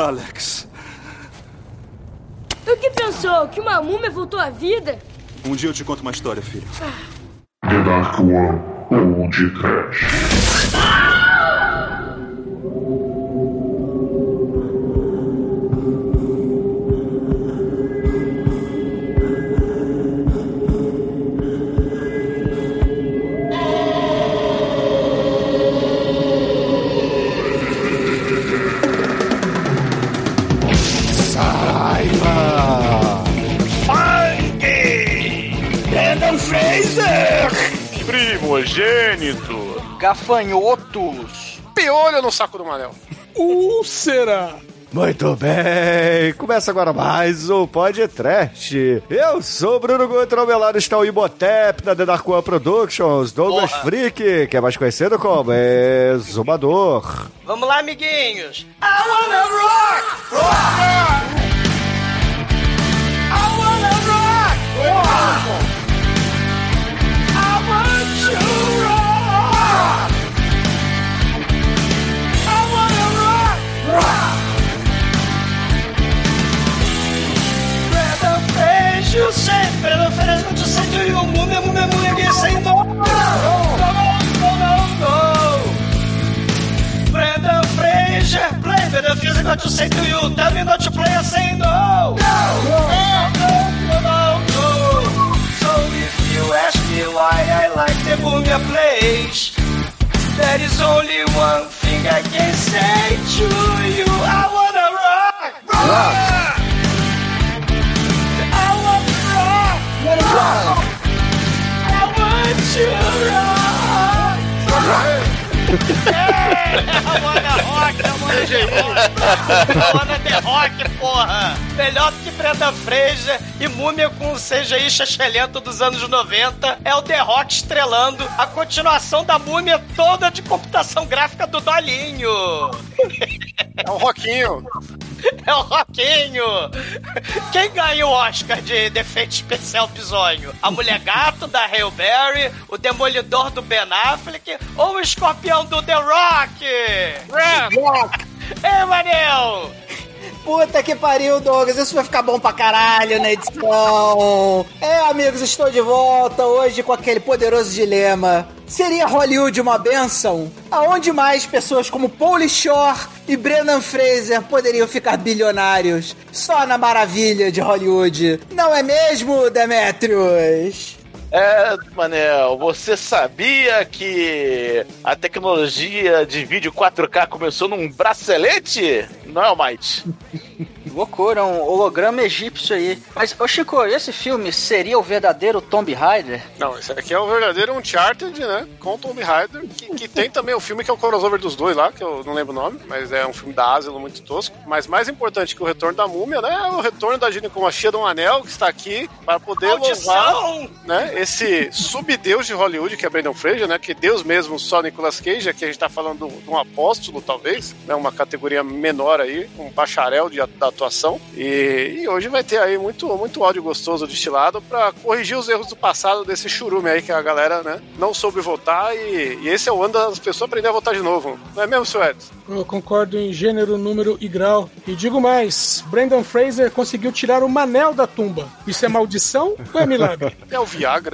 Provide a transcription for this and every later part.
Alex. O que pensou? Que uma múmia voltou à vida? Um dia eu te conto uma história, filho. The Dark One ou de Trash. Gafanhotos! Piolho no saco do Manel. Úlcera! Muito bem, começa agora mais um podcast. Eu sou o Bruno Guter, ao meu lado está o Imhotep da The Dark One Productions, Douglas Porra. Freak, que é mais conhecido como Exumador. Vamos lá, amiguinhos! I wanna rock! Rock! I wanna rock! Rock! Fraser, sempre não te sente e o múmia, múmia, múmia, que sem dó! Não, não, não, não! Brandon Fraser, Brandon Fraser got to say to you, tell me not to play a say no. No. So if you ask me why I like the Mumia plays, there only one I can say to you. I wanna rock, rock. I wanna rock, rock. I want to rock. Manda rock, manda The Rock. Manda The Rock, porra. Melhor que Brenda Fraser e Múmia com o CGI chachelento dos anos 90 é o The Rock estrelando a continuação da Múmia toda de computação gráfica do Dolinho. É o Roquinho. É o Roquinho. Quem ganhou o Oscar de defeito especial bizonho? A Mulher Gato da Hail Berry, o Demolidor do Ben Affleck ou o Escorpião do The Rock? Rock! Ei, Manel! Puta que pariu, Douglas. Isso vai ficar bom pra caralho na edição. É, amigos, estou de volta hoje com aquele poderoso dilema. Seria Hollywood uma benção? Aonde mais pessoas como Paul Shore e Brendan Fraser poderiam ficar bilionários? Só na maravilha de Hollywood. Não é mesmo, Demetrius? É, Manel, você sabia que a tecnologia de vídeo 4K começou num bracelete? Não é, Almighty? Loucura, um holograma egípcio aí. Mas, ô Chico, esse filme seria o verdadeiro Tomb Raider? Não, esse aqui é o verdadeiro Uncharted, né? Com o Tomb Raider, que, que tem também o filme que é o crossover dos dois lá, que eu não lembro o nome, mas é um filme da Asilo muito tosco. Mas mais importante que o retorno da múmia, né? É o retorno da ginecomastia do Anel, que está aqui para poder Maldição! louvar né, esse subdeus de Hollywood, que é Brandon Fraser, né? Que Deus mesmo, só Nicolas Cage, aqui a gente tá falando de um apóstolo, talvez, né? Uma categoria menor aí, um bacharel de, da atuação. E, e hoje vai ter aí muito, muito áudio gostoso destilado para corrigir os erros do passado desse churume aí que a galera, né, não soube votar e, e esse é o ano das pessoas aprender a votar de novo. Não é mesmo, seu Edson? Eu concordo em gênero, número e grau. E digo mais: Brandon Fraser conseguiu tirar o Manel da tumba. Isso é maldição ou é milagre? É o Viagra.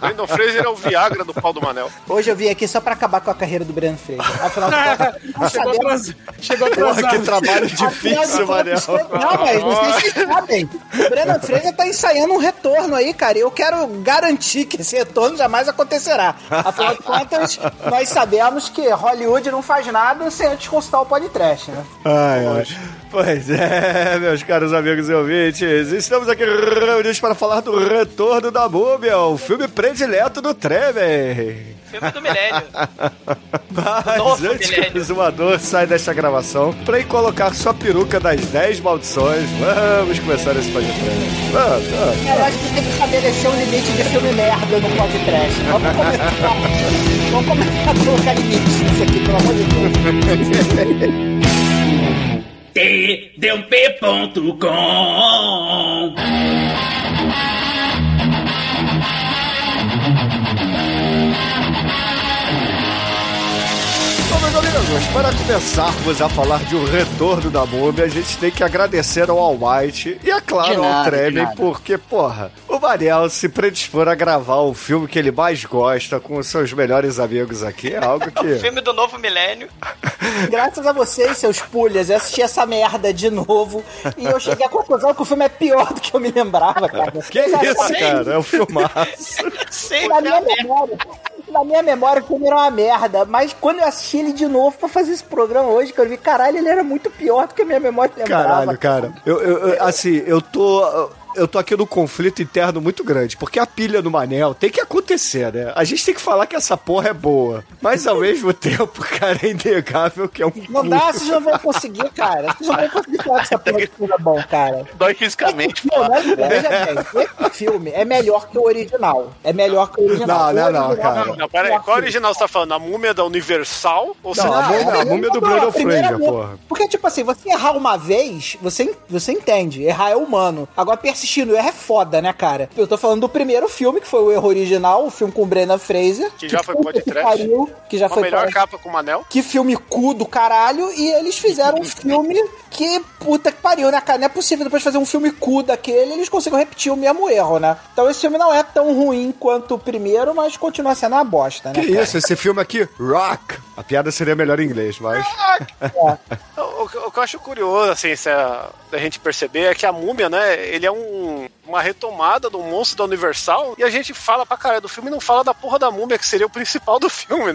Brandon Fraser é o Viagra do pau do Manel. Hoje eu vim aqui só pra acabar com a carreira do Brendan Fraser. Afinal de contas, Chegou atrasado. Chegou Porra, que trabalho difícil, Manel. Não, mas não sei se vocês sabem. O Brendan Fraser tá ensaiando um retorno aí, cara. E eu quero garantir que esse retorno jamais acontecerá. Afinal de contas, nós sabemos que Hollywood não faz nada sem antes consultar o podcast, né? Ai, ai. Pois é, meus caros amigos e ouvintes, estamos aqui reunidos para falar do Retorno da Múmia, o filme predileto do Tremer. Filme do milênio. Mas Novo antes que milênio. o exumador sai desta gravação, pra ir colocar sua peruca das 10 maldições, vamos começar esse podcast. Vamos, vamos. Eu acho que tem que estabelecer um limite de filme merda no podcast. Vamos começar. Vamos começar a colocar limites nisso aqui, pelo amor de Deus. tdump.com amigos, para começarmos a falar de um retorno da múmia, a gente tem que agradecer ao Almighty e, é claro, nada, ao Tremem, porque, porra, o Manel se predispor a gravar o filme que ele mais gosta com os seus melhores amigos aqui é algo que... Filme do novo milênio. Graças a vocês, seus pulhas, eu assisti essa merda de novo e eu cheguei à conclusão que o filme é pior do que eu me lembrava, cara. Que isso, cara? É um filmaço. Sim, Na minha memória, na minha memória o filme era uma merda, mas quando eu assisti ele de novo pra fazer esse programa hoje, que eu vi, caralho, ele era muito pior do que a minha memória lembrava. Caralho, cara. Eu, eu- eu- assim, eu tô. Eu tô aqui num conflito interno muito grande, porque a pilha do Manel tem que acontecer, né? A gente tem que falar que essa porra é boa, mas ao mesmo tempo, cara, é inegável que é um Não cu. dá, vocês não vão conseguir, cara. Vocês não vão conseguir falar que essa porra de filme é bom, cara. Dói fisicamente. Não, não é, veja bem, esse filme é melhor que o original. É melhor que o original. Não, não, O não, cara. Não, pera aí, qual original você tá falando? A múmia da Universal? Ou Não, você- a múmia, a múmia do Não, Brandon a primeira Fraser, vez- porra. Porque, tipo assim, você errar uma vez, você, você entende. Errar é humano. Agora, persistir no erro é foda, né, cara? Eu tô falando do primeiro filme, que foi o erro original, o filme com o Brendan Fraser. Que já foi que podcast. pariu, Que já a foi melhor podcast. capa com o Manel? Que filme cu do caralho. E eles fizeram um filme que puta que pariu, né, cara? Não é possível depois de fazer um filme cu daquele, eles conseguem repetir o mesmo erro, né? Então esse filme não é tão ruim quanto o primeiro, mas continua sendo uma bosta, né? Que cara? isso, esse filme aqui, Rock. A piada seria melhor em inglês, mas. O, o- o que eu acho curioso, assim, se a, da gente perceber é que a múmia, né, ele é um, uma retomada do monstro da Universal e a gente fala pra caralho do filme e não fala da porra da múmia, que seria o principal do filme.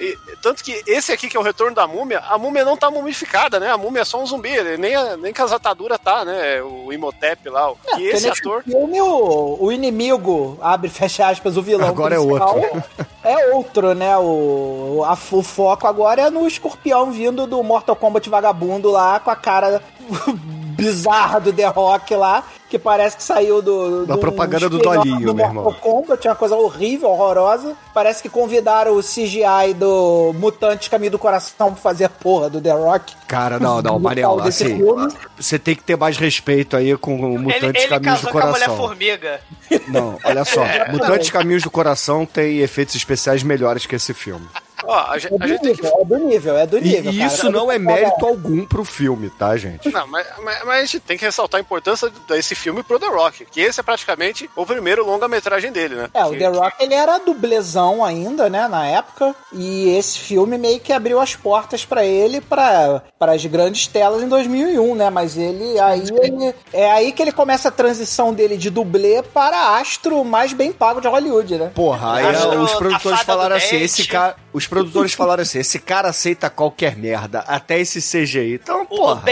E, tanto que esse aqui, que é o retorno da múmia, a múmia não tá mumificada, né? A múmia é só um zumbi, nem, a- nem com as ataduras tá, né? O Imhotep lá. o- e esse ator. filme, o, o inimigo, abre fecha aspas, o vilão Agora é outro. É outro, né? O, a- o foco agora é no escorpião vindo do Mortal Kombat vagabundo lá, com a cara bizarra do The Rock lá, que parece que saiu do... Da do propaganda do Dolinho, meu irmão. Kombat, uma coisa horrível, horrorosa. Parece que convidaram o CGI do Mutante Caminho do Coração pra fazer a porra do The Rock. Cara, não, não, No Manel, assim. filme. Você tem que ter mais respeito aí com o Mutantes ele Caminhos do casou com a mulher Coração. formiga. Não, olha só. Mutantes Caminhos do Coração tem efeitos especiais melhores que esse filme. Ó, a É a do tem que nível, é do nível, é do E, nível. e cara. isso não é mérito algum pro filme, tá, gente? Não, mas, mas- mas a gente tem que ressaltar a importância desse filme pro The Rock, que esse é praticamente o primeiro longa-metragem dele, né? É, o Que- The Rock ele era dublezão ainda, né, na época, e esse filme meio que abriu as portas pra ele para para as grandes telas em 2001, né? Mas ele aí ele, é aí que ele começa a transição dele de dublê para astro mais bem pago de Hollywood, né? Porra, aí ah, os produtores falaram assim, esse cara, os produtores falaram assim, esse cara aceita qualquer merda, até esse CGI. Então, O, o porra.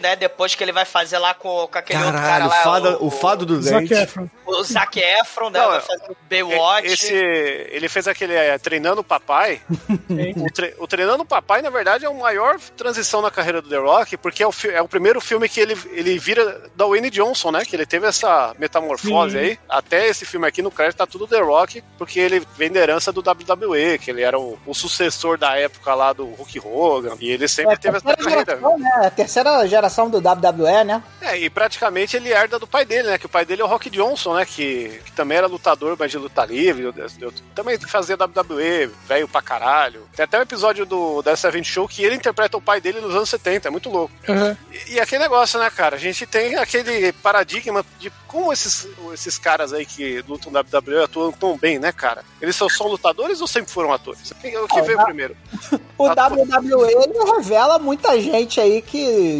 Né? Depois que ele vai fazer lá com, com aquele outro cara Caralho, lá. fada, o, fado do Zac dente. Efron. O Zac Efron, né? Não, vai é- fazer o Baywatch. Esse, ele fez aquele é, Treinando o Papai. o, tre- o Treinando o Papai, na verdade, é a maior transição na carreira do The Rock, porque é o, fi- é o primeiro filme que ele, ele vira da Wayne Johnson, né? Que ele teve essa metamorfose Sim. aí. Até esse filme aqui no crédito tá tudo The Rock, porque ele vem da herança do WWE, que ele era o, o sucessor da época lá do Hulk Hogan. E ele sempre É teve essa carreira. geração, né? A terceira geração do WWE, né? É, e praticamente ele herda do pai dele, né? Que o pai dele é o Rock Johnson, né? Que, que também era lutador, mas de luta livre. eu- eu- também fazia WWE, velho pra caralho. Tem até um episódio do da Seven Show que ele interpreta o pai dele nos anos 70, é muito louco. Uhum. E, e aquele negócio, né, cara? A gente tem aquele paradigma de como esses, esses caras aí que lutam na WWE atuam tão bem, né, cara? Eles só são lutadores ou sempre foram atores? O que, o que veio na- primeiro? O WWE ele revela muita gente aí que,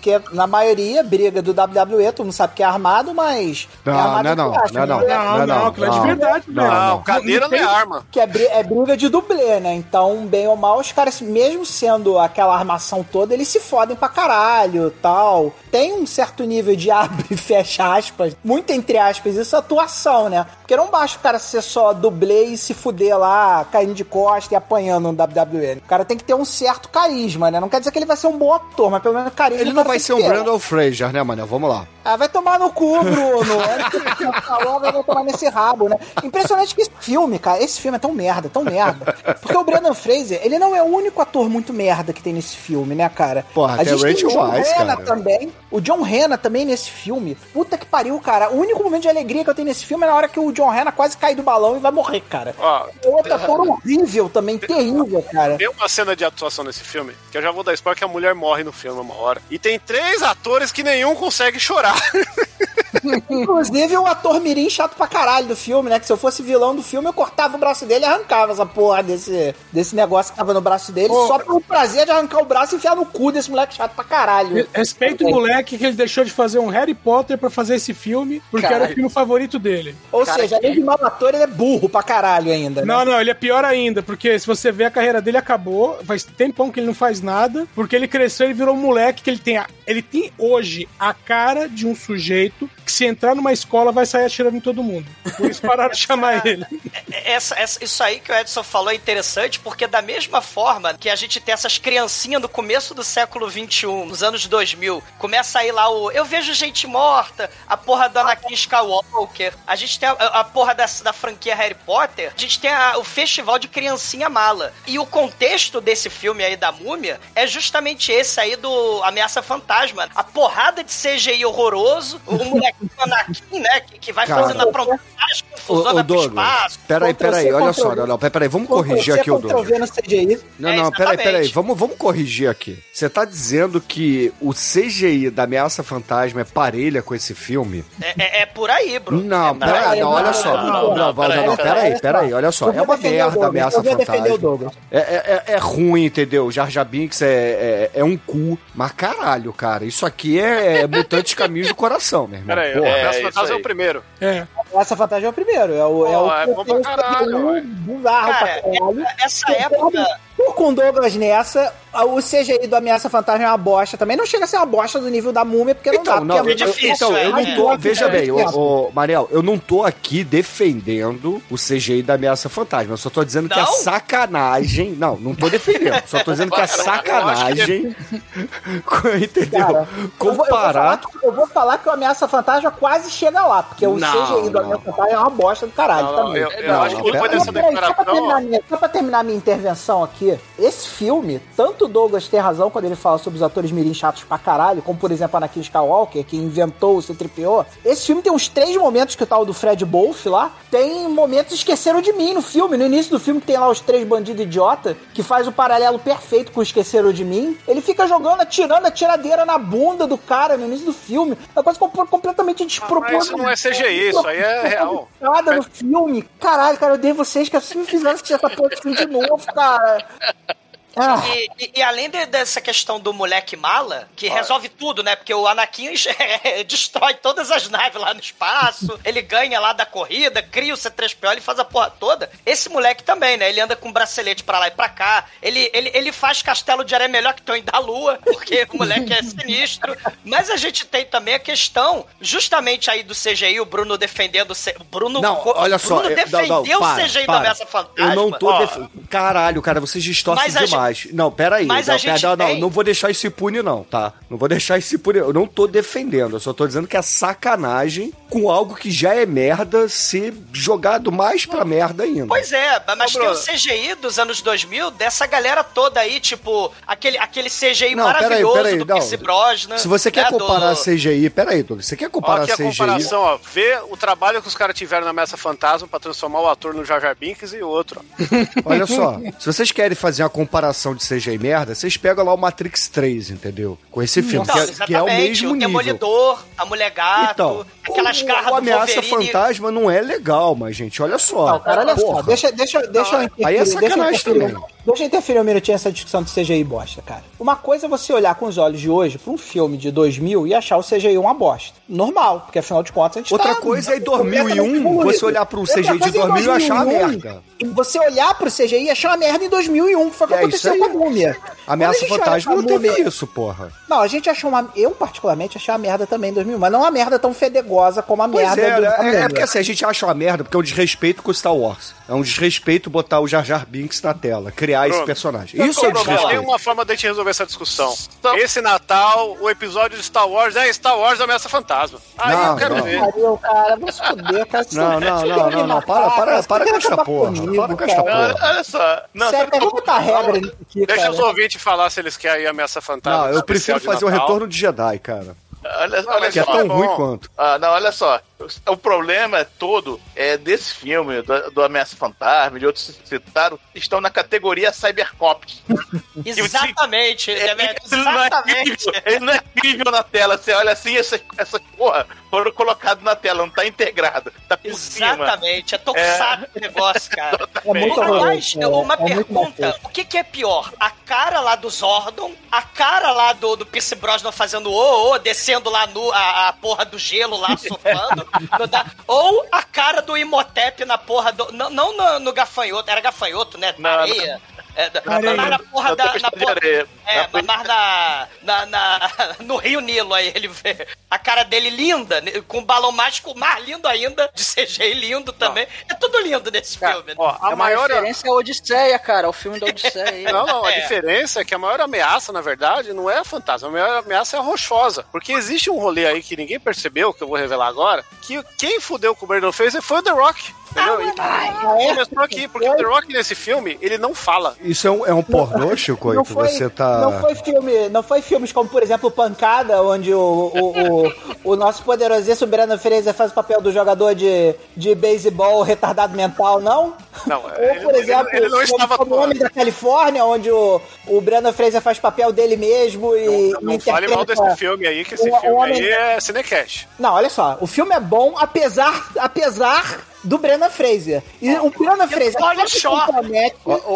que na maioria briga do WWE, tu não sabe que é armado, mas é Não, armado não, não, entre aspas, não, não, né? Não, não, aquilo é de verdade, não, velho. Não, não. cadeira não é arma. que é, é briga de dublê, né? Então, bem ou mal, os caras, mesmo sendo aquela armação toda, eles se fodem pra caralho tal. Tem um certo nível de abre e fecha aspas, muito entre aspas, isso é atuação, né? Porque não basta o cara ser só dublê e se fuder lá, caindo de costa e apanhando no WWE. O cara tem que ter um certo carisma, né? Não quer dizer que ele vai ser um bom ator, mas pelo menos Ele não vai ser um. Brandon Fraser, né, Manel? Vamos lá. Ah, vai tomar no cu, Bruno. Você falou, vai tomar nesse rabo, né? Impressionante que esse filme, cara, esse filme é tão merda, tão merda. Porque o Brandon Fraser, ele não é o único ator muito merda que tem nesse filme, né, cara? Porra, a até gente tem o John Weisz, Hanna cara. também. O John Hanna também nesse filme. Puta que pariu, cara. O único momento de alegria que eu tenho nesse filme é na hora que o John Hanna quase cai do balão e vai morrer, cara. Ó, É outro ator horrível também, terrível, cara. Tem uma uma cena de atuação nesse filme, que eu já vou dar spoiler que a mulher morre no filme uma hora. E tem três atores que nenhum consegue chorar. Inclusive o ator mirim chato pra caralho do filme, né? Que se eu fosse vilão do filme, eu cortava o braço dele e arrancava essa porra desse, desse negócio que tava no braço dele, Ô. só pelo prazer de arrancar o braço e enfiar no cu desse moleque chato pra caralho. Respeita o moleque que ele deixou de fazer um Harry Potter pra fazer esse filme, porque era o Caralho. filme favorito dele. Ou Cara, seja, além de mau ator, ele é burro pra caralho ainda. né? Não, não, ele é pior ainda, porque se você vê a carreira dele acabou, faz tempão que ele não faz nada, porque ele cresceu e virou um moleque que ele tem, a- ele tem hoje a cara de um sujeito que se entrar numa escola vai sair atirando em todo mundo. Por isso pararam de chamar ele. Essa, essa- isso aí que o Edson falou é interessante, porque da mesma forma que a gente tem essas criancinhas no começo do século XXI, nos anos 2000, começa aí lá o Eu Vejo Gente Morta, a porra do Anakin Skywalker, a gente tem a, a porra da, da franquia Harry Potter, a gente tem a- o festival de criancinha mala. E o contexto desse filme aí da múmia é justamente esse aí do Ameaça Fantasma. A porrada de CGI horroroso, o moleque do Anakin, né, que, que vai Cara. fazendo Ô, confusões, ô vai pro espaço. peraí, peraí, olha só, não, não, peraí, vamos corrigir aqui o Douglas. Não, não, peraí, peraí, vamos, vamos corrigir aqui. Você tá dizendo que o CGI da Ameaça Fantasma é parelha com esse filme? É, é- é por aí, Bruno. Não, é peraí, aí. não, olha só. não, Não, não, peraí, peraí. olha só. É uma merda a Ameaça Fantasma. É, é, é- é ruim, entendeu? Jar Jar Binks é, é, é um cu. Mas caralho, cara, isso aqui é, é Mutantes Caminhos do Coração, meu irmão. Peraí, Porra. é Ameaça Fantasma é o primeiro. É. Essa fantasia é o primeiro. É o, é Pô, o é bom pra caralho, bizarro Cara, pra caralho. Essa época. Tô com o Douglas nessa. O CGI do Ameaça Fantasma é uma bosta também. Não chega a ser uma bosta do nível da múmia, porque não Então, dá. não, porque eu, é muito difícil, então, eu é, não tô. é. veja bem, É. ô, ô, Mariel, eu não tô aqui defendendo o CGI da ameaça fantasma. Eu só tô dizendo que é Não? sacanagem. Não, não tô defendendo. Só tô dizendo que é sacanagem. Entendeu? Cara, eu vou, eu, vou falar Comparar. que, eu vou falar que o Ameaça Fantasma quase chega lá, porque o Não, CGI do. Ameaça Fantasma é uma bosta do caralho também. eu, eu Não, acho que depois dessa declaração. só pra terminar minha intervenção aqui, esse filme, tanto o Douglas tem razão quando ele fala sobre os atores mirim chatos pra caralho, como por exemplo Anakin Skywalker, que inventou o C-3PO, esse filme tem uns três momentos que o tal do Fred Wolf lá, tem momentos Esqueceram de Mim no filme, no início do filme que tem lá os três bandidos idiota, que faz o paralelo perfeito com Esqueceram de Mim, ele fica jogando, atirando a tiradeira na bunda do cara no início do filme, é uma coisa com- completamente desproporcional. isso não é CGI, isso aí é real. Nada no filme. Caralho, cara, eu odeio vocês que assim me fizeram assistir essa porra de novo, cara. Ah, E, e- e além de- dessa questão do moleque mala, que resolve tudo, né? Porque o Anakin destrói todas as naves lá no espaço, ele ganha lá da corrida, cria o C3PO, ele faz a porra toda. Esse moleque também, né? Ele anda com um bracelete pra lá e pra cá. Ele, ele, ele faz castelo de areia melhor que Tony da Lua, porque o moleque é sinistro. Mas a gente tem também a questão, justamente aí do CGI, o Bruno defendendo o C... Bruno, Não, olha o só. Bruno eu- não, defendeu não, para, o CGI para. da Ameaça Fantasma. Eu não tô. Ó, def- Caralho, cara, vocês distorcem Mas demais. Não, peraí. Mas não, a gente pera- não, tem- não vou deixar isso impune, não, tá? Não vou deixar isso impune. Eu não tô defendendo. Eu só tô dizendo que é sacanagem com algo que já é merda ser jogado mais pra merda ainda. Pois é, mas Ô, tem o. CGI dos anos 2000 dessa galera toda aí, tipo, aquele, aquele CGI Não, maravilhoso peraí, do não. Pierce Brosnan. Se você quer né, comparar do... CGI, peraí, Douglas, você quer Ó, comparar aqui a CGI? comparação, ó. Vê o trabalho que os caras tiveram na Messa Fantasma pra transformar o ator no Jar Jar Binks e o outro. ó. Olha só, se vocês querem fazer uma comparação de CGI merda, vocês pegam lá o Matrix 3, entendeu? Com esse filme, Não, que, é, que é o exatamente, mesmo o nível. Demolidor, a Mulher Gato, Então, aquelas o, garras o do Ameaça Wolverine. Fantasma não é legal, mas, gente, olha só. não, cara, olha só. Deixa, deixa, deixa eu interferir. aí é sacanagem também. Deixa eu interferir um minutinho nessa discussão de CGI bosta, cara. Uma coisa é você olhar com os olhos de hoje pra um filme de 2000 e achar o CGI uma bosta. Normal, porque afinal de contas a gente Outra tá coisa é em completamente 2001, evoluído. você olhar pro CGI de coisa é em 2000 e achar uma 2001, merda. E você olhar pro CGI e achar uma merda em 2001, que foi o que É aconteceu com a múmia. Ameaça Fantasma não teve isso, porra. Não, a gente achou uma. Eu, particularmente, achei uma merda também em 2001, mas não uma merda tão fedegosa como a Pois merda é, do. é, é Múmia. porque assim, a gente acha uma merda porque é um desrespeito com o Star Wars. É um desrespeito botar o Jar Jar Binks na tela, criar esse Pronto. personagem. Isso é Não, não, Tem desrespeito. uma forma da gente resolver essa discussão. Então- Esse Natal, o episódio de Star Wars é Star Wars Ameaça Fantasma. Aí Não, eu quero não. ver. Pariu, cara, vou se fuder, cara. Não, não, não, não, não, para, para, para com acabar porra, para com essa cara. porra. Olha só. Não, Sério, vamos botar regra aqui, Deixa cara. os ouvintes falar se eles querem Ameaça Fantasma. Não, eu prefiro fazer o retorno de Jedi, cara. olha, olha Que é só. tão bom. ruim quanto. Ah, não, olha só. O problema todo é desse filme, do, do Ameaça Fantasma, de outros que citaram, estão na categoria Cybercops. Exatamente, É, Demetrio, ele, não é exatamente. incrível, ele não é incrível na tela. Você olha assim, essa, essa porra foram colocadas na tela, não tá integrada. Tá por cima. Exatamente, é tokusatsu o negócio, cara. É muito Aliás, horroroso, uma é pergunta: o que, que é pior? A cara lá do Zordon, a cara lá do, do Pierce Brosnan fazendo ô, ô, descendo lá no, a, a porra do gelo lá, surfando, ou a cara do Imhotep na porra do. Não, não no, no gafanhoto, era gafanhoto, né? Na areia. É, Areia. mas na porra Na da. Na porra, areia. é, Na- mas na, na, na- no Rio Nilo aí ele vê a cara dele linda, né, com o balão mágico mais lindo ainda, de CGI lindo também. É tudo lindo nesse Cara, filme. né? Ó, É a uma maior. referência à Odisseia, cara, o filme da Odisseia. aí. Não, não, a É. diferença é que a maior ameaça, na verdade, não é a fantasma, a maior ameaça é a rochosa. Porque existe um rolê aí que ninguém percebeu, que eu vou revelar agora, que quem fudeu com o Brandon Fraser foi o The Rock. Entendeu? E começou aqui, porque o The Rock nesse filme, ele não fala. Isso é um, é um pornô, Chico, Não que foi, você tá. não foi filme, não foi filmes como, por exemplo, Pancada, onde o, o, o, o nosso poderosíssimo Brandon Fraser faz o papel do jogador de, de beisebol retardado mental, não? Não, Ou, ele, por exemplo, ele, ele não estava como o Homem da Califórnia, onde o, o Brandon Fraser faz papel dele mesmo e. Não, não e fale mal desse filme aí, que esse o- o filme homem- aí é cinecash. Não, olha só, o filme é bom apesar, apesar do Brendan Fraser. E o Brendan Fraser olha só.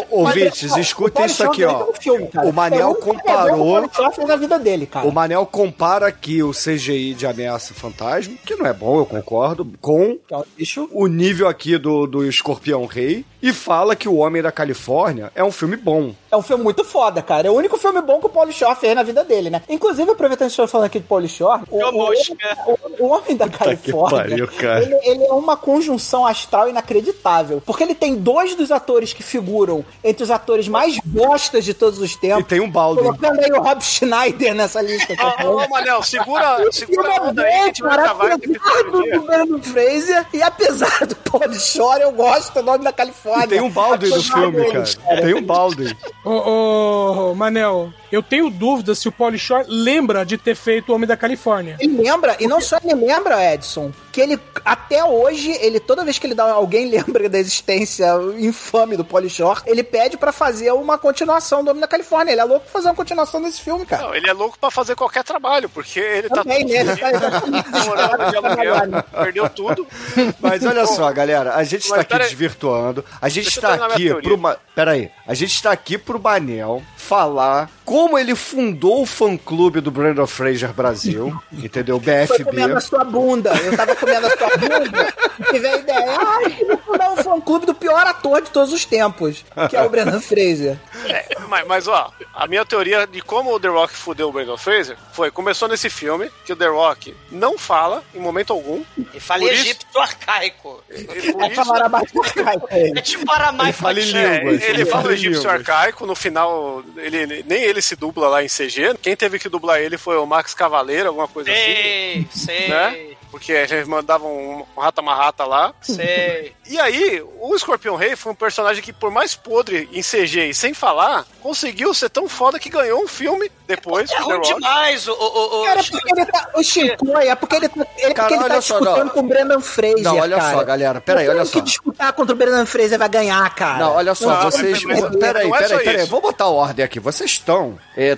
ouvintes, escutem o isso aqui, ó. filme. O Manel É comparou- o na vida dele, cara. O Manel compara aqui o CGI de Ameaça Fantasma, que não é bom, eu concordo, com é lixo. o nível aqui do, do Escorpião Rei e fala que O Homem da Califórnia é um filme bom. É um filme muito foda, cara. É o único filme bom que o Paulo Shaw fez na vida dele, né? Inclusive, aproveitando que estou falando aqui de Paulo Shaw, o, o, o- Homem da Califórnia, pariu, cara. ele, ele é uma conjunção astral inacreditável. Porque ele tem dois dos atores que figuram entre os atores mais bostas de todos os E tempos. tem um balde. Colocando aí o Rob Schneider nessa lista. tá Ô, ô, Manel, segura, segura a é onda aí que a gente cara, gravar esse apesar do, Brandon Fraser e apesar do Paul Shore, eu gosto do nome da Califórnia. E tem um balde no Apesar filme, deles, cara. Tem um balde. Ô, ô, Manel, eu tenho dúvida se o Pauly Shore lembra de ter feito o Homem da Califórnia. Ele lembra, e não só ele lembra, Edson, que ele, até hoje, ele, toda vez que ele dá alguém lembra da existência infame do Polishore, ele pede pra fazer uma continuação do Homem da Califórnia. Ele é louco pra fazer uma continuação desse filme, cara. Não, ele é louco pra fazer qualquer trabalho, porque ele tá Também, né? Ele tá morando de aluguel, perdeu tudo. Mas olha só, galera, a gente está aqui desvirtuando. A gente Deixa está aqui pro. Ma... Pera aí. A gente está aqui pro Manel falar como ele fundou o fã-clube do Brandon Fraser Brasil, entendeu? Foi comendo a BFB. sua bunda. Eu tava comendo a sua bunda e veio a ideia. Ah, eu vou fundar um fã-clube do pior ator de todos os tempos, que é o Brendan Fraser. É, mas, mas, ó, a minha teoria de como o The Rock fudeu o Brandon Fraser foi, começou nesse filme, que o The Rock não fala em momento algum. E falei Por isso- egípcio arcaico. E por É isso, chamar a Batman É tipo Aramai Ele fala em é, ele fala o fala em egípcio arcaico, no final, ele, nem ele se dubla lá em CG. Quem teve que dublar ele foi o Max Cavaleiro, alguma coisa assim. Sei, sei, Né? Porque eles mandavam um rata-marrata lá. sei. E aí, o Escorpião Rei foi um personagem que, por mais podre em CG e sem falar, conseguiu ser tão foda que ganhou um filme depois É The ruim demais o, o, o, Cara, é porque ele tá. O Shinkoi, é porque ele tá, é Cara, porque ele tá olha só, disputando não. com o Brendan Fraser. Não, olha cara. só, galera. Pera aí, Não olha só. que disputar contra o Brendan Fraser vai ganhar, cara. Não, olha só, Não, vocês. Peraí, é peraí, peraí. Vou botar ordem aqui. Vocês estão é,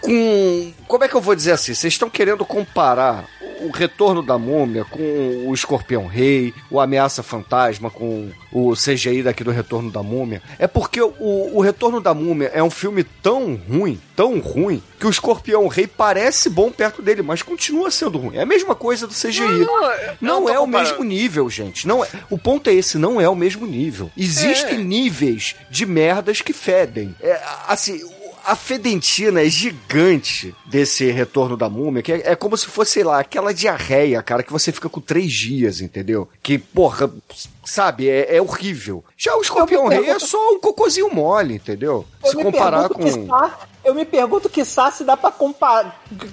com. Como é que eu vou dizer assim? Vocês estão querendo comparar o retorno da múmia com o Escorpião Rei, o Ameaça Fantasma com o CGI daqui do Retorno da Múmia. É porque o, o Retorno da Múmia é um filme tão ruim, tão ruim, que o Escorpião Rei parece bom perto dele, mas continua sendo ruim. É a mesma coisa do CGI. Não, eu Não tô é o mesmo nível, gente. Não é. O ponto é esse, não é o mesmo nível. Existem É. níveis de merdas que fedem. É, assim, a fedentina é gigante desse retorno da múmia, que é, é como se fosse, sei lá, aquela diarreia, cara, que você fica com três dias, entendeu? Que, porra, sabe, é, é horrível. Já o escorpião rei é pergunto- só um cocôzinho mole, entendeu? Eu se comparar com. que eu me pergunto que se dá pra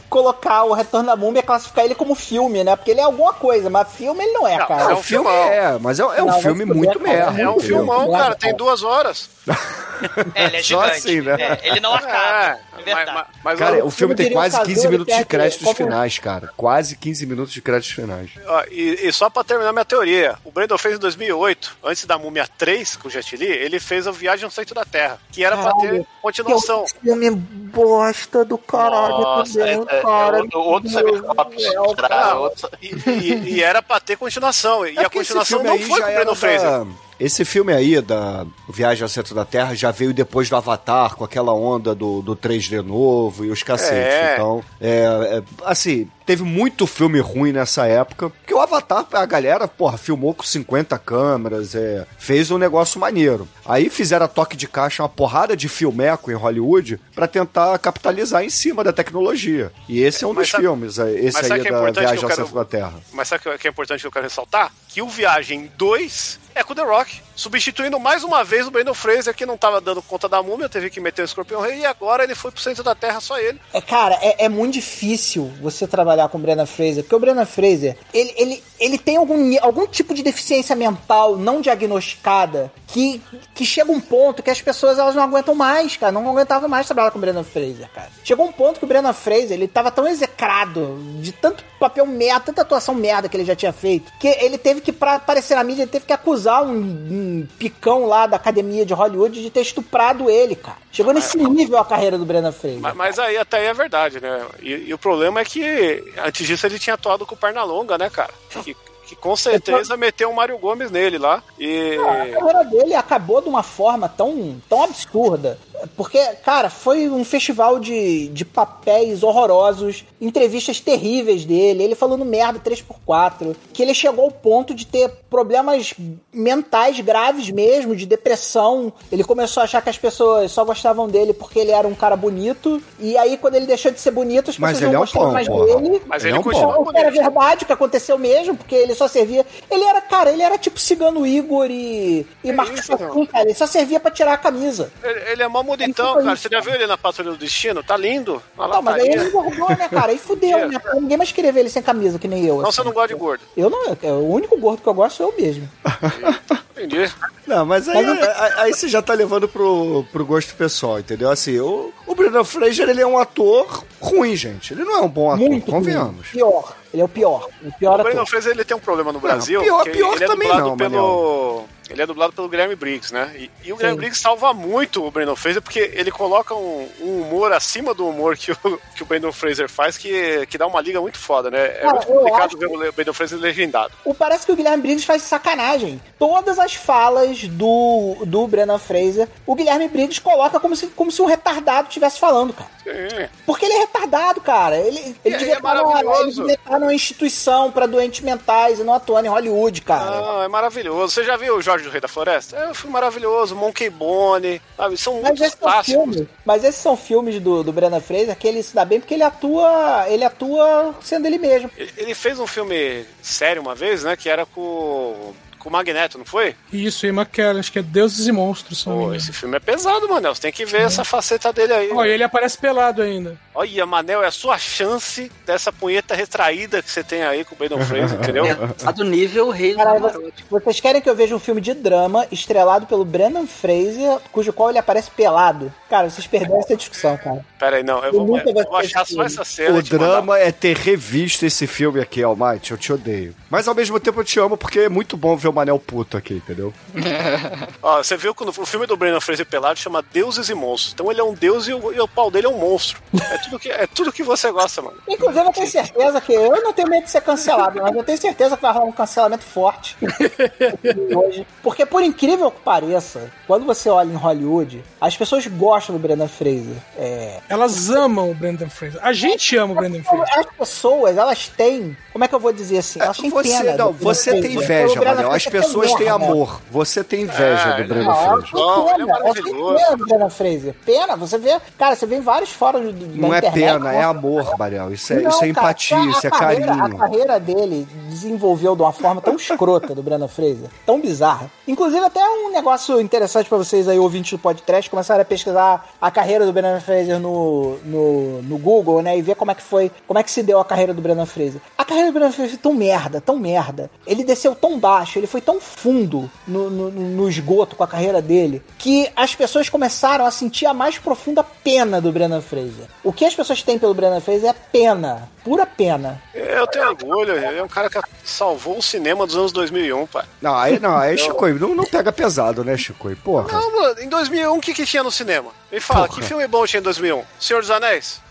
colocar o Retorno da Múmia e classificar ele como filme, né? Porque ele é alguma coisa, mas filme ele não é, Não, cara. É, É o um filme é, mas é, é um Não, filme muito cara. merda. É um filmão, cara, tem duas horas. É, ele é Só gigante. assim, né? É, ele não acaba. É, verdade. mas, mas, Cara, o filme tem quase o 15 Cazor, minutos de créditos finais, cara. Quase 15 minutos de créditos finais. e, e só pra terminar minha teoria, o Brandon fez em 2008, antes da Múmia 3 com o Jet Li, ele fez a Viagem ao Centro da Terra, que era pra ter Caralho. continuação. Que filme bosta do caralho Nossa, é, também, é, cara. é outro, outro Cybercops. E, e- e era pra ter continuação. E É a continuação não foi com o Brandon Fraser. da- Esse filme aí, da Viagem ao Centro da Terra, já veio depois do Avatar, com aquela onda do, do 3D novo e os cacetes. É. Então, é, é, assim, teve muito filme ruim nessa época, porque o Avatar, a galera, porra, filmou com 50 câmeras, é, fez um negócio maneiro. Aí fizeram a toque de caixa, uma porrada de filmeco em Hollywood, pra tentar capitalizar em cima da tecnologia. E esse é um Mas dos sabe- filmes, é, esse aí é da Viagem ao quero- Centro da Terra. Mas sabe o que é importante que eu quero ressaltar? Que o Viagem 2 é com The Rock, substituindo mais uma vez o Brandon Fraser, que não tava dando conta da múmia, teve que meter o Escorpião Rei, e agora ele foi pro centro da Terra, só ele. É, cara, é, é muito difícil você trabalhar com o Brennan Fraser, porque o Brennan Fraser, ele, ele, ele tem algum, algum tipo de deficiência mental não diagnosticada que, que chega um ponto que as pessoas elas não aguentam mais, cara, não aguentavam mais trabalhar com o Brennan Fraser, cara. Chegou um ponto que o Brennan Fraser, ele tava tão execrado de tanto papel merda, tanta atuação merda que ele já tinha feito, que ele teve que, pra aparecer na mídia, ele teve que acusar um, um picão lá da academia de Hollywood de ter estuprado ele, cara. Chegou nesse nível a carreira do Brennan Fraser. Mas, mas aí até aí é verdade, né? E, e o problema é que antes disso ele tinha atuado com o Pernalonga, né, cara? Que, que com certeza meteu o Mário Gomes nele lá. E. A carreira dele acabou de uma forma tão, tão absurda. Porque, cara, foi um festival de, de papéis horrorosos, entrevistas terríveis dele, ele falando merda 3x4, que ele chegou ao ponto de ter problemas mentais graves mesmo, de depressão. Ele começou a achar que as pessoas só gostavam dele porque ele era um cara bonito, e aí quando ele deixou de ser bonito, as Mas pessoas não é um gostavam pão, mais porra. dele. Mas Ele ele, é um continua pão. O que era bonito. verdade, o que aconteceu mesmo, porque ele só servia. Ele era, cara, ele era tipo Cigano Igor e, e Marcos isso, Pasquim, cara. Ele só servia pra tirar a camisa. Ele, ele é mó bonitão, Isso cara. aí. Você já viu ele na Patrulha do Destino? Tá lindo. Na Não, mas aí ele engordou, né, cara? Aí fudeu, né? Ninguém mais queria ver ele sem camisa, que nem eu. Não, assim. você não gosta de gordo. Eu não, é o único gordo que eu gosto sou eu mesmo. Entendi. Não, mas aí, aí, aí você já tá levando pro, pro gosto pessoal, entendeu? Assim, o, o Brendan Fraser, ele é um ator ruim, gente. Ele não é um bom ator, Muito convenhamos. ruim. Pior. Ele é o pior. O pior O ator. Fraser ele tem um problema no Brasil. pior- que pior ele é também dublado não, pelo. Ele é dublado pelo Guilherme Briggs, né? E, e o Guilherme Sim. Briggs salva muito o Brandon Fraser porque ele coloca um, um humor acima do humor que o, que o Brandon Fraser faz que, que dá uma liga muito foda, né? É Cara, muito complicado ver o Brandon Fraser legendado. O, parece que o Guilherme Briggs faz sacanagem. Todas as falas do, do Brennan Fraser, o Guilherme Briggs coloca como se, como se um retardado estivesse falando, cara. Sim. Porque ele é retardado, cara. Ele, ele, E- devia, é estar numa, ele devia estar numa instituição pra doentes mentais e não atuando em Hollywood, cara. Não, é maravilhoso. Você já viu o Jorge do Rei da Floresta? É um filme maravilhoso, Monkey Bone, sabe? São Mas muitos clássicos. filmes, mas esses são filmes do, do Brennan Fraser que ele se dá bem porque ele atua, ele atua sendo ele mesmo. Ele- Ele fez um filme sério uma vez, né? Que era com, com o Magneto, não foi? Isso, e McKellen, acho que é Deuses e Monstros, Pô, esse filme é pesado, Manel. Você tem que ver essa faceta dele aí. Ó, e ele aparece pelado ainda. Olha, Manel, é a sua chance dessa punheta retraída que você tem aí com o Brandon Fraser, entendeu? Tá do nível rei do Caralho, vocês, vocês querem que eu veja um filme de drama estrelado pelo Brennan Fraser, cujo qual ele aparece pelado? Cara, vocês perderam essa discussão, cara. Pera aí, não. Eu Eu vou, eu vou achar só essa cena. O te mandar. drama é ter revisto esse filme aqui, Almighty. Eu te odeio. Mas ao mesmo tempo eu te amo porque é muito bom ver o Manel puto aqui, entendeu? Ó, você viu que o filme do Brandon Fraser pelado chama Deuses e Monstros. Então ele é um deus e o, e o pau dele é um monstro. É tudo que, é tudo que você gosta, mano. Inclusive, eu tenho certeza que eu não tenho medo de ser cancelado, mas eu tenho certeza que vai rolar um cancelamento forte hoje. Porque, por incrível que pareça, quando você olha em Hollywood, as pessoas gostam do Brendan Fraser. É, Elas amam o Brendan Fraser. A gente ama o Brendan Fraser. As pessoas, elas têm. Como é que eu vou dizer assim? Elas têm Você, pena. não, você tem inveja, Manel. As pessoas têm merda. amor. Você tem inveja É, do elas Fraser. Não, ele é pena, maravilhoso. pena Brendan Fraser. Pena, você vê. Cara, você vê em vários fóruns do, Não é internet. pena, é amor, Manel. Isso é, Não, isso é cara, empatia, a isso é carreira- A carinho. carreira dele desenvolveu de uma forma tão escrota do Brandon Fraser, tão bizarra. Inclusive, até um negócio interessante pra vocês aí, ouvintes do podcast, começarem a pesquisar a carreira do Brandon Fraser no, no, no Google, né? E ver como é que foi, como é que se deu a carreira do Brandon Fraser. A carreira do Brandon Fraser foi tão merda, tão merda. Ele desceu tão baixo, ele ele foi tão fundo no, no, no esgoto com a carreira dele que as pessoas começaram a sentir a mais profunda pena do Brendan Fraser. O que as pessoas têm pelo Brendan Fraser é pena, pura pena. Eu tenho orgulho, ele é um cara que salvou o cinema dos anos 2001, pai. Não, aí, não, aí Chico, não, não pega pesado, né, Chico? Porra. Não, mano, em 2001 o que, que tinha no cinema? Me fala, Porra. que filme bom tinha em 2001? Senhor dos Anéis?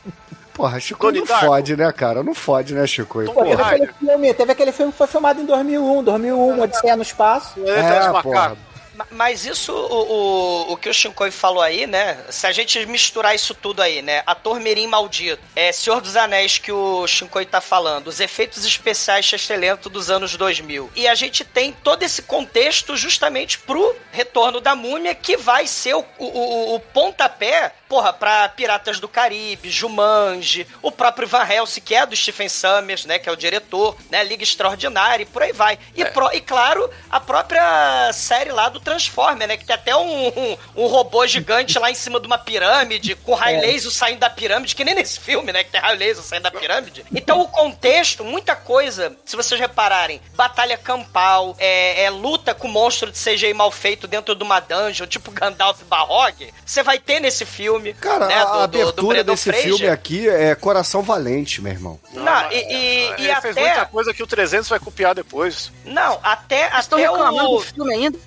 Porra, Chico Donnie não Darko. fode, né, cara? Não fode, né, Chico? Tom Pô, teve, Porra. aquele filme, teve aquele filme que foi filmado em 2001, 2001, Odisseia no Espaço. É, Macacos. porra. Ma- Mas isso, o, o, o que o Shinkoi falou aí, né? Se a gente misturar isso tudo aí, né? Ator Mirim Maldito, é Senhor dos Anéis que o Shinkoi tá falando, os efeitos especiais excelentes dos anos 2000. E a gente tem todo esse contexto justamente pro retorno da múmia, que vai ser o, o, o- o pontapé, porra, pra Piratas do Caribe, Jumanji, o próprio Van Helsing, que é do Stephen Summers, né? Que é o diretor, né? Liga Extraordinária e por aí vai. E, pro- e claro, a própria série lá do Transformer, né? Que tem até um, um, um robô gigante lá em cima de uma pirâmide, com raio laser saindo da pirâmide, que nem nesse filme, né? Que tem raio laser saindo da pirâmide. Então o contexto, muita coisa, se vocês repararem, batalha campal, é, é luta com monstro de CGI mal feito dentro de uma dungeon, tipo Gandalf Barrog, você vai ter nesse filme. Cara, né, a do- do- do abertura desse Fraser. filme aqui é Coração Valente, meu irmão. Não, e, e, e Ele fez até. muita coisa que o 300 vai copiar depois. Não, até, Estão até reclamando o. do filme ainda?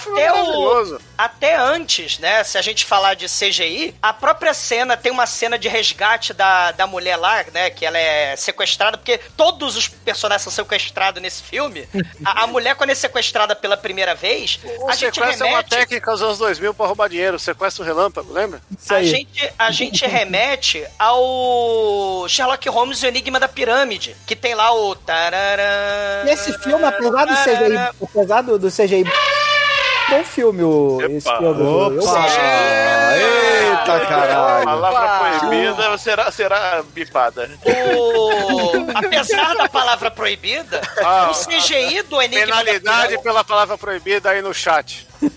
filme Até o. Até antes, né? Se a gente falar de CGI, a própria cena tem uma cena de resgate da, da mulher lá, né? Que ela é sequestrada, porque todos os personagens são sequestrados nesse filme. A, a mulher, quando é sequestrada pela primeira vez, O a gente sequestro é uma remete. técnica dos anos 2000 pra roubar dinheiro. Sequestro relâmpago, lembra? Isso A gente, a gente remete ao Sherlock Holmes e o Enigma da Pirâmide, que tem lá o. Nesse filme, apesar do CGI, apesar do, do CGI, bom filme o, esse filme. Eu Opa! gosto. Eita, caralho! Palavra proibida será, será bipada. O... Apesar da palavra proibida, Ah, o CGI do Enigma da Penalidade Pirâmide- pela palavra proibida aí no chat.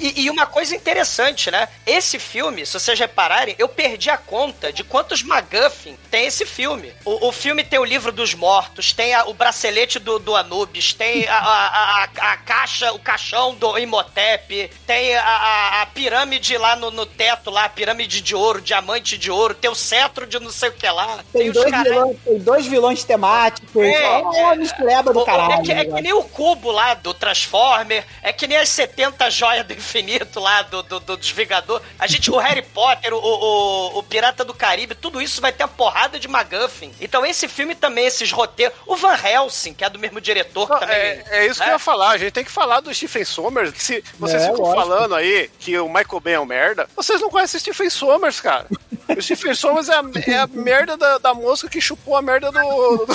E, e uma coisa interessante, né? Esse filme, se vocês repararem, eu perdi a conta de quantos MacGuffin tem esse filme. O, o filme tem o livro dos mortos, tem a- o bracelete do, do Anubis, tem a, a, a- caixa, o caixão do Imhotep, tem a, pirâmide lá no, no teto, lá, a pirâmide de ouro, diamante de ouro, tem o cetro de não sei o que lá. Tem os dois, caras- vilões, tem dois vilões temáticos. É, É, mistureba do caralho. É que, é né, que nem o cubo lá do Transformer, é que nem as 70 joias do infinito lá do, do, do Desvigador. A gente, o Harry Potter, o, o, o Pirata do Caribe, tudo isso vai ter uma porrada de McGuffin. Então esse filme também, esses roteiros. O Van Helsing, que é do mesmo diretor Não, também. é, é isso que eu ia falar. A gente tem que falar do Stephen Sommers. Que se vocês É, ficam lógico. falando aí que o Michael Bay é um merda, vocês não conhecem o Stephen Sommers, cara. O Stephen Sommers é a, é a merda da, da mosca que chupou a merda do, do,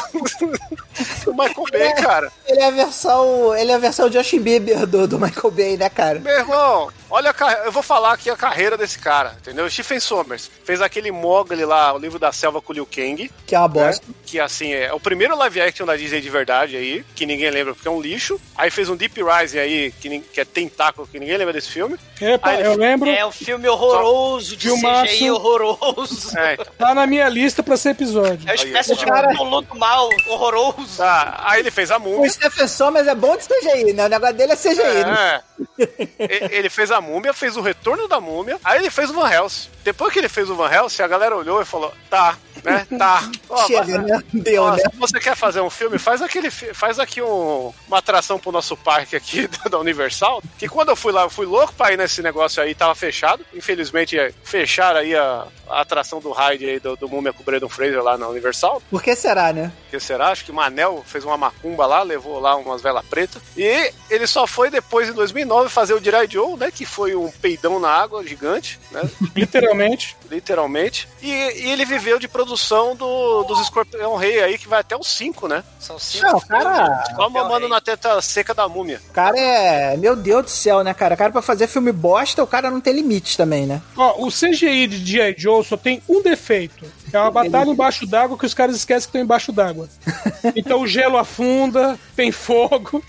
do Michael Bay, cara. Ele é a versão. Ele é a versão Justin Bieber do, do Michael Bay, né, cara? Meu irmão, olha a carreira. Eu vou falar aqui a carreira desse cara, entendeu? Stephen Sommers fez aquele Mogli lá, o livro da selva com o Liu Kang. Que é uma bosta. né? Que assim, é o primeiro live action da Disney de verdade aí, que ninguém lembra porque é um lixo. Aí fez um Deep Rising aí, que, que é tentáculo, que ninguém lembra desse filme. Epa, Aí ele- eu lembro. É o filme horroroso, de Filmaço. CGI horroroso. É, então. Tá na minha lista pra ser episódio. É uma espécie Aí, de cara- do mal horroroso. Tá, aí ele fez a O múmia. Stephen Sommers é bom de CGI, né? O negócio dele é CGI. né? É. E- ele fez a múmia, fez o retorno da múmia, aí ele fez o Van Helsing. Depois que ele fez o Van Helsing, a galera olhou e falou: tá, né? Tá. Ó, Chega, mas- né? Deu, Ó, né? Se você quer fazer um filme, faz aquele, faz aqui um- uma atração pro nosso parque aqui da Universal. Que quando eu fui lá, eu fui louco pra ir nesse negócio aí, tava fechado. Infelizmente, fecharam aí a, a atração do ride aí do, do Múmia com o Brendan Fraser lá na Universal. Por que será, né? que será? Acho que o Manel fez uma macumba lá, levou lá umas velas pretas. E ele só foi depois, em 2009, fazer o Jirai Joe, né? Que foi um peidão na água gigante, né? Literalmente. Literalmente. E, e ele viveu de produção do, dos Escorpião Rei aí, que vai até os 5, né? São cinco Não, o cara. Só mamando na teta seca da múmia. O cara é. Meu Deus do céu, né, cara? O cara pra fazer filme bosta, o cara não tem limites também, né? Ó, o CGI de G.I. Joe só tem um defeito. É uma batalha embaixo d'água que os caras esquecem que estão embaixo d'água. Então o gelo afunda, tem fogo.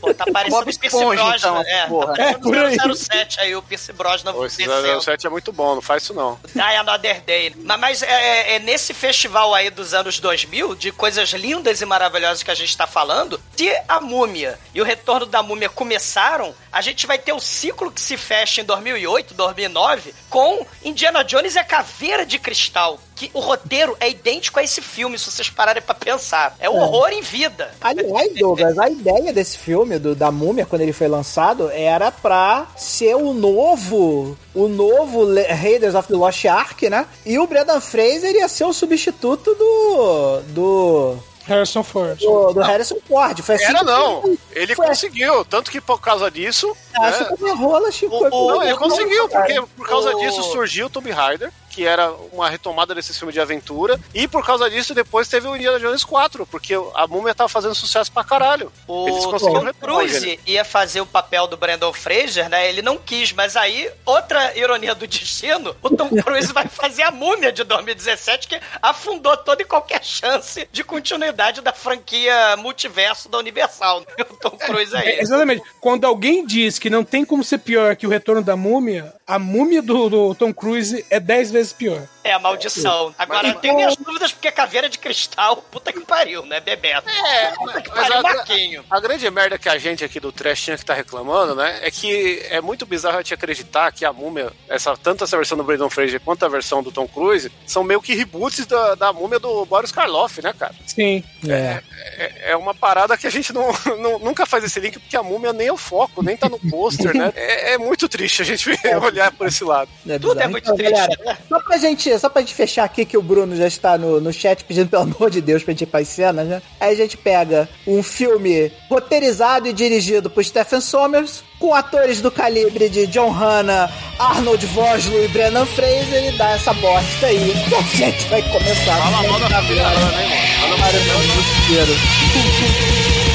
Pô, tá parecendo o Pierce Esponja, Brosnan. então, é, porra. tá É, por aí. parecendo o 007 aí, o Pierce Brosnan venceu. 007 é muito bom, não faz isso não. Die Another Day. Mas, mas é, é- é nesse festival aí dos anos 2000, de coisas lindas e maravilhosas que a gente tá falando, se a Múmia e o Retorno da Múmia começaram, a gente vai ter o ciclo que se fecha em 2008, 2009, com Indiana Jones e a Caveira de Cristal. Que o roteiro é idêntico a esse filme, se vocês pararem pra pensar. É um horror em vida. Aliás, Douglas, a ideia desse filme, do, da Múmia, quando ele foi lançado, era pra ser o novo, o novo Le- Raiders of the Lost Ark, né? E o Brendan Fraser ia ser o substituto do, do, Harrison Ford. do, do Harrison Ford. Foi assim Era não. foi- Ele foi conseguiu, tanto que por causa disso. Acho né, que a rola, Chico. O- o- Não, ele conseguiu, porque por causa O- disso surgiu o Tomb Raider, que era uma retomada desse filme de aventura, e por causa disso depois teve o Indiana Jones 4, porque a múmia tava fazendo sucesso pra caralho. Eles O conseguiram Tom. Cruise ia fazer o papel do Brandon Fraser, né? Ele não quis, mas aí, outra ironia do destino, o Tom Cruise vai fazer a múmia de 2017, que afundou toda e qualquer chance de continuidade da franquia multiverso da Universal. né? O Tom Cruise aí. É, exatamente. Quando alguém diz que não tem como ser pior que o Retorno da Múmia, a múmia do, do Tom Cruise é 10 vezes pior. É a maldição. Agora, eu tenho minhas dúvidas porque caveira de cristal, puta que pariu, né, Bebeto? É, Puta que mas pariu, a- Marquinho. A grande merda que a gente aqui do Trash tinha que tá reclamando, né? É que é muito bizarro a gente acreditar que a múmia, essa, tanto essa versão do Brandon Fraser quanto a versão do Tom Cruise, são meio que reboots da, da múmia do Boris Karloff, né, cara? Sim. É. É, é uma parada que a gente não, não- nunca faz esse link, porque a múmia nem é o foco, nem tá no pôster, né? É, é muito triste a gente olhar por esse lado. É Tudo é muito Então, triste, galera, né? Só pra, gente, só pra gente fechar aqui, que o Bruno já está no, no chat pedindo pelo amor de Deus pra gente ir pras cenas, né? Aí a gente pega um filme roteirizado e dirigido por Stephen Sommers, com atores do calibre de John Hanna, Arnold Vosloo e Brennan Fraser, e dá essa bosta aí. E a gente vai começar. Fala mal da Hanna, hein, mano? Fala mal da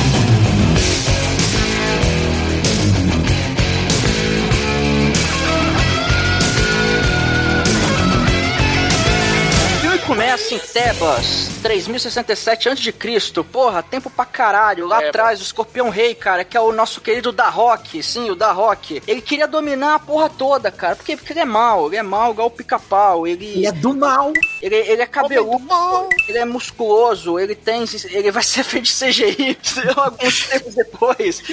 Tebas, 3067 a.C. Porra, tempo pra caralho. Lá Tebas. atrás, o Escorpião Rei, cara, que é o nosso querido Darrock. Sim, o Darrock. Ele queria dominar a porra toda, cara. Por quê? Porque ele é mal. Ele é mal, igual o pica-pau. Ele, E é do mal. ele, ele é cabeludo. Ele é musculoso. Ele tem. Ele vai ser feito de CGI alguns tempos depois.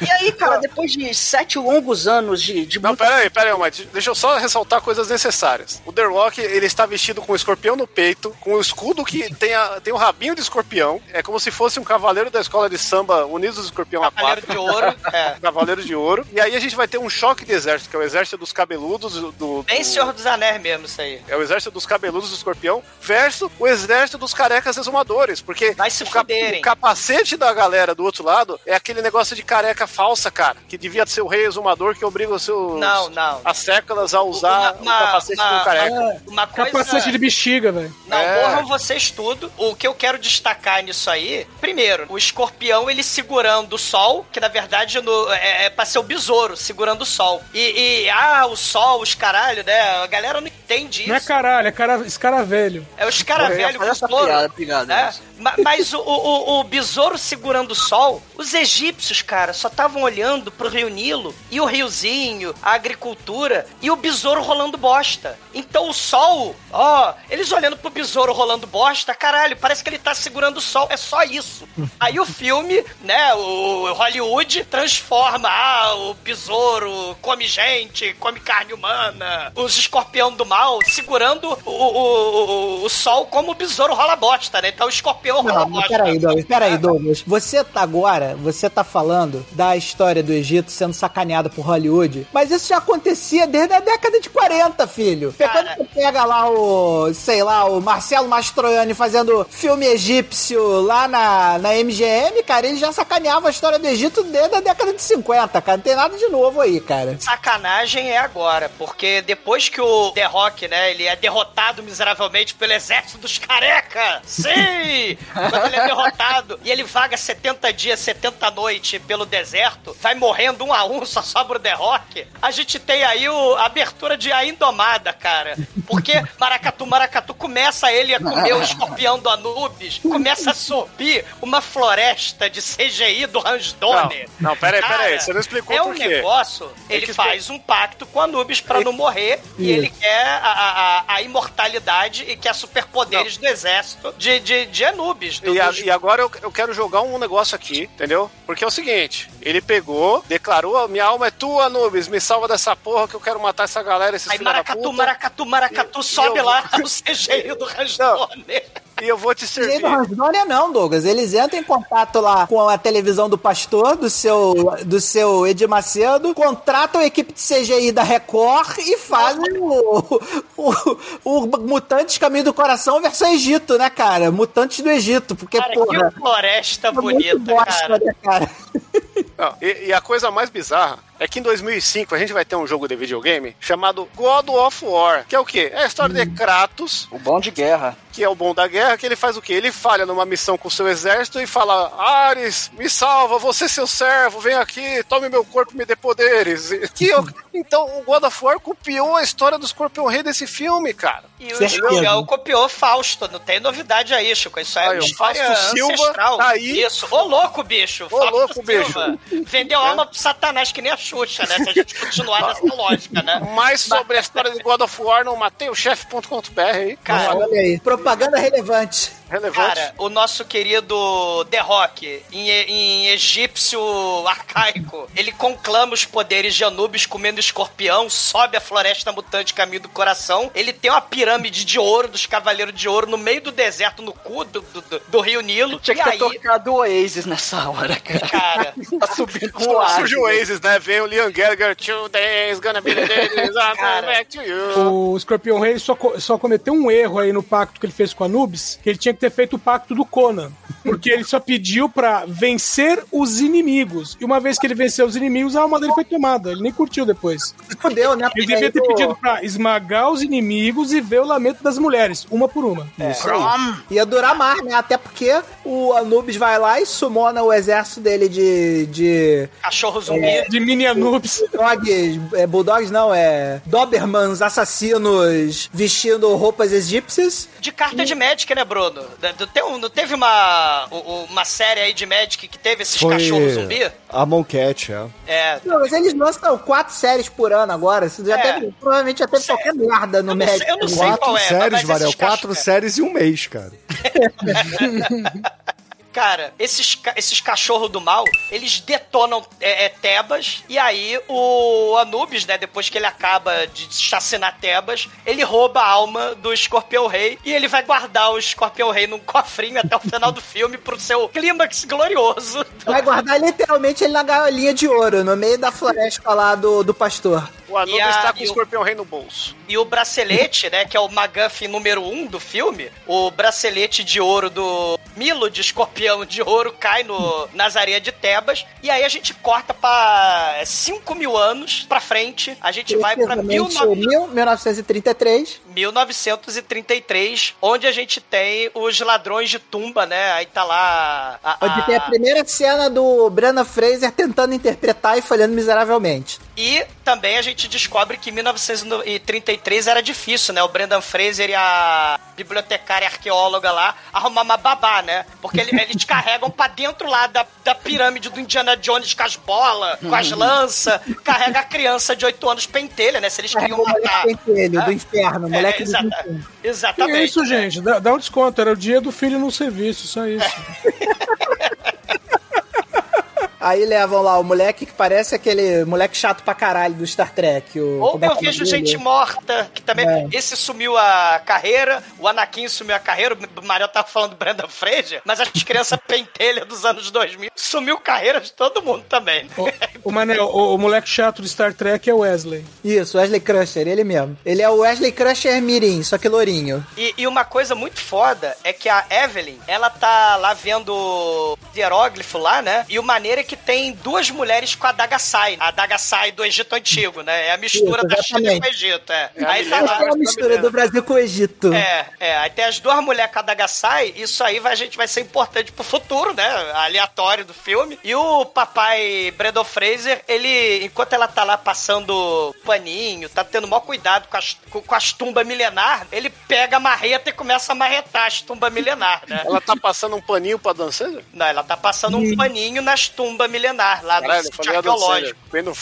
E aí, cara, depois de sete longos anos de, de Não, muita pera aí, pera aí, mas deixa eu só ressaltar coisas necessárias. O The Rock, ele está vestido com um escorpião no peito, com um escudo que tem, a, tem um rabinho de escorpião. É como se fosse um cavaleiro da escola de samba Unidos do Escorpião Cavaleiro A4. de ouro. É. Cavaleiro de Ouro. E aí a gente vai ter um choque de exército, que é o exército dos cabeludos do. do Bem Senhor dos Anéis mesmo, isso aí. É o exército dos cabeludos do escorpião versus o exército dos carecas exumadores. Porque Vai se o, cap- o capacete da galera do outro lado é aquele negócio de careca falsa, cara. Que devia ser o rei exumador que obriga os seus. Não, não. As séculas a usar Uma- o capacete uma- do careca. Uma coisa... Capacete de bexiga, velho. Não, É. morram vocês tudo. O que eu quero destacar nisso aí, primeiro, o escorpião ele segurando o sol, que na verdade no- é, é pra ser o besouro segurando o sol. E, e, ah, o sol, os caralho, né? A galera não entende isso. Não é caralho, é cara, escaravelho. É os caras Eu ia velhos fazer essa piada, obrigado, né? Nelson. Ma- Mas o, o, o besouro segurando o sol, os egípcios, cara, só estavam olhando pro rio Nilo e o riozinho, a agricultura e o besouro rolando bosta. Então o sol, ó, eles olhando pro besouro rolando bosta, caralho, parece que ele tá segurando o sol, é só isso. Aí o filme, né, o Hollywood transforma, ah, o besouro come gente, come carne humana, os escorpião do mal segurando o, o, o, o sol como o besouro rola bosta, né? Então o escorpião rola Não, bosta. peraí, Douglas, peraí, Douglas. Você tá agora, você tá falando da história do Egito sendo sacaneada por Hollywood, mas isso já acontecia desde a década de 40, filho. Porque quando você pega lá o, sei lá, o Marcelo Mastroianni fazendo filme egípcio lá na, na MGM, cara, ele já sacaneava a história do Egito desde a década de 50, cara. Não tem nada de novo aí, cara. Sacanagem é agora, porque depois que o The Rock Rock, né? Ele é derrotado miseravelmente pelo exército dos careca. Sim! Quando ele é derrotado e ele vaga 70 dias, 70 noites pelo deserto, vai morrendo um a um, só sobra o The Rock. A gente tem aí o, a abertura de A Indomada, cara. Porque Maracatu, Maracatu começa ele a comer o escorpião do Anubis, começa a subir uma floresta de CGI do Hans Donner. Não, não, peraí, Cara, peraí, você não explicou é por um quê. negócio, ele que faz um pacto com Anubis pra não morrer e ele quer a, a, a- a imortalidade e quer superpoderes do exército de, de, de Anubis. do- E, a- dos- e agora eu, eu quero jogar um negócio aqui, entendeu? Porque é o seguinte, ele pegou, declarou, minha alma é tua, Anubis, me salva dessa porra que eu quero matar essa galera, esses Aí filha da Maracatu, puta. Maracatu, Maracatu, E- sobe e eu- lá o CGI do Hans Donner. E eu vou te E servir. do Ransdónia não, Douglas. Eles entram em contato lá com a televisão do pastor, do seu, do seu Edir Macedo, contratam a equipe de CGI da Record e fazem o, o, o Mutantes Caminho do Coração versão Egito, né, cara? Mutantes do Egito, porque, Cara, porra... que floresta é bonita, bosta, cara. né, cara? E, e a coisa mais bizarra é que em 2005 a gente vai ter um jogo de videogame chamado God of War, que é o quê? É a história de Kratos, O bom de guerra. que é o bom da guerra, que ele faz o quê? Ele falha numa missão com o seu exército e fala: Ares, me salva, você seu servo, vem aqui, tome meu corpo e me dê poderes. E- Que eu- então o God of War copiou a história do Escorpião Rei desse filme, cara. E o. Julião copiou Fausto, não tem novidade aí, Chico. Isso é Aí, Fausto Silva tá aí. Isso. Ô louco, bicho. Ô, louco, bicho. Silva. Vendeu alma pro satanás que nem a Xuxa, né? Se a gente continuar nessa lógica, né? Mais sobre a história de God of War no mateuschef.com.br aí. Cara, Olha aí, propaganda relevante. Relevante. Cara, o nosso querido The Rock, em, em egípcio arcaico, ele conclama os poderes de Anubis comendo escorpião, sobe a floresta mutante caminho do coração. Ele tem uma pirâmide de ouro dos Cavaleiros de Ouro no meio do deserto, no cu do, do, do- do Rio Nilo. Tinha que e ter aí, tocado o Oasis nessa hora, cara. cara, Tá subindo com o ar. Surge o Oasis, né? Vem o Liam Gallagher, two days, gonna be the days, I'm Cara. back to you. O Scorpion Rei só, co- só cometeu um erro aí no pacto que ele fez com Anubis, que ele tinha que ter feito o pacto do Conan. Porque ele só pediu pra vencer os inimigos. E uma vez que ele venceu os inimigos, a alma dele foi tomada. Ele nem curtiu depois. Fudeu, né? Ele devia ter pedido pra esmagar os inimigos e ver o lamento das mulheres, uma por uma. Isso aí. Ia durar mais, né? Até porque o Anubis vai lá e sumona o exército dele de. de cachorro zumbi. De mini Anubis. Bulldogs, é, Bulldogs não, é. Dobermans assassinos vestindo roupas egípcias. De carta de Magic, né, Bruno? Tem um- Não teve uma, uma série aí de Magic que teve esses cachorros zumbi? A Moncat, é. É. Não, mas eles lançam quatro séries por ano agora. Isso já É. teve, provavelmente já teve qualquer merda no Eu não Magic. sei- eu não sei Quatro qual é, séries, mas Varel. Quatro cachorros- séries em um mês, cara. Cara, esses, ca- esses cachorros do mal, eles detonam é, é, Tebas, e aí o Anubis, né, depois que ele acaba de chacinar Tebas, ele rouba a alma do Escorpião Rei, e ele vai guardar o Escorpião Rei num cofrinho até o final do filme pro seu clímax glorioso. Vai guardar literalmente ele na gaiolinha de ouro, no meio da floresta lá do, do pastor. O Anubis E a- está com o o- escorpião rei no bolso. E o bracelete, né, que é o McGuffin número um do filme, o bracelete de ouro do Milo de escorpião de ouro cai no, nas areias de Tebas. E aí a gente corta pra 5 mil anos pra frente. A gente vai pra Precisamente 19... mil- 1933. 1933, onde a gente tem os ladrões de tumba, né? Aí tá lá. a- Onde a- tem a primeira cena do Brandon Fraser tentando interpretar e falhando miseravelmente. E também a gente descobre que 1933 era difícil, né? O Brendan Fraser e a bibliotecária arqueóloga lá arrumar uma babá, né? Porque ele- eles carregam pra dentro lá da, da pirâmide do Indiana Jones com as bolas, com as lanças, carrega a criança de 8 anos pentelha, né? Se eles queriam matar. pentelho do Ah, inferno, é, moleque do exata- Exatamente. é isso, gente? Dá, dá um desconto. Era o dia do filho no serviço, só isso. Aí levam lá o moleque que parece aquele moleque chato pra caralho do Star Trek. O, Ou é eu que o vejo dele? gente morta, que também. É. Esse sumiu a carreira, o Anakin sumiu a carreira, o Mariel tava falando do Brandon Fraser, mas as crianças pentelha dos anos 2000 sumiu carreira de todo mundo também. O, Manel, o, o moleque chato do Star Trek é o Wesley. Isso, Wesley Crusher, ele mesmo. Ele é o Wesley Crusher Mirim, só que lourinho. E, e uma coisa muito foda é que a Evelyn, ela tá lá vendo o hieróglifo lá, né? E o maneiro é que que tem duas mulheres com a adaga sai. A adaga sai do Egito Antigo, né? É a mistura Isso, da China com o. Egito, é. É a aí tá lá. É uma mistura do Brasil com o Egito. É, é, aí tem as duas mulheres com a adaga sai, isso aí vai, a gente vai ser importante pro futuro, né? Aleatório do filme. E o papai Brendan Fraser, ele, enquanto ela tá lá passando paninho, tá tendo maior cuidado com as, com, com as tumbas milenar, ele pega a marreta e começa a marretar as tumbas milenar, né? Ela tá passando um paninho pra dançando? Não, ela tá passando um paninho nas tumbas milenar, lá Caralho, eu sítio arqueológico. Bem no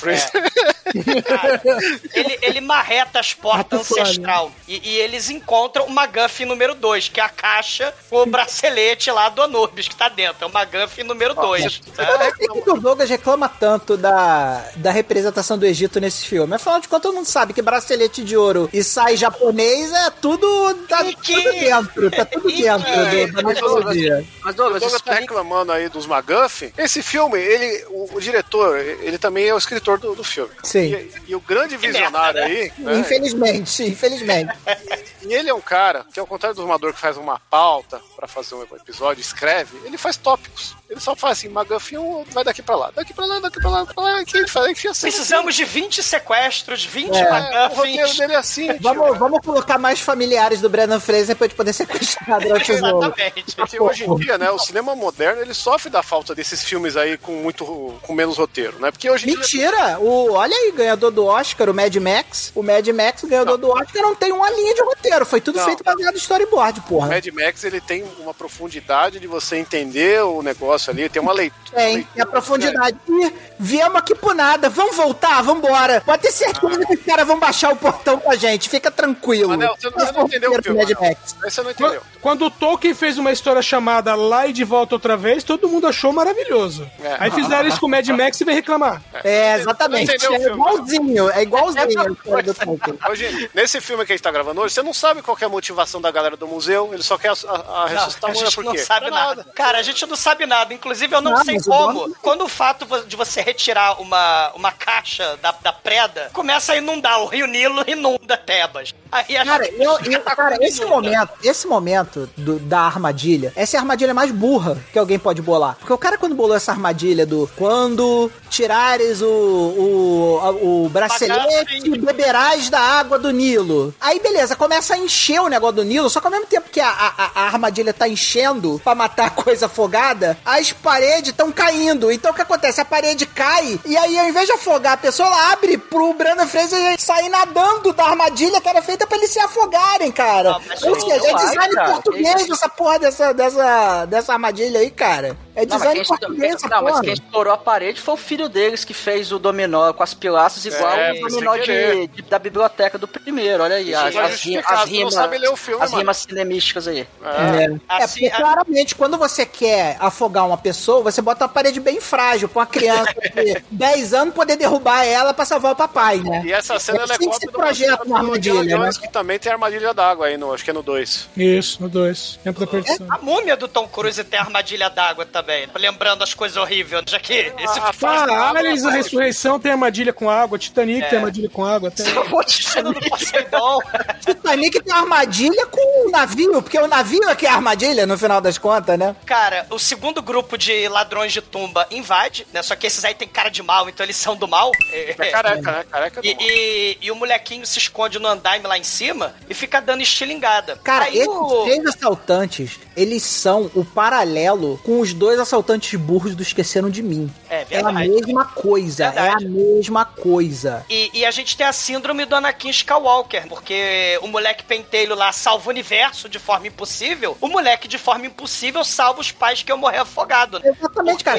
Ele, ele marreta as portas ancestral. E, e eles encontram o McGuffin número 2, que é a caixa com o bracelete lá do Anubis, que tá dentro. É o McGuffin número 2. Eu não sei por que o Douglas reclama tanto da, da representação do Egito nesse filme. Afinal de contas, todo mundo sabe que bracelete de ouro e sai japonês é tudo. Tá E que- tudo dentro. Tá tudo E dentro que- do- da mitologia. Mas, O Douglas, isso tá aí- reclamando aí dos McGuffin. Esse filme, ele, o, o diretor, ele também é o escritor do, do filme. Sim. E, e o grande visionário merda, né? aí, né, Infelizmente, infelizmente. e ele é um cara que, ao contrário do armador que faz uma pauta pra fazer um episódio, escreve, ele faz tópicos. Ele só faz assim, um vai daqui pra lá, daqui pra lá, daqui pra lá, pra lá, que ele faz, enfia assim. Precisamos de 20 sequestros, 20 É, o roteiro dele é assim. Vamos, vamos colocar mais familiares do Brandon Fraser pra gente poder sequestrar durante o jogo. Exatamente. Porque hoje em dia, né, o cinema moderno, ele sofre da falta desses filmes aí com muito com menos roteiro, né? Porque hoje em dia Mentira! O, olha aí, ganhador do Oscar, o Mad Max. O Mad Max, ganhador do Oscar, não tem uma linha de roteiro. Foi tudo Não. feito baseado em storyboard, o porra. Mad Max ele tem uma profundidade de você entender o negócio ali, tem uma leitura. Tem, tem a profundidade. E viemos aqui por nada. Vamos voltar, vambora. Pode ter certeza que os caras vão baixar o portão com a gente. Fica tranquilo. Manel, você não, você não entendeu o filme. Mad Manel. Max. Você não Quando, entendeu. quando o Tolkien fez uma história chamada Lá e de Volta Outra Vez, todo mundo achou maravilhoso. É. Aí fizeram isso com o Mad Max e veio reclamar. É, exatamente. Não entendeu o É filme, igualzinho. É igualzinho a história do Tolkien. Hoje, nesse filme que a gente tá gravando hoje, você não sabe qual que é a motivação da galera do museu, ele só quer a, a, a Não, ressuscitar a a mulher gente por não quê? sabe Pra nada. Cara, a gente não sabe nada. Inclusive, eu não, Não, sei como. dono- Quando o fato de você retirar uma, uma caixa da, da preda começa a inundar o Rio Nilo, inunda Tebas. Aí a Cara, gente eu, eu- tá cara esse momento, esse momento do- da armadilha, essa é a armadilha mais burra que alguém pode bolar. Porque o cara, quando bolou essa armadilha do quando tirares o, o, o bracelete, Bagaço. beberás da água do Nilo. Aí, beleza, começa a encher o negócio do Nilo, só que ao mesmo tempo que a, a- a armadilha tá enchendo pra matar a coisa afogada, as paredes estão caindo. Então o que acontece? A parede cai, e aí ao invés de afogar a pessoa, ela abre pro Brandon Fraser sair nadando da armadilha que era feita pra eles se afogarem, cara. Mas Ou seja, é design cara, português essa porra dessa, dessa, dessa armadilha aí, cara. É Não, mas design estourou- português essa não, mas quem estourou a parede foi o filho deles que fez o dominó com as pilastras igual É, o dominó de, de- da biblioteca do primeiro. Olha aí, Isso as, é as, as não rimas. sabe ler o filme, as rimas cinemísticas aí. É, é Assim, porque a- claramente, quando você quer afogar uma pessoa, você bota uma parede bem frágil pra uma criança de 10 anos poder derrubar ela pra salvar o papai, né? E essa cena É é assim que cópia se projeta uma armadilha, né? Que também tem armadilha d'água aí, no, acho que é no 2. Isso, no 2. Tempo da perdição. A múmia do Tom Cruise tem armadilha d'água também. Lembrando as coisas horríveis, já que esse Ah, filme Ah, Aliens, a ressurreição tem armadilha com água, Titanic É. tem armadilha com água. Tem... Poseidon. Titanic tem armadilha com o navio, porque o navio é que é a armadilha, no final das contas, né? Cara, o segundo grupo de ladrões de tumba invade, né? Só que esses aí tem cara de mal, então eles são do mal. É careca, né? Careca do E, mal. e- e o molequinho se esconde no andaime lá em cima e fica dando estilingada. Cara, Aí esses o- três assaltantes, eles são o paralelo com os dois assaltantes burros do Esqueceram de Mim. É É a mesma coisa, Verdade. é a mesma coisa. E, e a gente tem a síndrome do Anakin Skywalker, porque o moleque pentelho lá salva o universo de forma impossível, o moleque de forma impossível salva os pais que iam morrer afogado. Né? Exatamente, cara.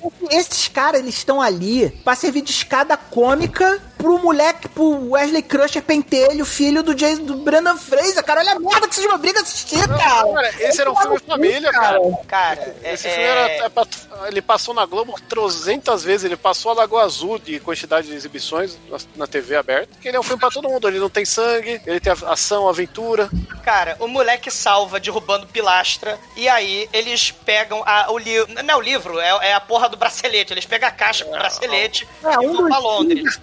Porque- Esses caras, eles estão ali pra servir de escada cômica pro moleque, pro Wesley Crusher Pentelho, filho do Jason, do Brandon Fraser, cara. Olha a merda que vocês me obrigam a assistir, cara. Cara, esse era um filme no cu, família, cara. Cara, é, Esse é- filme era, é pra- ele passou na Globo trozentas vezes, ele passou a Lagoa Azul de quantidade de exibições na, na TV aberta. Que ele é um filme pra todo mundo, ele não tem sangue, ele tem ação, aventura. Cara, o moleque salva derrubando pilastra, e aí eles pegam a- o livro. Não é o livro, é, é a porra do bracelete. Eles pegam a caixa com o bracelete É, e um vão pra Londres.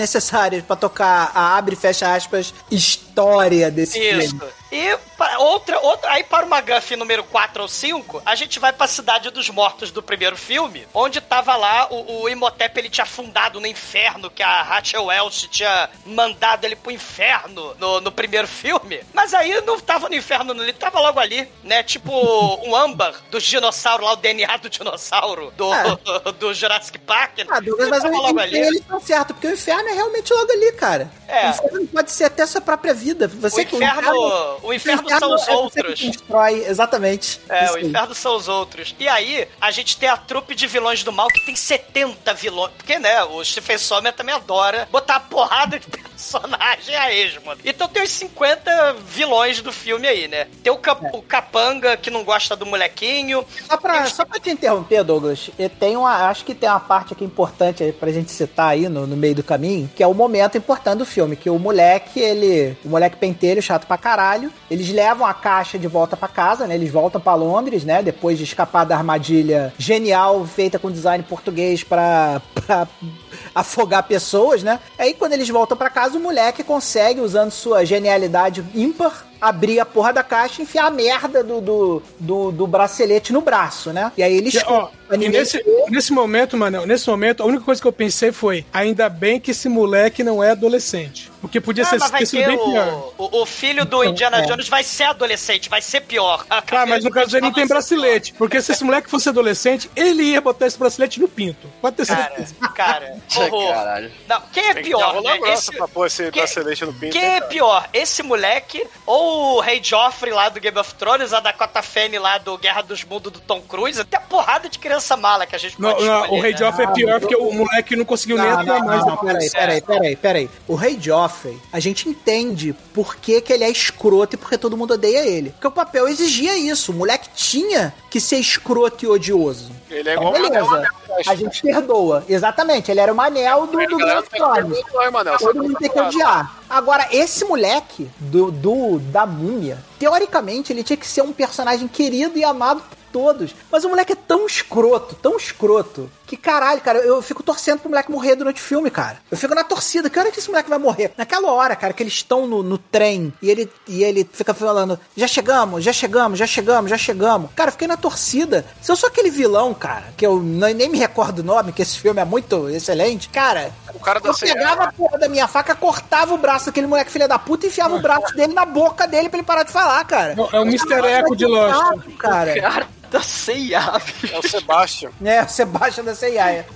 Artefatos necessários pra tocar a abre e fecha aspas história desse Isso. filme. E outra, outra. Aí para o McGuffin número 4 ou 5, a gente vai pra Cidade dos Mortos do primeiro filme, onde tava lá o, o Imhotep, ele tinha afundado no inferno, que a Rachel Welch tinha mandado ele pro inferno no, no primeiro filme. Mas aí não tava no inferno, ele tava logo ali, né? Tipo um âmbar dos dinossauros lá, o DNA do dinossauro do, É. do Jurassic Park. Ah, Douglas, mas logo ali. eles estão certo, porque o inferno é realmente logo ali, cara. É. O inferno pode ser até sua própria vida. Você O inferno- o inferno são os é outros. que constrói, exatamente. É, Isso o aí. inferno são os outros. E aí, a gente tem a trupe de vilões do mal que tem 70 vilões. Porque, né, o Stephen Sommer também adora botar a porrada de personagem a esmo. Então tem os 50 vilões do filme aí, né? Tem o, cap- o Capanga, que não gosta do molequinho. Só pra, só pra te interromper, Douglas, tem uma, acho que tem uma parte aqui importante pra gente citar aí no, no meio do caminho, que é o momento importante do filme, que o moleque, ele, o moleque pentelho, chato pra caralho, eles levam a caixa de volta pra casa, né, eles voltam pra Londres, né, depois de escapar da armadilha genial feita com design português pra, pra afogar pessoas, né, aí quando eles voltam pra casa, o moleque consegue, usando sua genialidade ímpar, abrir a porra da caixa e enfiar a merda do, do, do, do bracelete no braço, né? E aí eles. E, ó, e nesse, nesse momento, mano, nesse momento, a única coisa que eu pensei foi: ainda bem que esse moleque não é adolescente. Porque podia Ah, ser mas vai ter bem pior. o, o, o filho do Indiana é. Jones vai ser adolescente, vai ser pior. Ah, mas no caso dele não tem bracelete. Porque se esse moleque fosse adolescente, ele ia botar esse bracelete no pinto. Pode ter Cara, certeza. cara. Caralho. Não, quem é que pior, dar né? Esse, pra pôr esse que- bracelete no pinto. quem é cara? pior, esse moleque ou o Rei Joffrey lá do Game of Thrones, a Dakota Fanning lá do Guerra dos Mundos do Tom Cruise, até a porrada de criança mala que a gente Não, pode não, escolher, o Rei né? Joffrey é pior porque o moleque não conseguiu nem Não, atuar não, mais não, depois. peraí, peraí, peraí, peraí. O Rei Joffrey, a gente entende por que, que ele é escroto e porque todo mundo odeia ele. Porque o papel exigia isso. O moleque tinha que ser escroto e odioso. Ele é Então, igual beleza. A gente perdoa. Exatamente. Ele era o Manel do, do Game of Thrones. Todo mundo tem que odiar. Agora, esse moleque do, do da múmia, teoricamente, ele tinha que ser um personagem querido e amado por todos. Mas o moleque é tão escroto, tão escroto, que caralho, cara, eu fico torcendo pro moleque morrer durante o filme, cara. Eu fico na torcida, que hora que esse moleque vai morrer? Naquela hora, cara, que eles estão no, no trem e ele, e ele fica falando: já chegamos, já chegamos, já chegamos, já chegamos. Cara, eu fiquei na torcida. Se eu sou aquele vilão, cara, que eu nem nem me recordo o nome, que esse filme é muito excelente, cara. O cara da Eu pegava a porra da minha faca, cortava o braço daquele moleque filha da puta e enfiava o braço dele na boca dele pra ele parar de falar, cara. É o Mr. Echo de Lost. Cara. Cara da CIA, É o Sebastian. É, o Sebastião da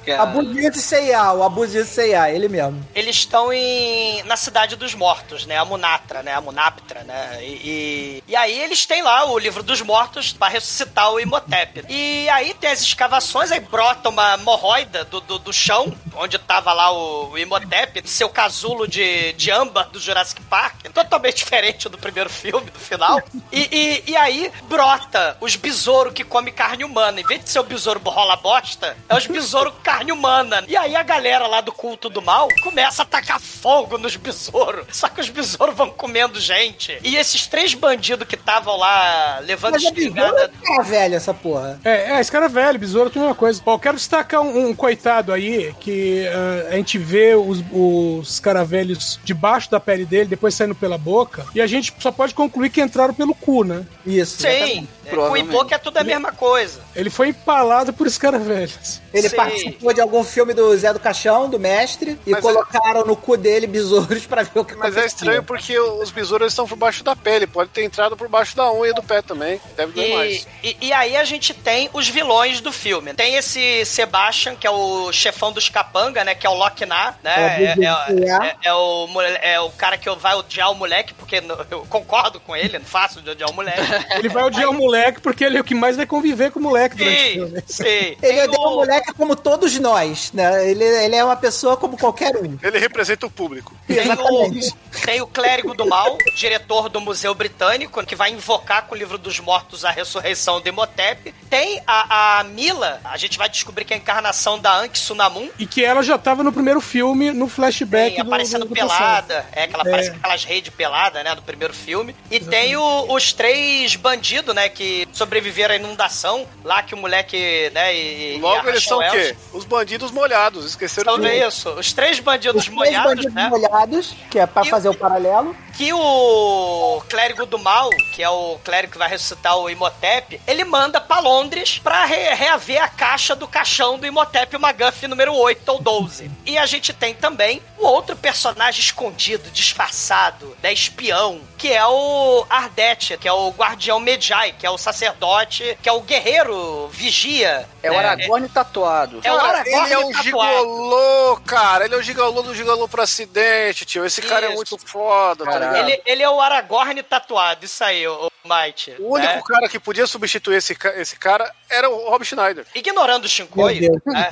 Cara. Abusinho de CIA, o abusinho de CIA, ele mesmo. Eles estão em na cidade dos mortos, né? A Munatra, né? A Munaptra, né? E, e, e aí eles têm lá o livro dos mortos pra ressuscitar o Imhotep. E aí tem as escavações, aí brota uma morroida do, do, do chão, onde tava lá o, o Imhotep, seu casulo de, de âmbar do Jurassic Park, totalmente diferente do primeiro filme, do final. E, e, e aí brota os besouros que come carne humana. Em vez de ser o besouro rola bosta, é os besouros com carne humana. E aí a galera lá do culto do mal começa a tacar fogo nos besouros. Só que os besouros vão comendo gente. E esses três bandidos que estavam lá levando Mas é espingarda. besouro é velho essa porra. É, é, esse cara é velho, besouro, tudo a mesma coisa. Ó, eu quero destacar um, um coitado aí, que ah, a gente vê os, os caravelhos debaixo da pele dele, depois saindo pela boca, e a gente só pode concluir que entraram pelo cu, né? Isso. Sim, é, cu e boca é tudo a mesma coisa. Ele foi empalado por escaravelhos. Ele Sim. participou de algum filme do Zé do Caixão, do mestre, e Mas é- colocaram no cu dele besouros pra ver o que Mas é acontecia. estranho porque os besouros estão por baixo da pele. Pode ter entrado por baixo da unha do pé também. Deve doer E, mais. e, e aí a gente tem os vilões do filme. Tem esse Sebastian, que é o chefão dos capanga, né? Que é o Locknar, né? É, É, é- é. é- é o, é o cara que vai odiar o moleque, porque eu concordo com ele, não fácil de odiar o moleque. Ele vai odiar o moleque porque ele é o que mais vai conviver com o moleque durante o Sim, filme. sim. Ele Tem odeia o- o moleque como todos nós, né? Ele, ele é uma pessoa como qualquer um. Ele representa o público. Tem Exatamente. o, tem o clérigo do mal, diretor do Museu Britânico, que vai invocar com o livro dos mortos a ressurreição de Imhotep. Tem a, a Mila, a gente vai descobrir que é a encarnação da Ankh Sunamun. E que ela já tava no primeiro filme, no flashback. Tem, do- aparecendo do- do passado. pelada. É, que ela É. aparece com aquelas redes pelada, né? Do primeiro filme. E tem o- os três bandidos, né? Que sobreviveram à inundação. Lá que o moleque, né? E, Logo eles são o quê? Os bandidos molhados, esqueceram Então de é isso. Os três bandidos Os três molhados, bandidos né? molhados, que é pra E- fazer o paralelo. que o clérigo do mal, que é o clérigo que vai ressuscitar o Imhotep, ele manda pra Londres pra re- reaver a caixa do caixão do Imhotep, o McGuffin número 8 ou 12. E a gente tem também um outro personagem escondido, disfarçado, né, espião, que é o Ardete, que é o guardião Medjai, que é o sacerdote, que é o guerreiro vigia. É o né? Aragorn tatuado. É o Cara, Aragorn ele é o tatuado. gigolô, cara. Ele é o gigolô do gigolô pro acidente, tio. Esse cara é Isso. muito foda, tá Caralho. ligado? Ele, ele é o Aragorn tatuado, isso aí, o, o Might. O único né? cara que podia substituir esse, esse cara era o Rob Schneider. Ignorando o Shinkoi, né?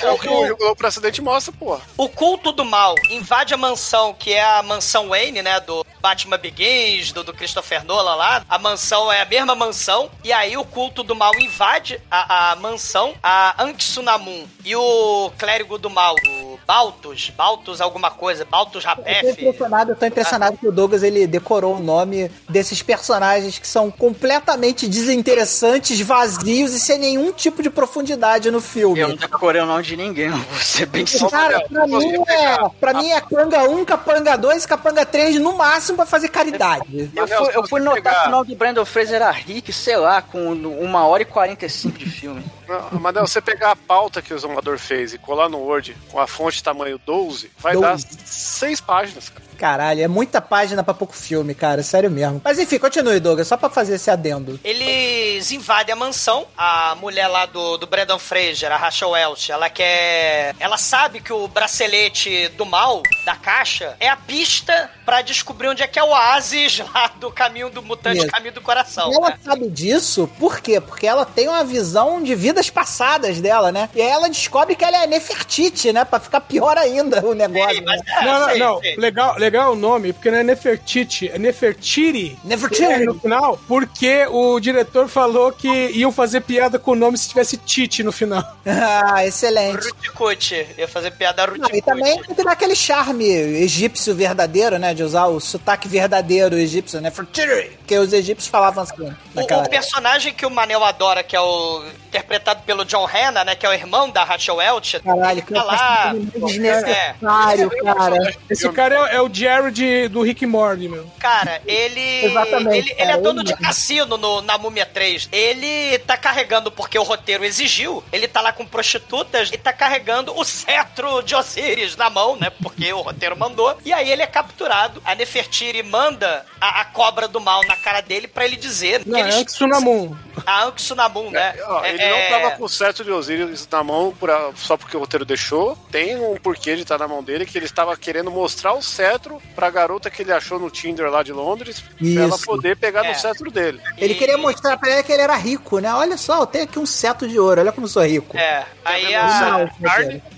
É o que o gigolô pro acidente mostra, porra. O culto do mal invade a mansão, que é a mansão Wayne, né? Do Batman Begins, do, do Christopher Nolan lá. A mansão é a mesma mansão. E aí o culto do mal invade a, a mansão. A Anksunamun e o clérigo do mal, o Baltus, Baltus alguma coisa, Baltus Eu tô Rapef. impressionado, eu tô impressionado que o Douglas ele decorou o nome desses personagens que são completamente desinteressantes, vazios e sem nenhum tipo de profundidade no filme. Eu não decorei o nome de ninguém, eu vou ser bem sincero. Cara, pra mim é, pra mim é Capanga 1, Capanga 2, Capanga 3, no máximo pra fazer caridade. Eu fui, eu fui notar que o nome do Brandon Fraser era Rick, sei lá, com uma hora e 45 de filme. Não, Mas não, você pegar a pauta que o Zomador fez e colar no Word com a fonte tamanho 12, vai 12. dar seis páginas, cara. Caralho, é muita página pra pouco filme, cara, sério mesmo. Mas enfim, continue, Douglas, só pra fazer esse adendo. Eles invadem a mansão. A mulher lá do, do Brandon Fraser, a Rachel Welch, ela quer. Ela sabe que o bracelete do mal, da caixa, é a pista pra descobrir onde é que é o oásis lá do caminho do mutante, Isso. caminho do coração. E ela né? sabe disso, por quê? Porque ela tem uma visão de vidas passadas dela, né? E aí ela descobre que ela é Nefertiti, né? Pra ficar pior ainda o negócio. Sim, mas né? é, Não, não, sei, não. sei. Legal, legal o nome, porque não é Nefertiti, é Nefertiri. Nefertiti. No final, porque o diretor falou que iam fazer piada com o nome se tivesse Tite no final. Ah, excelente. Ruticuti. Ia fazer piada Não, e também tem que dar aquele charme egípcio verdadeiro, né? De usar o sotaque verdadeiro egípcio, né? Nefertiti. Porque os egípcios falavam assim. O, Naquela o personagem que o Manel adora, que é o interpretado pelo John Hanna, né? Que é o irmão da Rachel Welch. Caralho, que tá lá. desnecessário, cara. Esse cara é, é o Jared do Rick Morty, meu. Cara, ele. Exatamente, Ele, ele cara, é dono ele de cassino no, na Múmia 3. Ele tá carregando, porque o roteiro exigiu, ele tá lá com prostitutas e tá carregando o cetro de Osiris na mão, né? Porque o roteiro mandou. E aí ele é capturado. A Nefertiri manda a, a cobra do mal na cara dele pra ele dizer Não, que ele. é o Tsunamun. A Anksunamun, né? Ó, ele É- não tava com o cetro de Osiris na mão por a- só porque o roteiro deixou. Tem um porquê de estar na mão dele, que ele estava querendo mostrar o cetro pra garota que ele achou no Tinder lá de Londres, pra ela Isso. poder pegar É. no cetro dele. Ele queria mostrar pra ela que ele era rico, né? Olha só, eu tenho aqui um seto de ouro, olha como eu sou rico. É, aí a,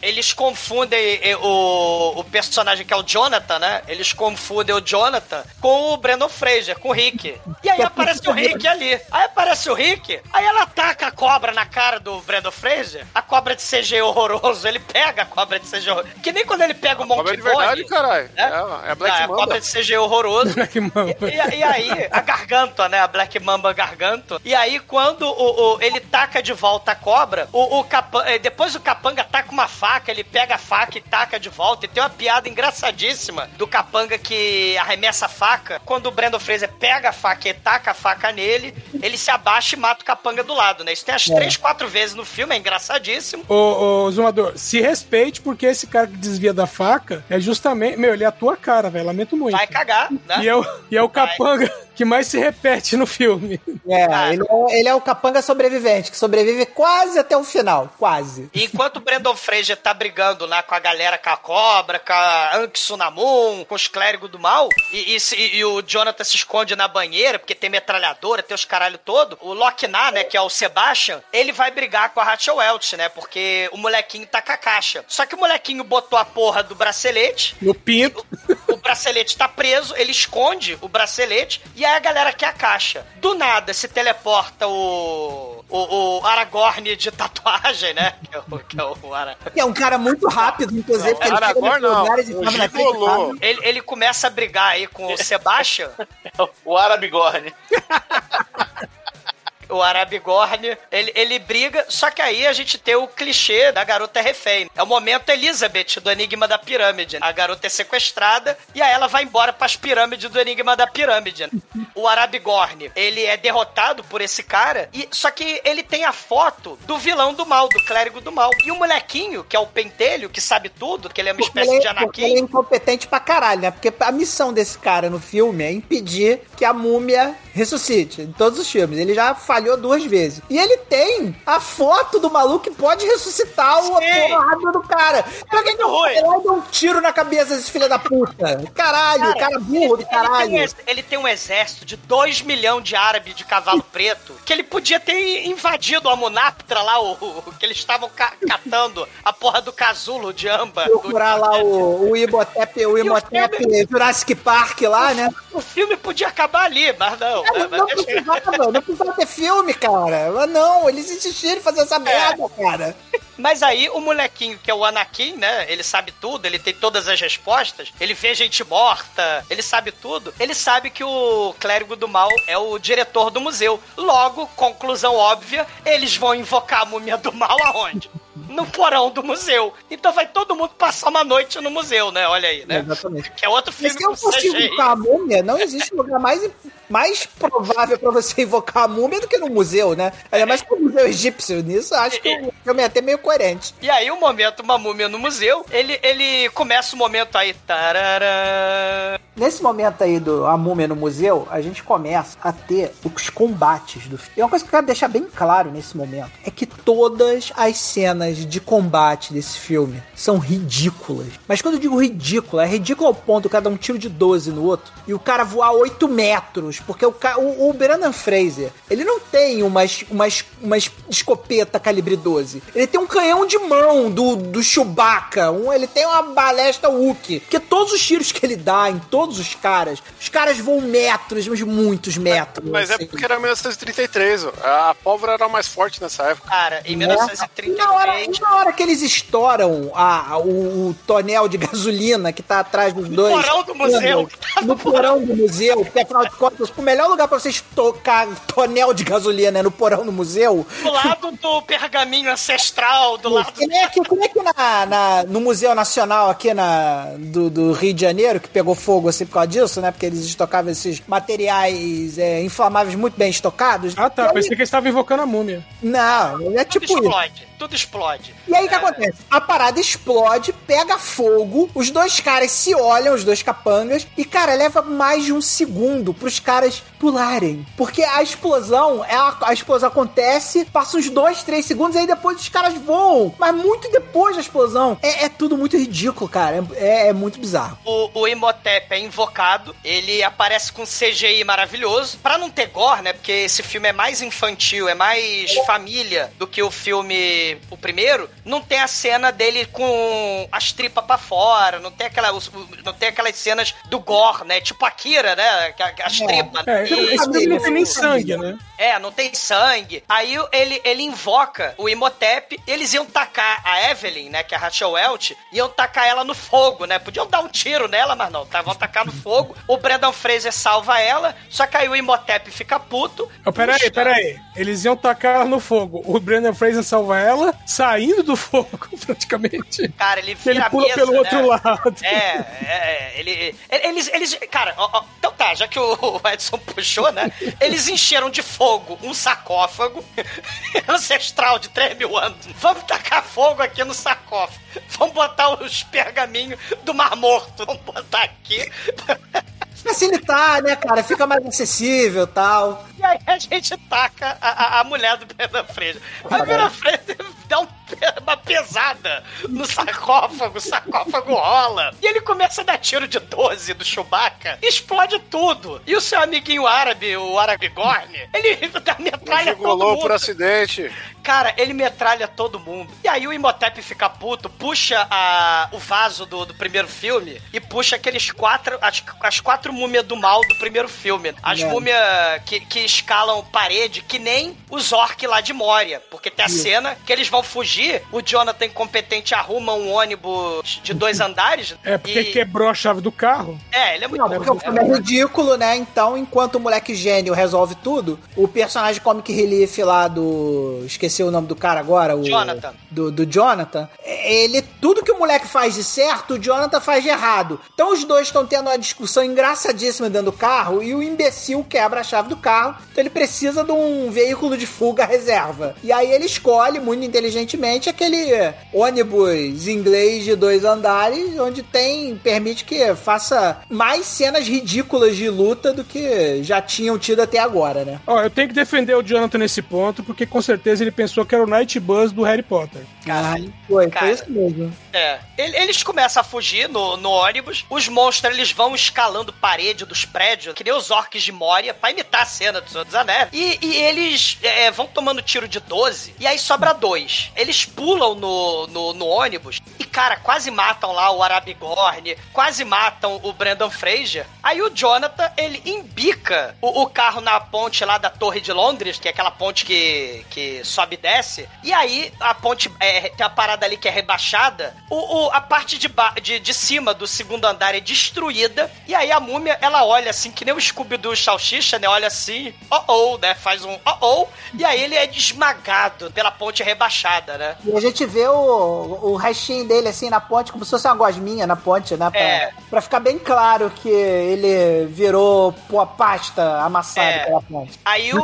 eles confundem eh, o, o personagem que é o Jonathan, né? Eles confundem o Jonathan com o Brandon Fraser, com o Rick. E aí aparece o Rick ali. Aí aparece o Rick, aí ela ataca a cobra na cara do Brandon Fraser. A cobra de CG horroroso, ele pega a cobra de CG horroroso. Que nem quando ele pega o Monkey Cobra de verdade, caralho. né? É, é a Black Ah, a Mamba. cobra de CG horroroso. Black Mamba. E, e aí, a garganta, né? A Black Mamba garganta. E aí, quando o, o- ele taca de volta a cobra, o, o capa- eh, depois o capanga taca uma faca, ele pega a faca e taca de volta. E tem uma piada engraçadíssima do capanga que arremessa a faca. Quando o Brandon Fraser pega a faca e taca a faca nele, ele se abaixa e mata o capanga do lado, né? Isso tem as É. três, quatro vezes no filme, é engraçadíssimo. Ô, ô, Zumador, se respeite, porque esse cara que desvia da faca é justamente. Meu, ele é a tua cara, velho. Lamento muito. Vai cagar, né? E é o, e é o capanga que mais se repete no filme. É, ele é, ele é o capanga sobrevivente, que sobrevive quase até o final, quase. E enquanto o Brandon Fraser tá brigando lá com a galera, com a cobra, com a Anksunamun, com os clérigos do mal, e, e e o Jonathan se esconde na banheira, porque tem metralhadora, tem os caralho todo, o Locknar, né, que é o Sebastian, ele vai brigar com a Rachel Welch, né, porque o molequinho tá com a caixa. Só que o molequinho botou a porra do bracelete, No pinto. o bracelete tá preso, ele esconde o bracelete e aí a galera quer a caixa. Do nada se teleporta o. O, o Aragorn de tatuagem, né? Que é o, que é o Ara- Que é um cara muito rápido, inclusive, porque ele chega Aragorn não, o Gigolô. Ele, ele começa a brigar aí com o Sebastian. O Arabigorn. o Arabigorn, ele, ele briga, só que aí a gente tem o clichê da garota refém. É o momento Elizabeth do Enigma da Pirâmide. A garota é sequestrada e aí ela vai embora pras pirâmides do Enigma da Pirâmide. O Arabigorn, ele é derrotado por esse cara, e só que ele tem a foto do vilão do mal, do clérigo do mal. E o molequinho, que é o pentelho, que sabe tudo, que ele é uma Porque espécie de porque ele é Anakin. incompetente pra caralho, né? Porque a missão desse cara no filme é impedir que a múmia ressuscite. Em todos os filmes. Ele já falhou duas vezes. E ele tem a foto do maluco que pode ressuscitar o porrada do cara. Pra que muito ruim. Ele vai dar um tiro na cabeça desse filho da puta. Caralho, cara, burro do Ele tem, um caralho. ele tem um exército de 2 milhões de árabes de cavalo preto que ele podia ter invadido a Munaptra lá, o, o- que eles estavam ca- catando a porra do casulo de amba. Procurar lá o, o Imhotep, o Imhotep Jurassic Park lá, né? O filme podia acabar ali, mas não. Não, não precisava, não precisava ter filme, cara. Mas não, eles insistiram em fazer essa merda, cara. Mas aí o molequinho, que é o Anakin, né? Ele sabe tudo, ele tem todas as respostas, ele vê gente morta, ele sabe tudo. Ele sabe que o clérigo do mal é o diretor do museu. Logo, conclusão óbvia, eles vão invocar a múmia do mal aonde? No porão do museu. Então vai todo mundo passar uma noite no museu, né? Olha aí, né? Exatamente. Que é outro Mas filme se eu fosse invocar a múmia, não existe lugar mais, mais provável pra você invocar a múmia do que no museu, né? Ainda mais que o museu egípcio. Nisso, acho que o filme é até meio coerente. E aí, o momento, uma múmia no museu, ele, ele começa o momento aí. Tarará. Nesse momento aí do A Múmia no Museu, a gente começa a ter os combates do filme. E uma coisa que eu quero deixar bem claro nesse momento é que todas as cenas de combate desse filme são ridículas. Mas quando eu digo ridícula, é ridículo ao ponto de cada um tiro de 12 no outro e o cara voar 8 metros. Porque o, ca- o, o Brandon Fraser, ele não tem umas, umas, umas escopeta calibre 12. Ele tem um canhão de mão do, do Chewbacca. Um, ele tem uma balesta Wookie. Porque todos os tiros que ele dá em todos os caras, os caras voam metros, mas muitos metros. Mas é assim. porque era 1933, ó. a pólvora era mais forte nessa época. Cara, em E na, hora, 1933. e na hora que eles estouram a, a- o, o tonel de gasolina que tá atrás dos dois. porão do museu. No porão do museu, porque afinal de contas, o melhor lugar pra vocês tocar tonel de gasolina é no porão do museu. Do lado do pergaminho ancestral, do lado Que nem aqui, que nem aqui na, na- no Museu Nacional aqui na, do, do Rio de Janeiro, que pegou fogo assim por causa disso, né? Porque eles estocavam esses materiais é, inflamáveis muito bem estocados. Ah, tá. E aí- Pensei que eles estavam invocando a múmia. Não, é tipo tudo isso. explode. Tudo explode. E aí o que acontece? A parada explode, pega fogo, os dois caras se olham, os dois capangas, e, cara, leva mais de um segundo pros caras pularem. Porque a explosão, é a, a explosão acontece, passa uns dois, três segundos, aí depois os caras voam. Mas muito depois da explosão. É, é tudo muito ridículo, cara. É, é muito bizarro. O, o Imhotep é invocado, ele aparece com CGI maravilhoso. Pra não ter gore, né? Porque esse filme é mais infantil, é mais família do que o filme, o primeiro. Não tem a cena dele com as tripas pra fora, não tem, aquela, não tem aquelas cenas do gore, né? Tipo Akira, né? As tripas. É, E- esse filme não tem nem sangue, né? É, não tem sangue. Aí ele, ele invoca o Imhotep. Eles iam tacar a Evelyn, né? Que é a Rachel Welch. Iam tacar ela no fogo, né? Podiam dar um tiro nela, mas não. Tá, vão tacar no fogo. O Brandon Fraser salva ela. Só que aí o Imhotep fica puto. Oh, peraí, peraí. Eles iam tacar ela no fogo. O Brandon Fraser salva ela saindo do fogo, praticamente. Cara, ele Ele vira a pula mesa, pelo né? outro lado. É, é, ele, eles, eles, cara, ó, ó, então tá, já que o Edson puxou, né? Eles encheram de fogo um sarcófago ancestral de 3 mil anos. Vamos tacar fogo aqui no sarcófago. Vamos botar os pergaminhos do Mar Morto. Vamos botar aqui. Facilitar, né, cara? Fica mais acessível e tal. E aí a gente taca a, a- a mulher do Brandon Fraser. A Brandon Fraser dá um uma pesada no sarcófago, o sarcófago rola. E ele começa a dar tiro de 12 do Chewbacca, e explode tudo. E o seu amiguinho árabe, o Arabigorn, ele dá metralha todo mundo. por acidente. Cara, ele metralha todo mundo. E aí o Imhotep fica puto, puxa a, o vaso do, do primeiro filme e puxa aqueles quatro. As, as quatro múmias do mal do primeiro filme. As É. múmias que, que escalam parede, que nem os orcs lá de Moria. Porque tem a Isso. cena que eles vão fugir, o Jonathan incompetente arruma um ônibus de dois andares. É porque e- quebrou a chave do carro. É, ele é muito Não, porque o filme é ridículo, né? Então, enquanto o moleque gênio resolve tudo, o personagem comic relief lá do. Esqueci o nome do cara agora, o. Jonathan. Do, do Jonathan. Ele. Tudo que o moleque faz de certo, o Jonathan faz de errado. Então os dois estão tendo uma discussão engraçadíssima dentro do carro e o imbecil quebra a chave do carro. Então ele precisa de um veículo de fuga reserva. E aí ele escolhe, muito inteligentemente, aquele ônibus inglês de dois andares, onde tem. permite que faça mais cenas ridículas de luta do que já tinham tido até agora, né? Ó, eu tenho que defender o Jonathan nesse ponto, porque com certeza ele pensou que era o Night Buzz do Harry Potter. Caralho. Foi, Cara. foi isso mesmo. É. Ele- Eles começam a fugir no, no ônibus. Os monstros, eles vão escalando parede dos prédios, que nem os orcs de Moria, pra imitar a cena dos Anéis. E, e eles é, vão tomando tiro de 12, e aí sobra dois. Eles pulam no, no, no ônibus e, cara, quase matam lá o Arabigorn, quase matam o Brandon Fraser. Aí o Jonathan, ele embica o, o carro na ponte lá da Torre de Londres, que é aquela ponte que, que sobe e desce. E aí a ponte é, tem a parada ali que é rebaixada. O, o- a parte de, ba- de, de cima do segundo andar é destruída. E aí a múmia, ela olha assim, que nem o Scooby do Salsicha, né? Olha assim, oh oh, né? Faz um oh oh. E aí ele é esmagado pela ponte rebaixada, né? E a gente vê o, o restinho dele assim na ponte, como se fosse uma gosminha na ponte, né? Pra, É. pra ficar bem claro que ele virou pô, pasta amassada É. pela ponte. Aí o,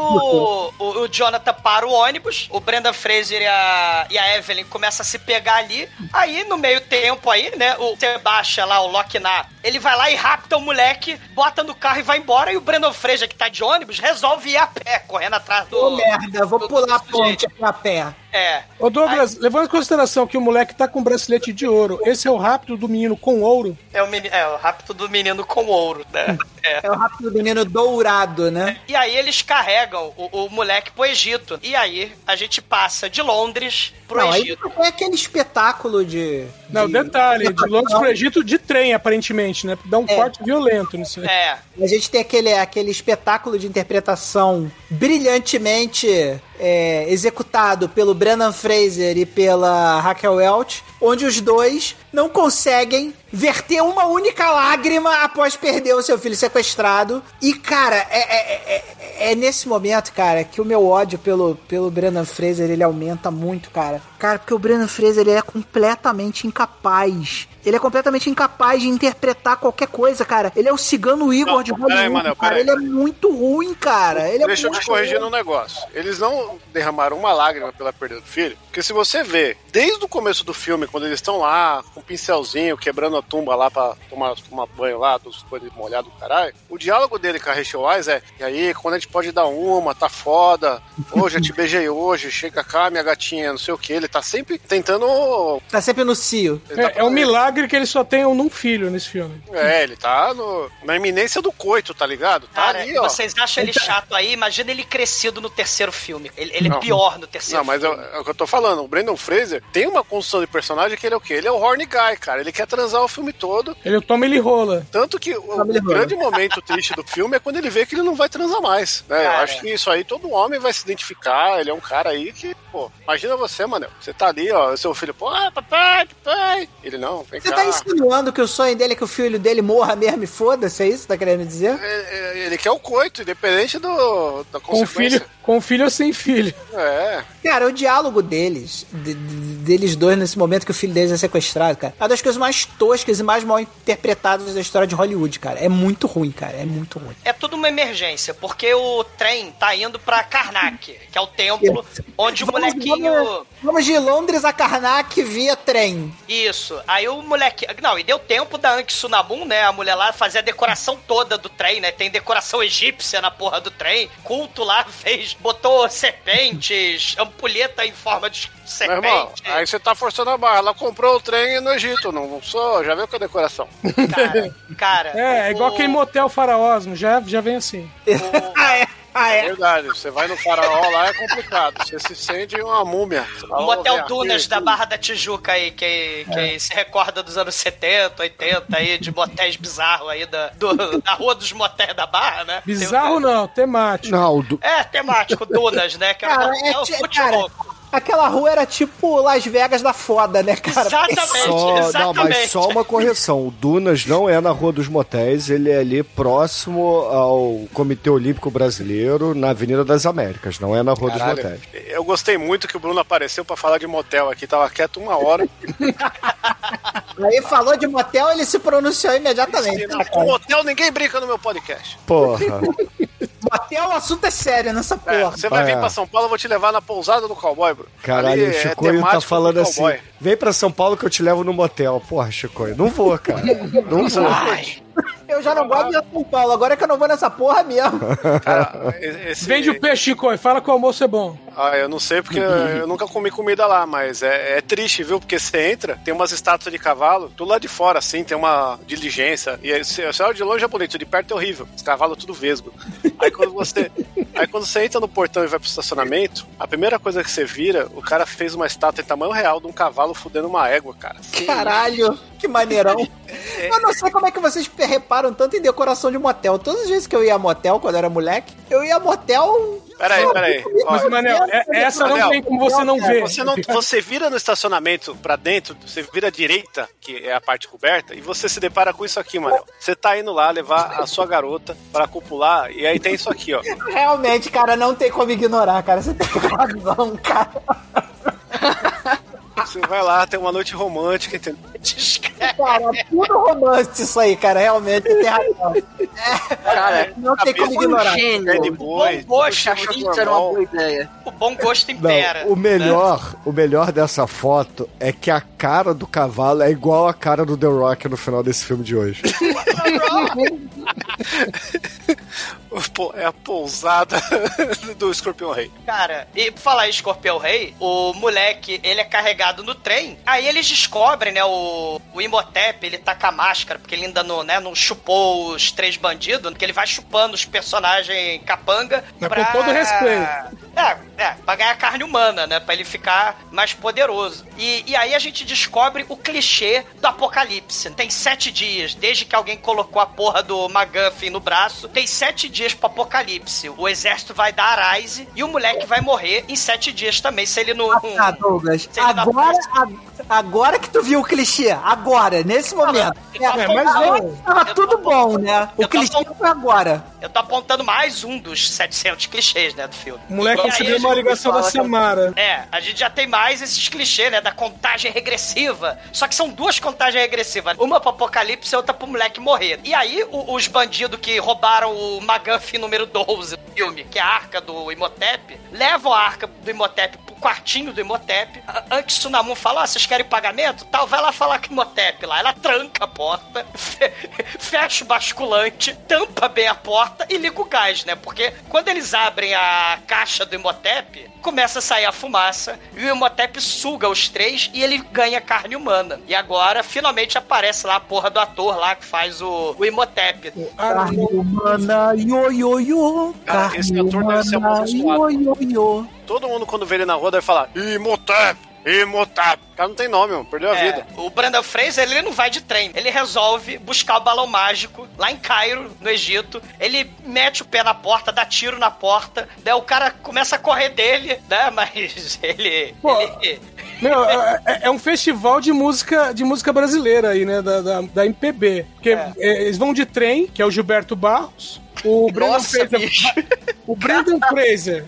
o, o Jonathan para o ônibus, o Brendan Fraser e a, e a Evelyn começam a se pegar ali. Aí, no meio tempo aí, né, o Sebastian lá, o Locknar, ele vai lá e rapta o moleque, bota no carro e vai embora. E o Brendan Fraser, que tá de ônibus, resolve ir a pé, correndo atrás do... Ô merda, vou pular a ponte a pé. É. Ô Douglas, levando em consideração que o moleque tá com bracelete de ouro, esse é o rápido do menino com ouro. É o, meni- é o rapto do menino com ouro, né? É. É o rápido do menino dourado, né? E aí eles carregam o, o moleque pro Egito. E aí a gente passa de Londres pro Não, aí Egito. é aquele espetáculo de. Não, de- detalhe, de Londres pro Egito de trem, aparentemente, né? Dá um É. corte violento nisso aí. É. A gente tem aquele, aquele espetáculo de interpretação brilhantemente é, executado pelo Brennan Fraser e pela Raquel Welch, onde os dois não conseguem verter uma única lágrima após perder o seu filho sequestrado. E, cara, é, é- é- é nesse momento, cara, que o meu ódio pelo, pelo Brennan Fraser ele aumenta muito, cara. Cara, porque o Brennan Fraser ele é completamente incapaz. Ele é completamente incapaz de interpretar qualquer coisa, cara. Ele é o cigano Igor Não, de peraí, Hollywood, cara. peraí. Ele é muito ruim, cara. Ele é Deixa eu te corrigir num negócio. Eles não derramaram uma lágrima pela perda do filho, porque se você vê, desde o começo do filme, quando eles estão lá, com um pincelzinho, quebrando a tumba lá pra tomar, tomar banho lá, dos banhos molhados do caralho, o diálogo dele com a Rachel Weisz é, e aí, quando a gente pode dar uma, tá foda, hoje eu te beijei hoje, chega cá, minha gatinha, não sei o que, ele tá sempre tentando... Tá sempre no cio. tá É, é um milagre que ele só tenha um filho nesse filme. É, ele tá no- na iminência do coito, tá ligado? Tá Cara, ali, ó. vocês acham ele chato aí? Imagina ele crescido no terceiro filme. Ele, ele é Não. pior no terceiro Não, mas é, filme. é o que eu tô falando. O Brandon Fraser tem uma construção de personagem que ele é o quê? Ele é o horny guy, cara. Ele quer transar o filme todo. Ele toma ele rola. Tanto que o, o grande momento triste do filme é quando ele vê que ele não vai transar mais. Né? Eu acho que isso aí todo homem vai se identificar. Ele é um cara aí que, pô, imagina você, mano. Você tá ali, ó, seu filho, pô, ah, papai, papai. Ele não, vem Você cá. tá insinuando que o sonho dele é que o filho dele morra mesmo e foda-se? É isso que tá querendo dizer? É, é, Ele quer o coito, independente do, da Com consequência. filho, com filho ou sem filho. É. Cara, o diálogo deles, de- de- deles dois nesse momento que o filho deles é sequestrado, cara, é uma das coisas mais toscas e mais mal interpretadas da história de Hollywood, cara. É muito ruim, cara. É muito ruim. É tudo uma emergência, porque o trem tá indo pra Karnak, que é o templo onde o Vamos- molequinho. Vamos, vamos de Londres a Karnak via trem. Isso. Aí o moleque. Não, e deu tempo da Anki Sunamun, né? A mulher lá fazer a decoração toda do trem, né? Tem decoração egípcia na porra do trem. Culto lá fez. Botou serpentes, ampulheta em forma de Meu irmão, serpente. aí você tá forçando a barra. Ela comprou o trem no Egito, não sou, já viu com a decoração. Cara, cara. É, é igual o- aquele motel faraós, já, já vem assim. o- Ah, é. Ah, É é? verdade, você vai no faraó lá é complicado. Você se sente uma múmia. O "Ô, Motel vem aqui". Dunas da Barra da Tijuca aí, que, que se recorda dos anos 70, 80 aí, de motéis bizarros aí da, do- da Rua dos Motéis da Barra, né? Bizarro não, temático. Não, o du- É, temático, Dunas, né? Que era Cara, é, motel ti- muito cara, louco. Aquela rua era tipo Las Vegas da foda, né, cara? Exatamente, Só, não, exatamente. mas só uma correção. O Dunas não é na Rua dos Motéis, ele é ali próximo ao Comitê Olímpico Brasileiro, na Avenida das Américas, não é na Rua Caralho, dos Motéis. eu gostei muito que o Bruno apareceu pra falar de motel aqui. Tava quieto uma hora. Aí falou de motel, ele se pronunciou imediatamente. Com motel ninguém brinca no meu podcast. Porra. Motel, o assunto é sério nessa É, porra. você vai É. vir pra São Paulo, eu vou te levar na pousada do cowboy, bro. Caralho, Ali o é Chicoio tá temático falando do assim: vem pra São Paulo que eu te levo no motel. Porra, Chicoio, não vou, cara. Não vou. Eu já não gosto de ir a São Paulo, agora é que eu não vou nessa porra mesmo. Cara, esse... Vende o peixe, Chico, e fala que o almoço é bom. Ah, eu não sei porque eu nunca comi comida lá, mas é, é triste, viu? Porque você entra, tem umas estátuas de cavalo, do lado de fora, assim, tem uma diligência. E aí, você você olha de longe é bonito, de perto é horrível. Os cavalos tudo vesgo. Aí quando você. Aí quando você entra no portão e vai pro estacionamento, a primeira coisa que você vira, o cara fez uma estátua em tamanho real de um cavalo fudendo uma égua, cara. Caralho, que maneirão. Eu não sei como é que vocês reparam tanto em decoração de motel. Todas as vezes que eu ia a motel, quando eu era moleque, eu ia a motel. Peraí, peraí. Mas, Manel, é- essa não Manel, tem como você não ver. Você, não, você vira no estacionamento pra dentro, você vira à direita, que é a parte coberta, e você se depara com isso aqui, Manel. Você tá indo lá levar a sua garota pra copular, e aí tem isso aqui, ó. Realmente, cara, não tem como ignorar, cara. Você tem razão, cara. Você vai lá, tem uma noite romântica, entendeu? Cara, tudo romance isso aí, cara. Realmente tem razão. Cara, Não tem como um ignorar. gênio. De boi, Bom gosto, Você achou que isso era uma boa ideia. O bom gosto Não, impera. o melhor, o melhor dessa foto é que a cara do cavalo é igual a cara do The Rock no final desse filme de hoje. Pô, é a pousada do Escorpião Rei. Cara, e por falar em Escorpião Rei, o moleque, ele é carregado no trem, aí eles descobrem, né, o, o Imhotep, ele tá com a máscara, porque ele ainda não, né, não chupou os três bandidos, que ele vai chupando os personagens capanga Mas com todo respeito. É, é, pra ganhar carne humana, né, pra ele ficar mais poderoso. E, e aí a gente descobre o clichê do apocalipse. Tem sete dias, desde que alguém colocou a porra do McGuffin no braço, tem sete dias pro apocalipse. O exército vai dar a Rise e o moleque vai morrer em sete dias também, se ele não... Ah, Douglas, ele não agora, agora que tu viu o clichê, agora, nesse momento. É, mas tava, eu- tava tudo bom, né? O clichê foi agora. Eu tô apontando mais um dos 700 clichês, né, do filme. Moleque recebeu uma ligação da que- Samara. É, a gente já tem mais esses clichês, né? Da contagem regressiva. Só que são duas contagens regressivas. Uma pro apocalipse e outra pro moleque morrer. E aí, o- os bandidos que roubaram o McGuffin número 12 do filme, que é a arca do Imhotep, levam a arca do Imhotep quartinho do Imhotep. Antes Sunamun fala, ah, vocês querem pagamento? Tal, vai lá falar com o Imhotep lá. Ela tranca a porta, fe- fecha o basculante, tampa bem a porta e liga o gás, né? Porque quando eles abrem a caixa do Imhotep, começa a sair a fumaça e o Imhotep suga os três e ele ganha carne humana. E agora, finalmente, aparece lá a porra do ator lá que faz o, o Imhotep. Carne humana, io, io, io. Cara, Carne esse ator deve ser humana, amaldiçoado. io, io, io. Todo mundo, quando vê ele na rua, deve falar: Imhotep! Imhotep! O cara não tem nome, mano. Perdeu a É, vida. o Brandon Fraser, ele não vai de trem. Ele resolve buscar o balão mágico lá em Cairo, no Egito. Ele mete o pé na porta, dá tiro na porta. Daí o cara começa a correr dele, né? Mas ele... Pô, ele- Meu, é, é- é um festival de música, de música brasileira aí, né? Da, da, da MPB. Porque É. é, eles vão de trem, que é o Gilberto Barros. O Brandon Nossa, Fraser. bicho. O Brandon Fraser.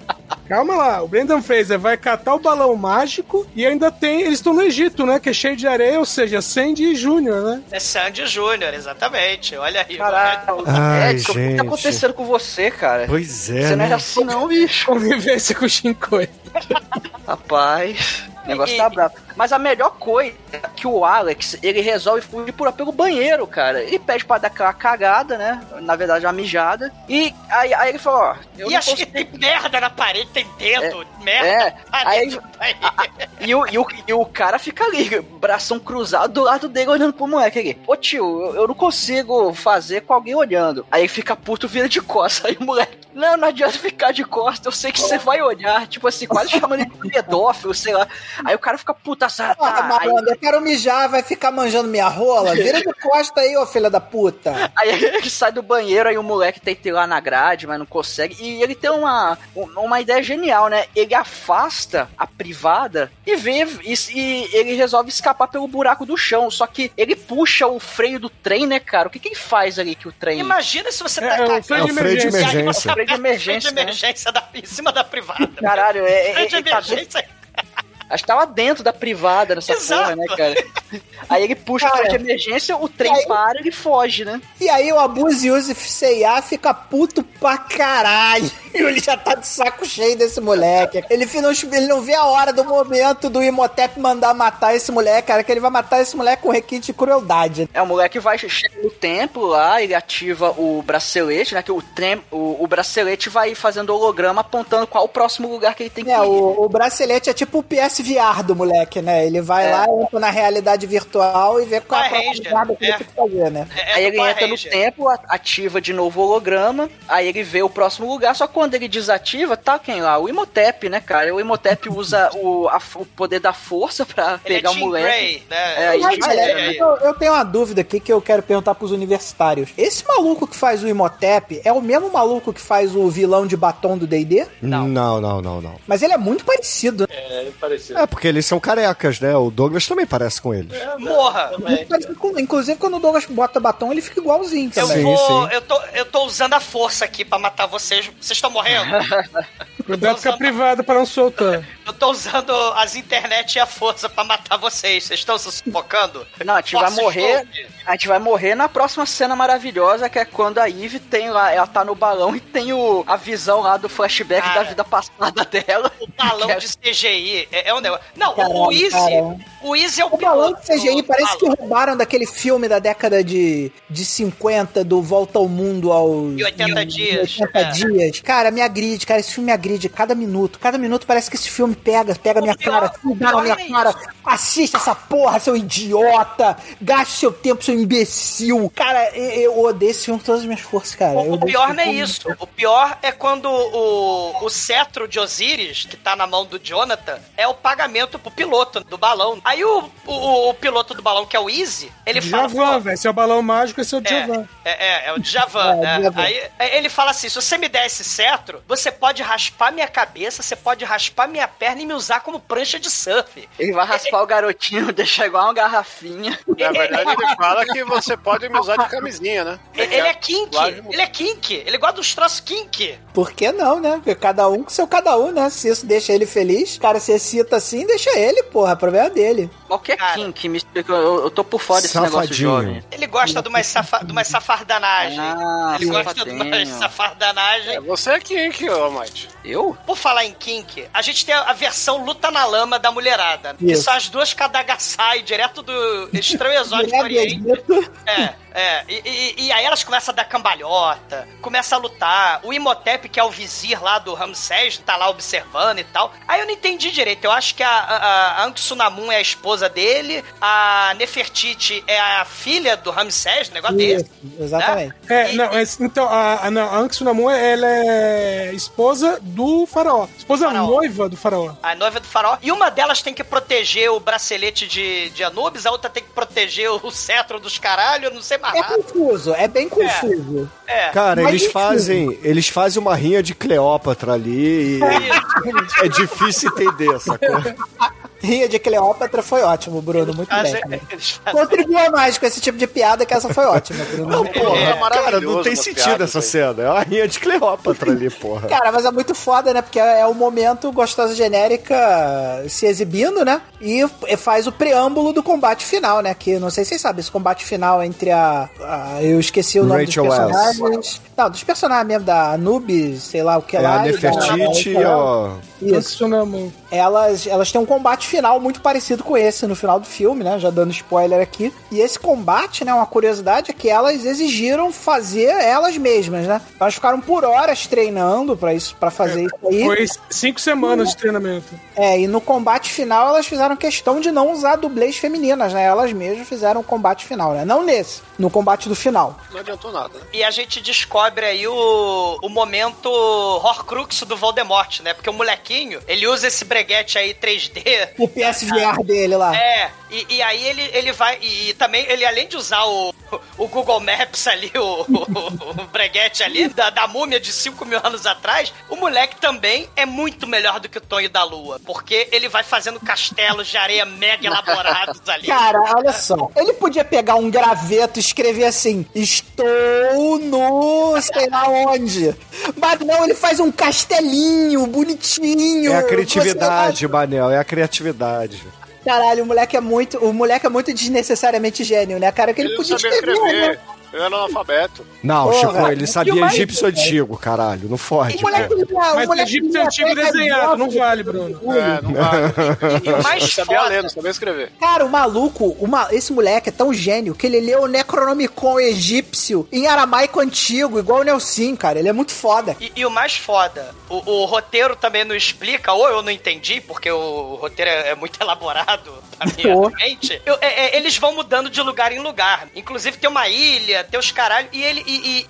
Calma lá, o Brandon Fraser vai catar o balão mágico e ainda tem. Eles estão no Egito, né? Que é cheio de areia, ou seja, Sandy Júnior, né? É Sandy Júnior, exatamente. Olha aí. Caralho, Ai, Edson, o que gente. tá acontecendo com você, cara? Pois é, Você não né? era assim não, bicho. Convivência com o Shinkoi. Rapaz, o negócio tá bravo. Mas a melhor coisa é que o Alex, ele resolve fugir por, pelo banheiro, cara. Ele pede pra dar aquela cagada, né? Na verdade, uma mijada. E aí, aí ele falou, ó... E acho que consigo- tem merda na parede, tem dedo, merda. É, aí, a- a- e, o, e, o, e o cara fica ali, bração cruzado do lado dele, olhando pro moleque ali. Ô tio, eu, eu não consigo fazer com alguém olhando. Aí fica puto, vira de costas. Aí o moleque, não, não adianta ficar de costas, eu sei que você vai olhar. Tipo assim, quase chamando ele de pedófilo, sei lá. Aí o cara fica puta, ah, Porra, tá. Aí, malandro, eu quero mijar, vai ficar manjando minha rola? Vira de costa aí, ô filha da puta. Aí ele sai do banheiro, aí o moleque tenta ir lá na grade, mas não consegue. E ele tem uma, uma ideia genial, né? Ele afasta a privada e vê e, e ele resolve escapar pelo buraco do chão. Só que ele puxa o freio do trem, né, cara? O que, que ele faz ali que o trem. Imagina se você tá É, é freio de É o freio de aí emergência. você Freio de emergência, freio né? de emergência da, em cima da privada. Caralho, é, é, Freio de ele tá emergência. Acho que tava dentro da privada nessa Exato. porra, né, cara? Aí ele puxa o Cara, freio de emergência, o trem aí- para e ele foge, né? E aí o Abuse Use C&A fica puto pra caralho. Ele já tá de saco cheio desse moleque. Ele não, ele não vê a hora do momento do Imhotep mandar matar esse moleque, cara, que ele vai matar esse moleque com requinte de crueldade. É, o moleque vai chega no templo lá, ele ativa o bracelete, né? Que o, trem, o, o bracelete vai fazendo holograma apontando qual o próximo lugar que ele tem que É, ir. o, o bracelete é tipo o PSVR do moleque, né? Ele vai É. lá, entra na realidade virtual e vê qual é a jogada que ele é. tem que fazer, né? É, Aí é do ele entra no a- ativa de novo o holograma, aí ele vê o próximo lugar, só que quando ele desativa, tá quem lá? O Imhotep, né, cara? O Imhotep usa o, a- o poder da força pra Ele pegar é o moleque. Grey, né? É, aí Mas, já era, é, né? eu, eu tenho uma dúvida aqui que eu quero perguntar pros universitários. Esse maluco que faz o Imhotep é o mesmo maluco que faz o vilão de batom do D&D? Não, não, não, não. Mas ele é muito parecido. né? É, parecido. É, porque eles são carecas, né? O Douglas também parece com eles. Morra. Muito parecido com- Inclusive, quando o Douglas bota batom, ele fica igualzinho Eu vou. sim. Eu, tô, eu tô usando a força aqui pra matar vocês. Vocês estão morrendo? Cuidado com a privada pra não soltar. Eu tô usando as internet e a força pra matar vocês. Vocês estão se sufocando? Não, a gente vai morrer. Stroke. A gente vai morrer na próxima cena maravilhosa, que é quando a Eve tem lá, ela tá no balão e tem o, a visão lá do flashback Cara. da vida passada dela. O balão Que é- de CGI é, é um negócio. Não, Caralho, o Easy. cara. O Easy é o, O balão de CGI do parece que balão. roubaram daquele filme da década de, de 50, do Volta ao Mundo aos... E 80 dias. 80 é. dias. Cara, me agride, cara. Esse filme me agride cada minuto. Cada minuto parece que esse filme pega, pega a minha pior- cara, assim, pior minha é cara. Assista essa porra, seu idiota. Gaste seu tempo, seu imbecil. Cara, eu, odeio esse filme com todas as minhas forças, cara. O, o pior não é isso. O pior é quando o, o cetro de Osiris, que tá na mão do Jonathan, é o pagamento pro piloto do balão. Aí o, o, o piloto do balão, que é o Easy, ele fala. Djavan, "Pô, velho. Esse é o balão mágico, esse é o Djavan. É, é, é, é o Djavan, É, né? Djavan. Aí aí ele fala assim: se você me der esse cetro, você pode raspar minha cabeça, você pode raspar minha perna e me usar como prancha de surf. Ele vai raspar o garotinho, deixar igual uma garrafinha. Na verdade, ele fala que você pode me usar de camisinha, né? Ele é kink, ele é kink, ele gosta dos troços kink. Por que não, né? Porque cada um com seu cada um, né? Se isso deixa ele feliz, o cara se excita assim, deixa ele, porra. O problema é dele. Qualquer Cara. kink, me explica, eu, eu tô por fora desse negócio Safadinho. jovem. Ele gosta de umas, safa, de umas safardanagem. Ah, ele gosta de umas safardanagem. É você é Kink, ô Mike. Eu? Por falar em kink, a gente tem a versão luta na lama da mulherada. Que Isso. são as duas Kadagasai, direto do Estranho Exótico do Oriente. É, é. E, e- e aí elas começam a dar cambalhota, começam a lutar. O Imhotep, que é o vizir lá do Ramsés, tá lá observando e tal. Aí eu não entendi direito. Eu acho que a, a, a Anxunamun é a esposa dele, a Nefertiti é a filha do Ramsés, um negócio desse. Isso, exatamente. É, E- não, é, então, a, a, não, a Anxunamun, ela é esposa do faraó. Esposa Faraó. noiva do faraó. A noiva do faraó. E uma delas tem que proteger o bracelete de, de Anubis, a outra tem que proteger o cetro dos caralho, eu não sei mais É nada. confuso, é bem confuso. É. Cara, Mas eles fazem, eles fazem uma rinha de Cleópatra ali e é difícil entender, sacou? Ria de Cleópatra foi ótimo, Bruno. Muito bem. fazem- Contribua mais com esse tipo de piada, que essa foi ótima, Bruno. Não, porra, É cara, não tem sentido essa aí. cena. É uma rinha de Cleópatra ali, porra. Cara, mas é muito foda, né? Porque é o momento gostosa genérica se exibindo, né? E faz o preâmbulo do combate final, né? Que não sei se vocês sabem, esse combate final entre a. a- eu esqueci o nome Rachel dos Wells. personagens. Não, dos personagens mesmo, da Anubis, sei lá o que É lá. a Nefertiti e a... Isso. Elas, elas têm um combate final muito parecido com esse no final do filme, né? Já dando spoiler aqui. E esse combate, né? Uma curiosidade é que elas exigiram fazer elas mesmas, né? Elas ficaram por horas treinando para isso, para fazer isso aí. Foi cinco semanas de treinamento. É, e no combate final elas fizeram questão de não usar dublês femininas, né? Elas mesmas fizeram o combate final, né? Não nesse, no combate do final. Não adiantou nada. né? E a gente descobre aí o, o momento Horcrux do Voldemort, né? Porque o molequinho, ele usa esse breguete aí 3D. O PSVR dele lá. É, e, e aí ele, ele vai. E, e também, ele além de usar o, o Google Maps ali, o, o, o breguete ali, da, da múmia de 5 mil anos atrás, o moleque também é muito melhor do que o Tonho da Lua. Porque ele vai fazendo castelos de areia mega elaborados ali. Cara, olha só. Ele podia pegar um graveto e escrever assim: Estou no sei lá onde. Mas não, ele faz um castelinho bonitinho. É a criatividade, Manel, é a criatividade. Caralho, o moleque é muito. O moleque é muito desnecessariamente gênio, né, cara? Que ele, Ele podia escrever. escrever. né? Ele era analfabeto. Não, Porra, Chico, ele sabia o mais- egípcio antigo, caralho. Não fode. O moleque, não, o Mas moleque egípcio antigo desenhado, não vale, Bruno. É, não. E o mais Ele sabia ler, não sabia escrever. Cara, o maluco, o ma- esse moleque é tão gênio que ele leu o Necronomicon egípcio em aramaico antigo, igual o Nelson, cara. Ele é muito foda. E, e o mais foda, o, o roteiro também não explica, ou eu não entendi, porque o roteiro é, é muito elaborado pra minha. Eu- é- é, eles vão mudando de lugar em lugar. Inclusive tem uma ilha, tem os caralho, e ele, e, e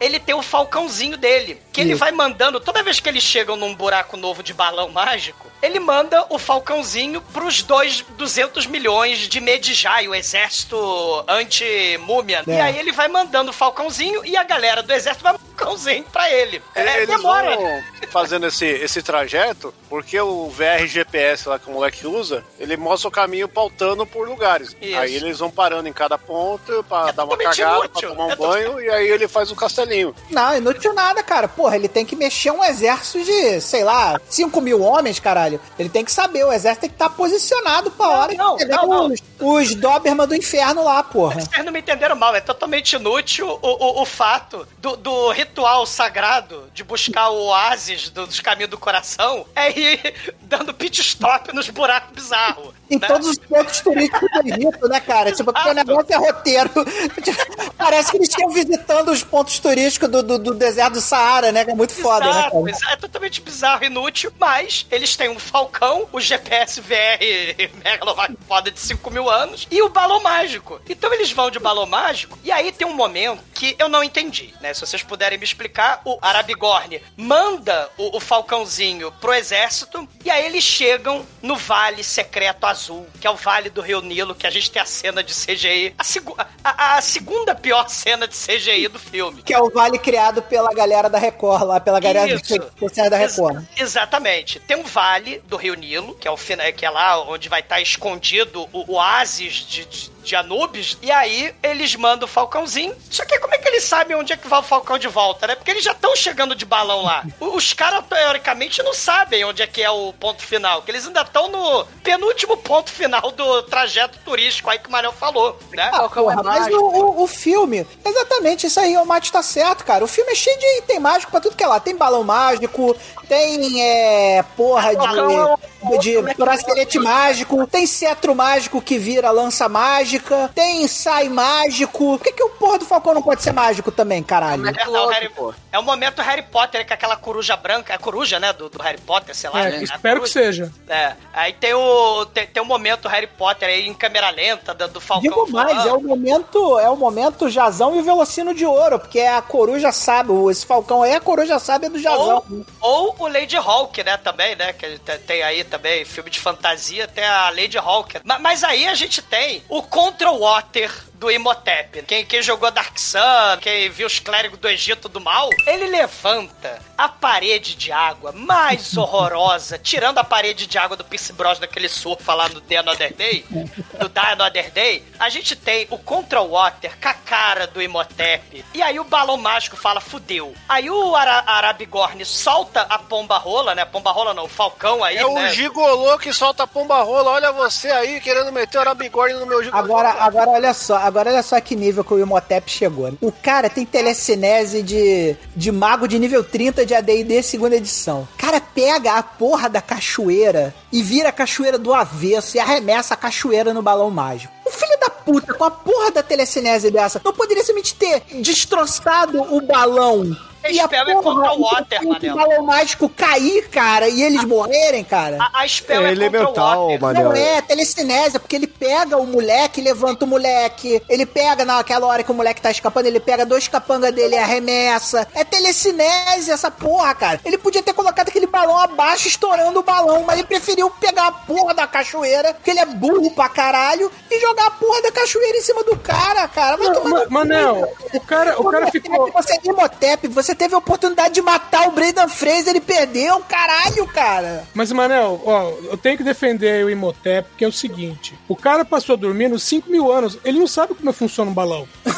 ele tem o falcãozinho dele. Que ele vai mandando, toda vez que eles chegam num buraco novo de balão mágico, ele manda o falcãozinho pros dois 200 milhões de Medjay, o exército anti-múmia. É. E aí ele vai mandando o falcãozinho e a galera do exército vai mandando o falcãozinho pra ele. É, Eles demora. vão fazendo esse, esse trajeto porque o VR GPS lá que o moleque usa, ele mostra o caminho pautando por lugares. Isso. Aí eles vão parando em cada ponto pra É dar uma cagada, inútil. pra tomar um É banho, e aí ele faz o castelinho. Não, inútil nada, cara. Porra, ele tem que mexer um exército de, sei lá, 5 mil homens, caralho. Ele tem que saber, o exército tem que estar posicionado pra hora não, de pegar não, não. os, os Doberman do inferno lá, porra. Vocês não me entenderam mal, é totalmente inútil o, o, o fato do, do ritual sagrado de buscar o oásis do- dos caminhos do coração é ir dando pit stop nos buracos bizarros. Em né? todos os pontos turísticos do Egito, né, cara? Tipo, porque o Exato. negócio é roteiro. Parece que eles estão visitando os pontos turísticos do, do, do deserto do Saara, né? Que é muito foda, né, Bizarro, cara? exa- é totalmente bizarro, inútil, mas eles têm um falcão, o GPS VR Megalovac foda de 5 mil anos, e o balão mágico. Então eles vão de balão mágico, e aí tem um momento que eu não entendi, né? Se vocês puderem me explicar, o Arabigorn manda o, o falcãozinho pro exército, e aí eles chegam no Vale Secreto Azul, que é o Vale do Rio Nilo, que a gente tem a cena de CGI, a, segu- a- a segunda pior cena de CGI do filme. Que é o vale criado pela galera da Record lá, pela galera dos Isso. especiais da Ex- Record. exatamente. Tem um vale do Rio Nilo, que é, o, que é lá onde vai estar escondido o oásis de, de, de Anubis. E aí eles mandam o Falcãozinho. Só que como é que eles sabem onde é que vai o Falcão de volta, né? Porque eles já estão chegando de balão lá. Os caras, teoricamente, não sabem onde é que é o ponto final. Que eles ainda estão no penúltimo ponto final do trajeto turístico aí que o Manel falou, né? Ah, porra, mas o, o, o filme, exatamente, isso aí, o Mate tá certo, cara. O filme é cheio de item mágico pra tudo que é lá. Tem balão mágico, tem, é, porra de, de bracelete mágico, tem cetro mágico que vira lança mágica, tem sai mágico. Por que, que o porra do Falcão não pode ser mágico também, caralho? É, não, o Harry- é o momento Harry Potter, que é aquela coruja branca, é a coruja, né, do, do Harry Potter, sei lá. É, né? A espero que seja. É, aí tem o tem, tem o momento Harry Potter aí em câmera lenta do, do Falcão Digo mais, é o momento, é o momento Jazão e o Velocino de Ouro, porque é a coruja sabe, esse Falcão aí é a coruja sábia do Jazão. Ou, ou o Lady Hawk, né, também, né, que tem- aí também, filme de fantasia, tem a Lady Hawk. Ma- Mas, aí a gente tem o Control Water do Imhotep. Quem, quem jogou Dark Sun, quem viu os clérigos do Egito do Mal, ele levanta a parede de água mais horrorosa, tirando a parede de água do Pierce Bros daquele surfa lá no The Another Day, do Die Another Day, a gente tem o Control Water com a cara do Imhotep. E aí o balão mágico fala, fudeu. Aí o Ara Arabigorn solta a pomba rola, né? Pomba rola não, o falcão aí, É o né? gigolô que solta a pomba rola. Olha você aí querendo meter o Arabigorn no meu gigolô. Agora, agora olha só, agora olha só que nível que o Imhotep chegou. O cara tem telecinese de, de mago de nível 30 de AD&D segunda edição. O cara pega a porra da cachoeira e vira a cachoeira do avesso e arremessa a cachoeira no balão mágico. O filho da puta, com a porra da telecinese dessa, não poderia simplesmente ter destroçado o balão E a porra, contra o Water, o Manel. balão mágico cair, cara, e eles morrerem, cara. A, a spell É é, elemental, o. Manel. Não é, telecinésia, porque ele pega o moleque, levanta o moleque, ele pega naquela hora que o moleque tá escapando, ele pega dois capangas dele e arremessa. É telecinésia essa porra, cara. Ele podia ter colocado aquele balão abaixo, estourando o balão, mas ele preferiu pegar a porra da cachoeira, porque ele é burro pra caralho, e jogar a porra da cachoeira em cima do cara, cara. Cu, Manel, o cara, o cara ficou. Você é Imhotep, você teve a oportunidade de matar o Brendan Fraser e perdeu, caralho, cara. Mas, Manel, ó, eu tenho que defender o Imhotep, porque é o seguinte: o cara passou dormindo 5 mil anos, ele não sabe como funciona um balão.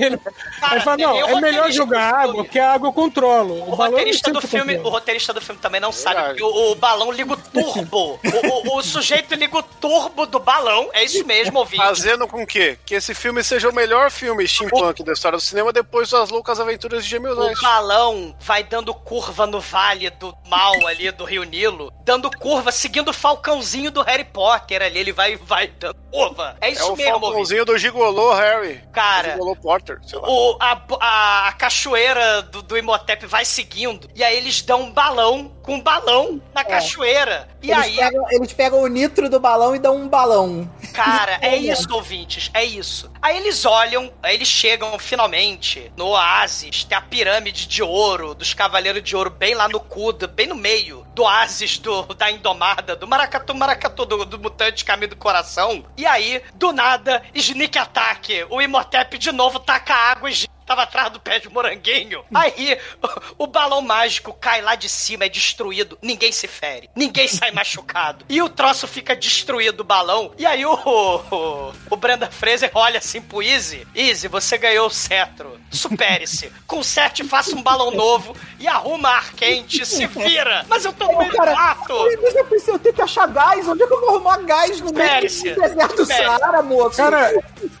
ele, Cara, ele fala, não, é melhor jogar água, porque a água eu controlo. O, O roteirista, do filme, o roteirista do filme também não sabe o, o balão liga o turbo. o, o- o sujeito liga o turbo do balão. É isso mesmo, ouvinte. Fazendo com que? Que esse filme seja o melhor filme steampunk da história do cinema depois das loucas aventuras de Jamie O balão vai dando curva no vale do mal ali do Rio Nilo, dando curva, seguindo o falcãozinho do Harry Potter ali. Ele vai, vai dando curva. É É isso o mesmo, ouvinte. falcãozinho do Gigolô, Harry. Cara, Gigolô Porter, sei lá. o, a, a, a cachoeira do, do Imhotep vai seguindo. E aí eles dão um balão com um balão na cachoeira. E eles, aí, pegam, eles pegam o nitro do balão e dão um balão. cara, é isso, ouvintes. É isso. Aí eles olham, aí eles chegam finalmente no oásis. Tem a pirâmide de ouro dos Cavaleiros de Ouro bem lá no cu, bem no meio do oásis do, da Indomada, do Maracatu Maracatu, do, do Mutante Caminho do Coração. E aí, do nada, sneak attack. O Imhotep de novo taca água e tava atrás do pé de moranguinho. Aí o, o balão mágico cai lá de cima, é destruído. Ninguém se fere, ninguém sai machucado. E o troço fica destruído, o balão. E aí o, o, o Brenda Fraser olha assim pro Easy: Easy, você ganhou o cetro. Supere-se. Conserte, faça um balão novo e arruma ar quente. Se vira. Mas eu tô meio do cara, mato. Mas eu pensei, eu tenho que achar gás. Onde é que eu vou arrumar gás no meio do deserto do. Saara, moço? Cara,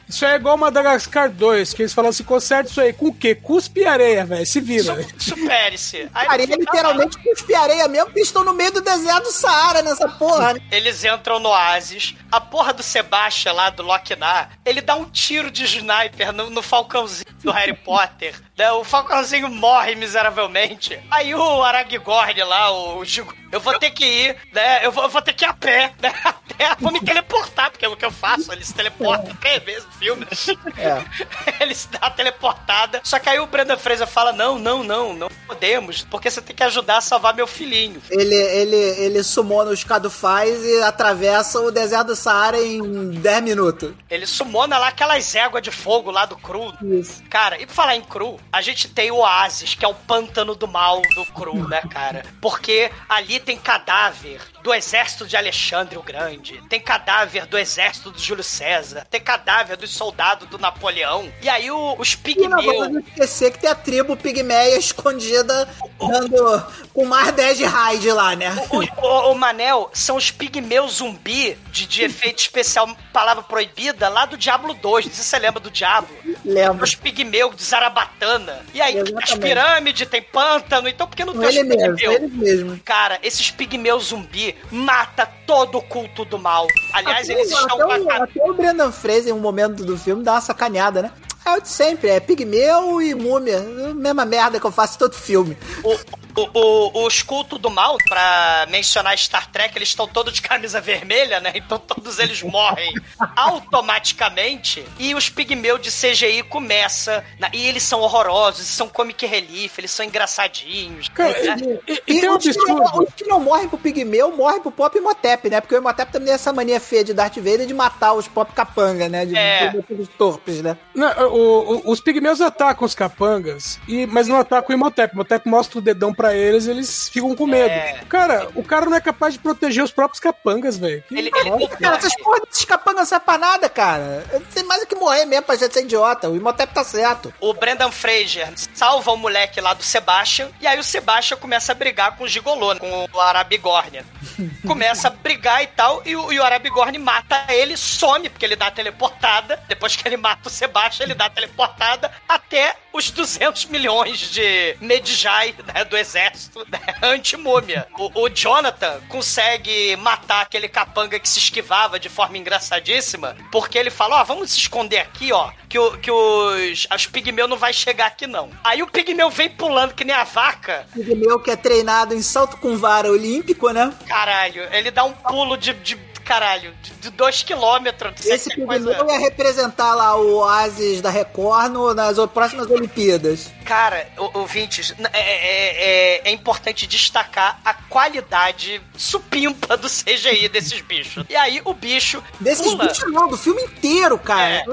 isso é igual Madagascar 2, que eles falam assim: conserta isso aí com o quê? Cuspe areia, velho. Se vira. Su- Supere-se. Aí lá. literalmente cuspe areia mesmo, porque estão no meio do deserto do Saara nessa porra. né? Eles entram no oásis. A porra do Sebastian lá do Locknar, ele dá um tiro de sniper no, no falcãozinho do Harry Potter. né? O falcãozinho morre miseravelmente. Aí o Aragorn lá, o Gigo, eu vou ter que ir, né? Eu vou, eu vou ter que ir a pé, né? A pé, vou me teleportar, porque é o que eu faço. Ele se teleporta três vezes no filme. ele se dá uma teleportada. Só que aí o Brandon Fraser fala: não, não, não, não podemos, porque você tem que ajudar a salvar meu filhinho. Ele, ele, ele sumona os Cadufais e atravessa o deserto do Saara em 10 minutos. Ele sumona lá aquelas éguas de fogo lá do Cru. Isso. Cara, e pra falar em Cru, a gente tem o Oasis, que é o pântano do mal do Cru, né, cara? Porque ali tem cadáver do exército de Alexandre o Grande, tem cadáver do exército do Júlio César, tem cadáver dos soldados do Napoleão. E aí o- os E não pigmeus... esquecer que tem a tribo pigmeia escondida dando com mais 10 de raid lá, né? O, o- o Manel são os pigmeus zumbi de, de efeito especial, palavra proibida, lá do Diablo 2. Não sei se você lembra do Diablo. Lembro. Os pigmeus de Zarabatana. E aí, Exatamente. as pirâmides, tem pântano, então por que não tem os ele mesmo, pigmeus? ele mesmo. Cara, esses pigmeus zumbi mata todo o culto do mal. Aliás, Até eles estão até, o, até o Brendan Fraser, em um momento do filme, dá uma sacaneada, né? É o de sempre, é pigmeu e múmia. Mesma merda que eu faço em todo filme. O, o, o- os cultos do mal, pra mencionar Star Trek, eles estão todos de camisa vermelha, né? Então todos eles morrem automaticamente. E os pigmeus de CGI começa. na- e eles são horrorosos, são comic relief, eles são engraçadinhos. Cara, né? e, e tem um os que, não, absurdo. os que não morrem pro pigmeu, morrem pro pop Imhotep, né? Porque o Imhotep também tem essa mania feia de Darth Vader de matar os pop capanga, né? De, É. de, de, torpes, né? Não, o- o- os pigmeus atacam os capangas, e, mas não atacam o Imhotep. O Imhotep mostra o dedão pra pra eles, eles ficam com medo. É. Cara, o cara não é capaz de proteger os próprios capangas, velho. Ele, ele. Cara, essas porra desses capangas não servem pra nada, cara. Tem mais do que morrer mesmo pra gente ser idiota. O Imhotep tá certo. O Brendan Fraser salva o moleque lá do Sebastian, e aí o Sebastian começa a brigar com o Gigolô, com o Arabigorn. Começa a brigar e tal, e o, e o Arabigorn mata ele, some, porque ele dá a teleportada. Depois que ele mata o Sebastian, ele dá teleportada até os 200 milhões de Medjay, né, do exército, né, anti-múmia. O, o Jonathan consegue matar aquele capanga que se esquivava de forma engraçadíssima, porque ele fala, ó, vamos se esconder aqui, ó, que, o, que os, os pigmeus não vai chegar aqui, não. Aí o pigmeu vem pulando que nem a vaca, O meu que é treinado em salto com vara olímpico, né? caralho, ele dá um pulo de... de caralho, de- dois quilômetros. Esse pigmeu ia representar lá o Oasis da Record no- nas próximas Olimpíadas. Cara, ouvintes, é, é- é- é importante destacar a qualidade supimpa do CGI desses bichos. E aí o bicho Desses pula. bichos não, do filme inteiro, cara. É,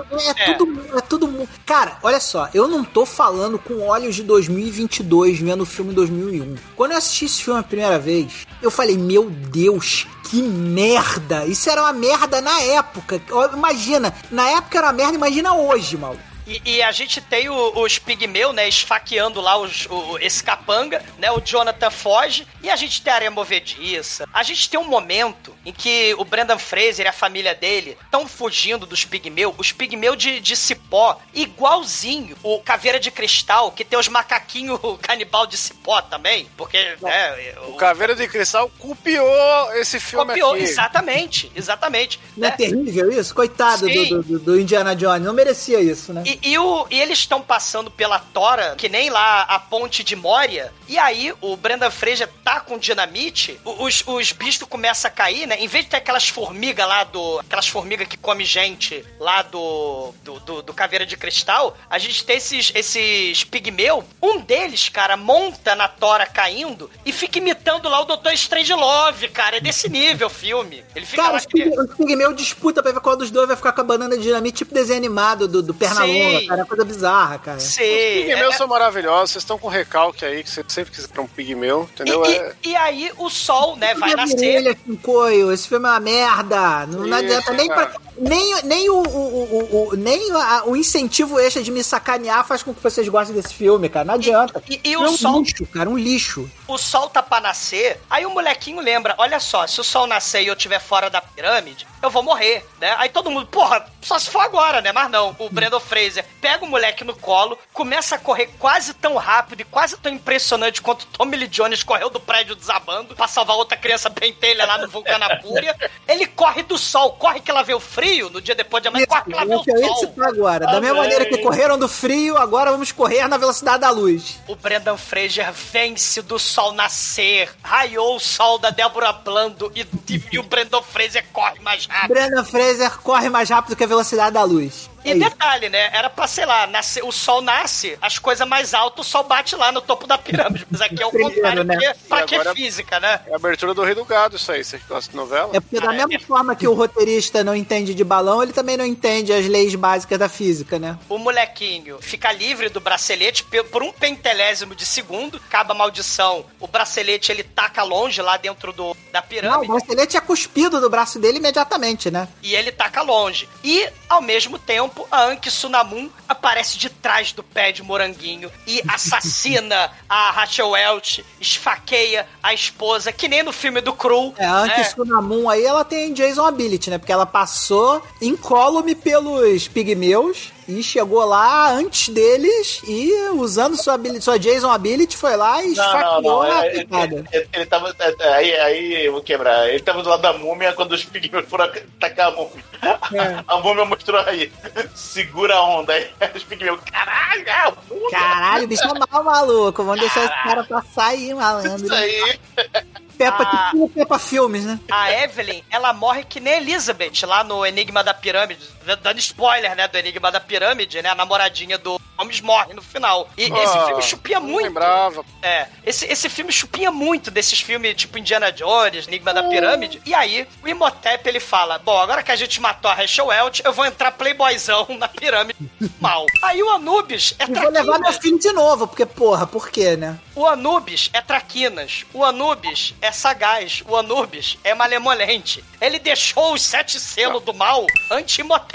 É, é. tudo. É tudo. Cara, olha só, eu não tô falando com olhos de 2022 vendo o filme 2001. Quando eu assisti esse filme a primeira vez, eu falei, meu Deus. Que merda! Isso era uma merda na época. Imagina, na época era uma merda, imagina hoje, maluco. E, e a gente tem o- os pigmeu, né, esfaqueando lá os, o- esse capanga, né, o Jonathan foge, e a gente tem a areia movediça. A gente tem um momento em que o Brendan Fraser e a família dele estão fugindo dos pigmeu, os pigmeu de, de cipó, igualzinho o Caveira de Cristal, que tem os macaquinhos canibal de cipó também, porque, né, O Caveira de Cristal copiou esse filme copiou, aqui. exatamente, exatamente. Não é né? terrível isso? Coitado do, do- do Indiana Jones, não merecia isso, né? E, e o- e eles estão passando pela tora, que nem lá a ponte de Moria, e aí o Brendan Fraser tá com dinamite, o- os, os bichos começam a cair, né? Em vez de ter aquelas formigas lá do. aquelas formigas que come gente lá do. do, do, do Caveira de Cristal, a gente tem esses, esses pigmeu. Um deles, cara, monta na tora caindo e fica imitando lá o Dr. Strangelove, cara. É desse nível o filme. Ele fica Cara, lá. os pigmeu disputa pra ver qual dos dois vai ficar com a banana de dinamite, tipo desenho animado do, do Pernalonga, Cara. É coisa bizarra, cara. Sim, Pigmeus é- são maravilhosos, vocês estão com recalque aí, que vocês sempre quiseram um pigmeu, entendeu? E, É- e- e aí o sol, né, vai Minha nascer. virilha, Chincoio, esse filme é uma merda. Não, não adianta nem cara. pra. Nem, nem, o, o, o, o- nem a- o incentivo extra de me sacanear faz com que vocês gostem desse filme, cara. Não adianta. E, e é o um sol, lixo, cara, um lixo. o sol tá pra nascer. Aí o molequinho lembra: olha só, se o sol nascer e eu estiver fora da pirâmide, eu vou morrer, né? Aí todo mundo, porra, só se for agora, né? Mas não, o Brandon Fraser pega o moleque no colo, começa a correr quase tão rápido e quase tão impressionante quanto Tommy Lee Jones correu do prédio desabando pra salvar outra criança pentelha lá no Vulcanapúria. Ele corre do sol, corre que ela vê o frio no dia depois de amanhã, corre que ela vê É o sol. citar agora. Da mesma maneira que correram do frio, agora vamos correr na velocidade da luz. O Brendan Fraser vence do sol nascer, raiou o sol da Débora Blando e, e- e o Brendan Fraser corre mais Brandon Fraser corre mais rápido que a velocidade da luz. E É isso. detalhe, né? Era pra, sei lá, nascer, o sol nasce, as coisas mais altas, o sol bate lá no topo da pirâmide. Mas aqui é o Primeiro, contrário, né? porque pra E que física, né? É a abertura do Rei do Gado, isso aí. Você gosta de novela? É porque da Ah, mesma é. forma que o roteirista não entende de balão, ele também não entende as leis básicas da física, né? O molequinho fica livre do bracelete por um pentelésimo de segundo, acaba a maldição. O bracelete ele taca longe lá dentro do, da Não, o pirâmide. bracelete é cuspido do braço dele imediatamente, né? e ele taca longe. E, ao mesmo tempo, a Anki Sunamun aparece de trás do pé de moranguinho e assassina a Rachel Welch, esfaqueia a esposa, que nem no filme do Cruel. É, a Anki né? Sunamun aí, ela tem Jason Ability, né? Porque ela passou incólume pelos pigmeus e chegou lá antes deles e usando sua, sua Jason Ability foi lá e esfaqueou a Ele, picada. ele, ele, ele tava. é, é, Aí, aí eu vou quebrar. Ele tava do lado da múmia quando os pigmeus foram atacar a múmia. É. A múmia mostrou aí. Segura a onda. Aí os pigmeus. Caralho, é a múmia. Caralho, o bicho é mal maluco. Vamos deixar esse cara passar aí, malandro. Isso aí. Peppa, Ah. tipo Peppa Filmes, né? A Evelyn, ela morre que nem Elizabeth lá no Enigma da Pirâmide. Dando spoiler, né? Do Enigma da Pirâmide, né? A namoradinha do Holmes morre no final. E esse Ah, filme chupia não muito. lembrava. É, esse, esse filme chupinha muito desses filmes tipo Indiana Jones, Enigma da Pirâmide. E aí, o Imhotep, ele fala, bom, agora que a gente matou a Rachel Welch, eu vou entrar playboyzão na pirâmide mal. Aí o Anubis é E vou levar meu traquinas. filho de novo, porque, porra, por quê, né? o Anubis é traquinas, o Anubis é sagaz, o Anubis é malemolente. Ele deixou os sete selos do mal anti-Imhotep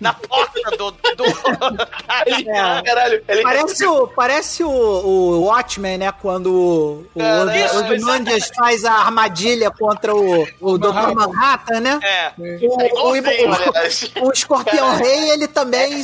na porta do... do... É. Caralho, ele Parece o, parece o, o Watchmen, né? Quando o, o, Cara, isso, o Ozymandias faz a armadilha contra o, o Dr. Manhattan. Né? É. O, É o, o- o escorpião rei, ele também. Ele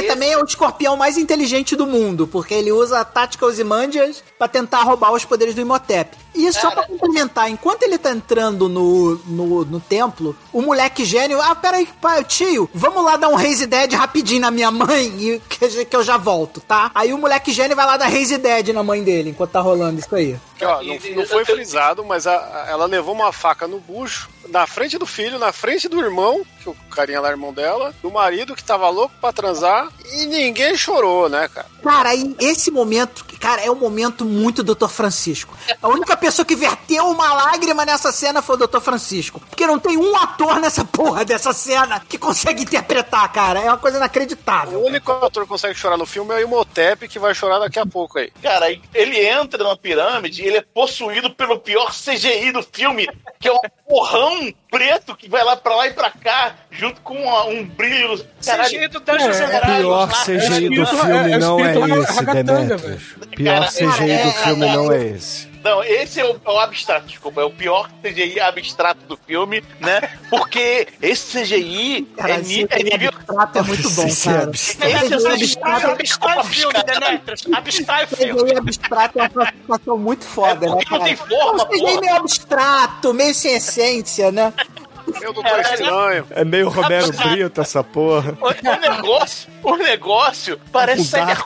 esse- também é o escorpião mais inteligente do mundo, porque ele usa a tática Ozymandias pra tentar roubar os poderes do Imhotep. E só pra complementar, enquanto ele tá entrando no, no, no templo, o moleque gênio, ah, peraí, pai, tio, vamos lá dar um Raise Dead rapidinho na minha mãe, e que, que eu já volto, tá? Aí o moleque gênio vai lá dar Raise Dead na mãe dele, enquanto tá rolando isso aí. Que, ó, não, não foi frisado, mas a- a- ela levou uma faca no bucho, na frente do filho, na frente do irmão, que o carinha lá é irmão dela, do marido que tava louco pra transar, e ninguém chorou, né, cara? Cara, aí esse momento, cara, é um momento muito Dr. Francisco. A única pessoa que verteu uma lágrima nessa cena foi o Dr. Francisco. Porque não tem um ator nessa porra dessa cena que consegue interpretar, cara. É uma coisa O inacreditável. único ator que consegue chorar no filme é o Imhotep, que vai chorar daqui a pouco aí. Cara, ele entra na pirâmide e ele é possuído pelo pior CGI do filme, que é um porrão preto que vai lá pra lá e pra cá, junto com uma- um brilho. CGI do Dungeons and O Dragons pior lá. CGI do filme é- é não é esse, Demetrius. Pior CGI do é- filme é- não é esse. Não, esse é o, é o abstrato, desculpa, é o pior CGI abstrato do filme, né? Porque esse CGI Cara, é, esse ni- é nível. abstrato é muito bom, Esse é cara. abstrato. Abstrai, abstrato, abstrai o filme, Demetrius. Abstrai o filme. CGI abstrato é uma situação muito foda, É né, porque não cara? tem forma, É um CGI meio abstrato, meio sem essência, né? Meu doutor estranho. É meio Romero Abstrato. Brito essa porra. O, o negócio, o negócio parece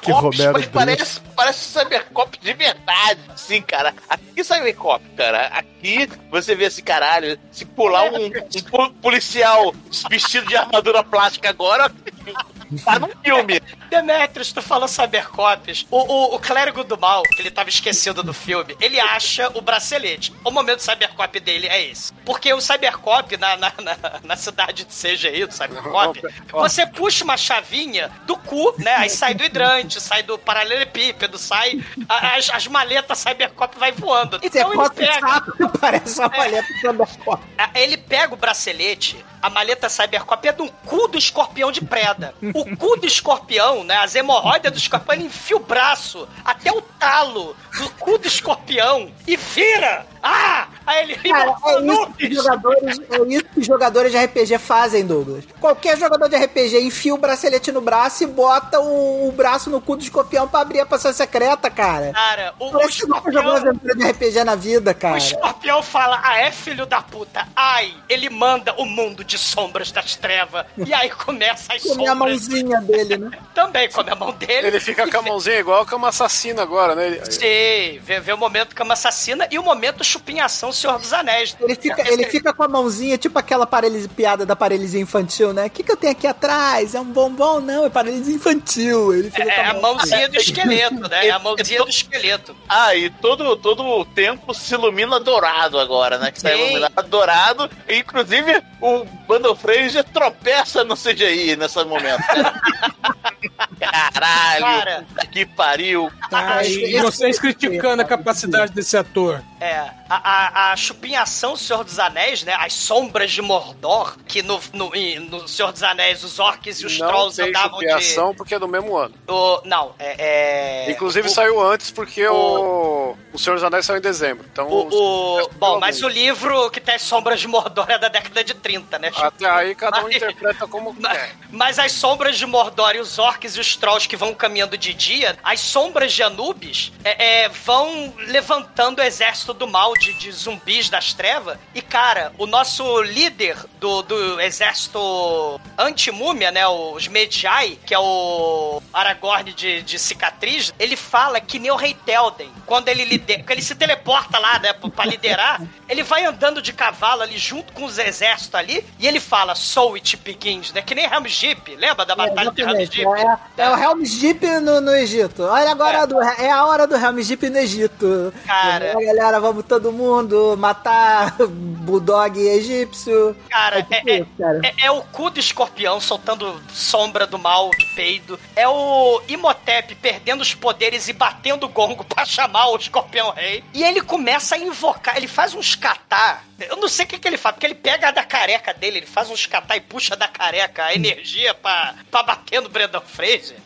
Um Romero mas Brito. parece, parece Cybercop de verdade, sim, cara. Aqui Cybercop, cara. Aqui você vê esse caralho, se pular um, um po- policial vestido de armadura plástica agora, tá num filme. Demetrius, tu falou Cybercops. O, o, o clérigo do mal, que ele tava esquecido do filme, ele acha o bracelete. O momento Cybercop dele é esse. Porque o Cybercop, na, na, na, na cidade de CGI do Cybercop, você puxa uma chavinha do cu, né? Aí sai do hidrante, sai do paralelepípedo, sai. a- As, as maletas Cybercop vai voando. Você Então ele bota o pega. parece uma palheta de Cyberpop. Ah, Ele pega o bracelete, a maleta Cybercop é do cu do escorpião de preda. O cu do escorpião, né? As hemorroidas do escorpião, ele enfia o braço até o talo do cu do escorpião e vira! Ah! Aí ele Cara, é isso, que jogadores, é isso que jogadores de RPG fazem, Douglas. Qualquer jogador de RPG enfia o bracelete no braço e bota o, o braço no cu do escorpião pra abrir a passagem secreta, cara. Cara, o, o Parece que nunca jogou escorpião. aventura de RPG na vida, O cara. escorpião fala, ah, é filho da puta. Ai, ele manda o mundo de sombras das trevas. E aí começa as Comer a sombras. mãozinha dele, né? Também come a mão dele. Ele fica com a mãozinha igual a cama assassina agora, né? Ele- Sim, vê, vê o momento cama assassina e o momento chupinhação Senhor dos Anéis. Ele fica, ele fica com a mãozinha, tipo aquela paralisia, piada da paralisia infantil, né? O que, que eu tenho aqui atrás? É um bombom? Não, é paralisia infantil. Ele fica É com a mão- mãozinha do esqueleto, né? É a mãozinha do esqueleto. Ah, e todo, todo o tempo se ilumina dourado agora, né? Que tá Sim. iluminado dourado. E, inclusive, o Bundle Fraser tropeça no CGI nesse momento. Caralho! Cara. que pariu! Tá, e vocês criticando a capacidade desse ator. É, a, a, a chupinhação Senhor dos Anéis, né? As sombras de Mordor, que no, no, no Senhor dos Anéis os orcs e os Não trolls tem andavam de. judiação porque é do mesmo ano. O, não, é. é- Inclusive o- saiu antes porque o... o Senhor dos Anéis saiu em dezembro. Então, O, o- os- bom, mas o livro que tem as sombras de Mordor é da década de 30, né? Até aí cada um Mas- interpreta como quer. Mas as sombras de Mordor e os orcs e os trolls que vão caminhando de dia, as sombras de Anubis é, é, vão levantando o exército do mal de, de zumbis das trevas. E, cara, o nosso líder do, do exército anti-múmia, né? Os Medjai, que é o Aragorn de, de cicatriz, ele fala que nem o Rei Telden, quando ele, lider, quando ele se teleporta lá, né, pra liderar, ele vai andando de cavalo ali junto com os exércitos ali, e ele fala, So it begins, né? Que nem Ramjeep, lembra da batalha de Exatamente, Ramjeep? é, É o Helm's Deep no, no Egito. Olha agora, É. do- é a hora do Helm's Deep no Egito. Cara. É, galera, vamos todo mundo matar Bulldog egípcio. Cara, tipo é, é- isso, cara. é- é o cu do escorpião soltando sombra do mal de peido. É o Imhotep perdendo os poderes e batendo o gongo pra chamar o escorpião rei. E ele começa a invocar, ele faz uns catar. Eu não sei o que, que ele faz, porque ele pega da careca dele, ele faz uns catar e puxa da careca a energia pra, pra bater no Brendan Fraser.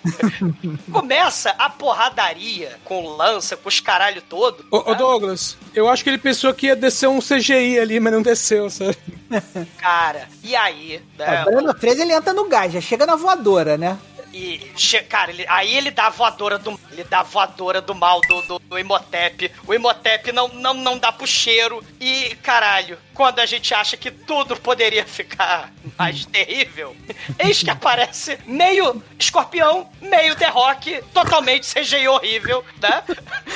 Começa a porradaria com lança, com os caralho todo. Ô, ô, Douglas, eu acho que ele pensou que ia descer um CGI ali, mas não desceu, sabe? Cara, e aí? né, O Brandon Fraser ele entra no gás, já chega na voadora, né? E, cara, ele- aí ele dá a voadora do, ele dá a voadora do mal do, do, do Imhotep. O Imhotep não, não, não dá pro cheiro. E, caralho, quando a gente acha que tudo poderia ficar mais terrível, eis que aparece meio escorpião, meio The Rock, totalmente CGI horrível, né?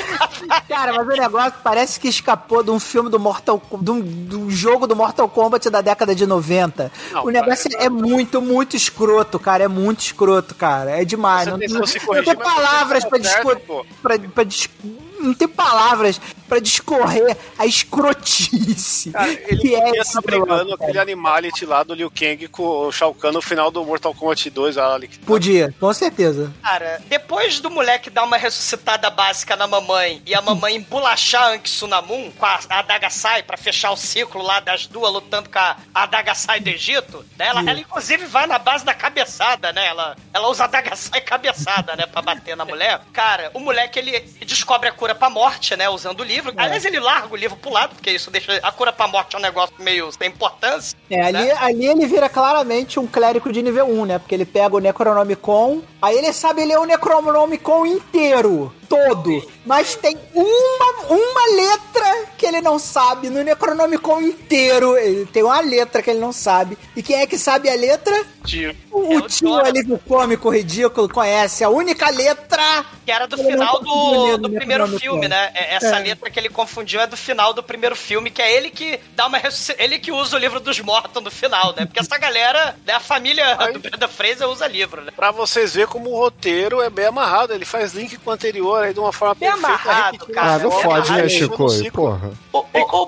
Cara, mas o negócio parece que escapou de um filme do Mortal de um, de um jogo do Mortal Kombat da década de 90. Não, o negócio cara, é muito, muito escroto, cara. É muito escroto, cara. É demais. Você Não, não, não tem palavras pra, certo, discu- pô. pra, pra Não tem palavras pra discorrer a escrotice Cara, ele que é esse brigando negócio, aquele cara. animality lá do Liu Kang com o Shao Kahn no final do Mortal Kombat 2. Ali. Podia, com certeza. Cara, depois do moleque dar uma ressuscitada básica na mamãe e a mamãe embolachar Ankh Sunamun com a a adaga sai pra fechar o ciclo lá das duas lutando com a adaga sai do Egito, né? Ela, ela, inclusive vai na base da cabeçada, né? Ela, ela usa a adaga sai cabeçada, né? Pra bater na mulher. Cara, o moleque ele descobre a cura pra morte, né? Usando o livro. Aliás, ele larga o livro pro lado, porque isso deixa. A cura pra morte é um negócio meio sem importância. É, ali, né? ali ele vira claramente um clérigo de nível 1, né? Porque ele pega o Necronomicon, aí ele sabe ler o Necronomicon inteiro, todo. Mas tem uma, uma letra que ele não sabe no Necronomicon inteiro. Ele tem uma letra que ele não sabe. E quem é que sabe a letra? Tio. O, É o tio Jonathan. alívio cômico ridículo conhece a única letra. Que era do não final do, do primeiro filme, né? É- Essa É. letra que ele confundiu é do final do primeiro filme, que é ele que dá uma ressusc- ele que usa o livro dos mortos no final, né? Porque essa galera, né, a família do Brenda Fraser usa livro, né? Pra vocês verem como o roteiro é bem amarrado. Ele faz link com o anterior aí de uma forma Bem perfeita. amarrado, repetindo cara. Ah, não fode, né, Chico? o. Porra. Ô, ô, ô,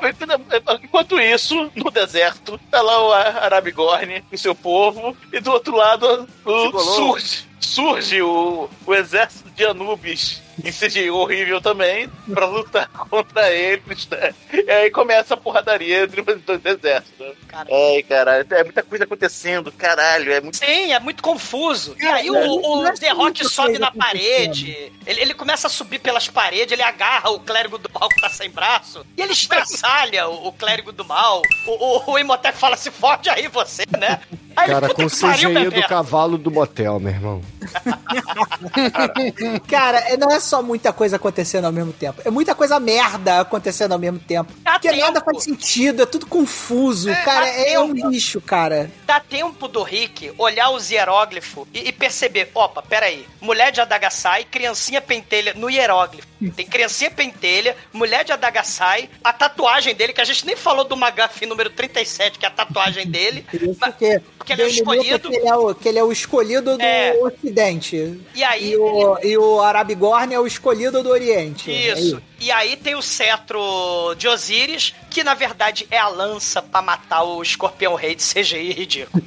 Enquanto isso, no deserto, tá lá o Arabigorn e seu povo, e do outro lado o- surge, surge o, o exército de Anubis, em CGI horrível também, pra lutar contra eles, né? E aí começa a porradaria entre os dois exércitos. Né? Cara. Ai, caralho, é muita coisa acontecendo, caralho, é muito. Sim, é muito confuso. E aí o, o é The Rock sobe na acontecendo. parede, ele, ele começa a subir pelas paredes, ele agarra o clérigo do mal que tá sem braço, e ele estraçalha o, o clérigo do mal. O, o, o Imhotep fala, se fode aí você, né? Aí Cara, ele, com o "Puta que pariu, CGI bebê." do cavalo do motel, meu irmão. Cara, é- não é só muita coisa acontecendo ao mesmo tempo. É muita coisa merda acontecendo ao mesmo tempo. Dá Porque nada tempo. faz sentido, é tudo confuso. É, cara, dá é um lixo, cara. Dá tempo do Rick olhar os hieróglifos e, e perceber, opa, peraí, mulher de Adagasai, criancinha pentelha no hieróglifo. Tem criancinha pentelha, mulher de Adagasai, a tatuagem dele, que a gente nem falou do McGuffin número 37, que é a tatuagem dele. Isso Mas- porque, porque ele é o escolhido. Que ele é o, que ele é o escolhido do É. Ocidente. E aí, E o, e o Arabigorn é o escolhido do Oriente. É Isso. E aí tem o cetro de Osíris, que na verdade é a lança pra matar o escorpião rei de CGI ridículo.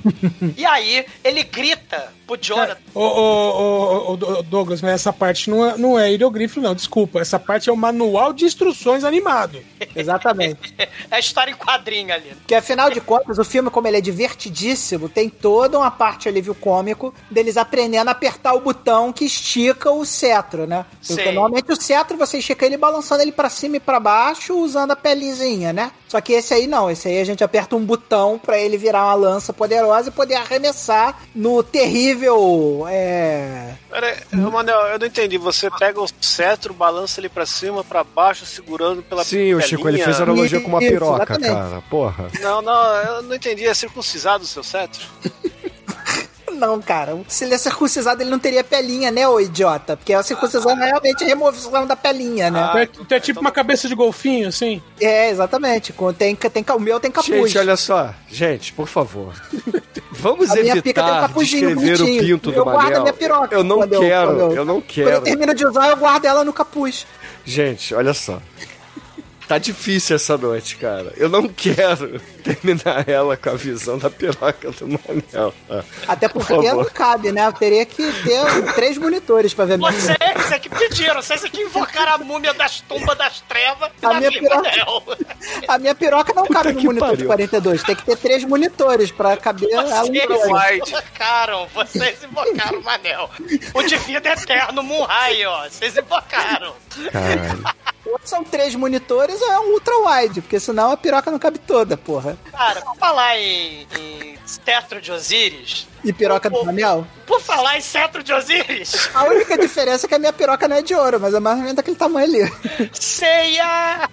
e aí ele grita pro Jonathan. Ô, ô, ô, ô, ô, Douglas, mas essa parte não é, não é hieroglifo, não, desculpa. Essa parte é o manual de instruções animado. Exatamente. É a história em quadrinho ali. Porque afinal de contas, o filme, como ele é divertidíssimo, tem toda uma parte alívio cômico deles aprendendo a apertar o botão que estica o cetro, né? Porque normalmente o cetro você estica ele balançando ele pra cima e pra baixo usando a pelezinha, né? Só que esse aí não, esse aí a gente aperta um botão pra ele virar uma lança poderosa e poder arremessar no terrível. É. Pera aí, ô, Manel, eu não entendi. Você pega o cetro, balança ele pra cima, pra baixo, segurando pela Sim, o Chico, ele pelinha. fez analogia com uma Isso, piroca, exatamente. cara. Porra. Não, não, eu não entendi. É circuncisado o seu cetro? não, cara. Se ele é circuncisado, ele não teria pelinha, né, ô idiota? Porque a circuncisão é realmente a remoção da pelinha, né? Então é- então é tipo uma cabeça de golfinho, assim? É, exatamente. Tem, tem, o meu tem capuz. Gente, olha só. Gente, por favor. Vamos A minha pica tem um evitar capuzinho descrever o bonitinho. pinto Eu do guardo a Manel. minha piroca Eu não quando eu- quero, quando eu- eu não Quando eu quero. termino de usar, eu guardo ela no capuz. Gente, olha só. Tá difícil essa noite, cara. Eu não quero terminar ela com a visão da piroca do Manel. Até por porque favor. não cabe, né? Eu teria que ter três monitores pra ver minha Vocês é que pediram, vocês é que invocaram a múmia das tumbas das trevas A minha vida piroca- Manel. A minha piroca não cabe no monitor de pariu. 42. Tem que ter três monitores pra caber ela em Vocês invocaram, vocês invocaram o Manel. O de vida eterno Munhai, ó. Vocês invocaram. Ou são três monitores ou é um ultra wide, porque senão a piroca não cabe toda, porra. Cara, por falar em, em cetro de Osíris, E piroca do Daniel? por falar em cetro de Osíris, A única diferença é que a minha piroca não é de ouro, mas é mais ou menos daquele tamanho ali. ceia!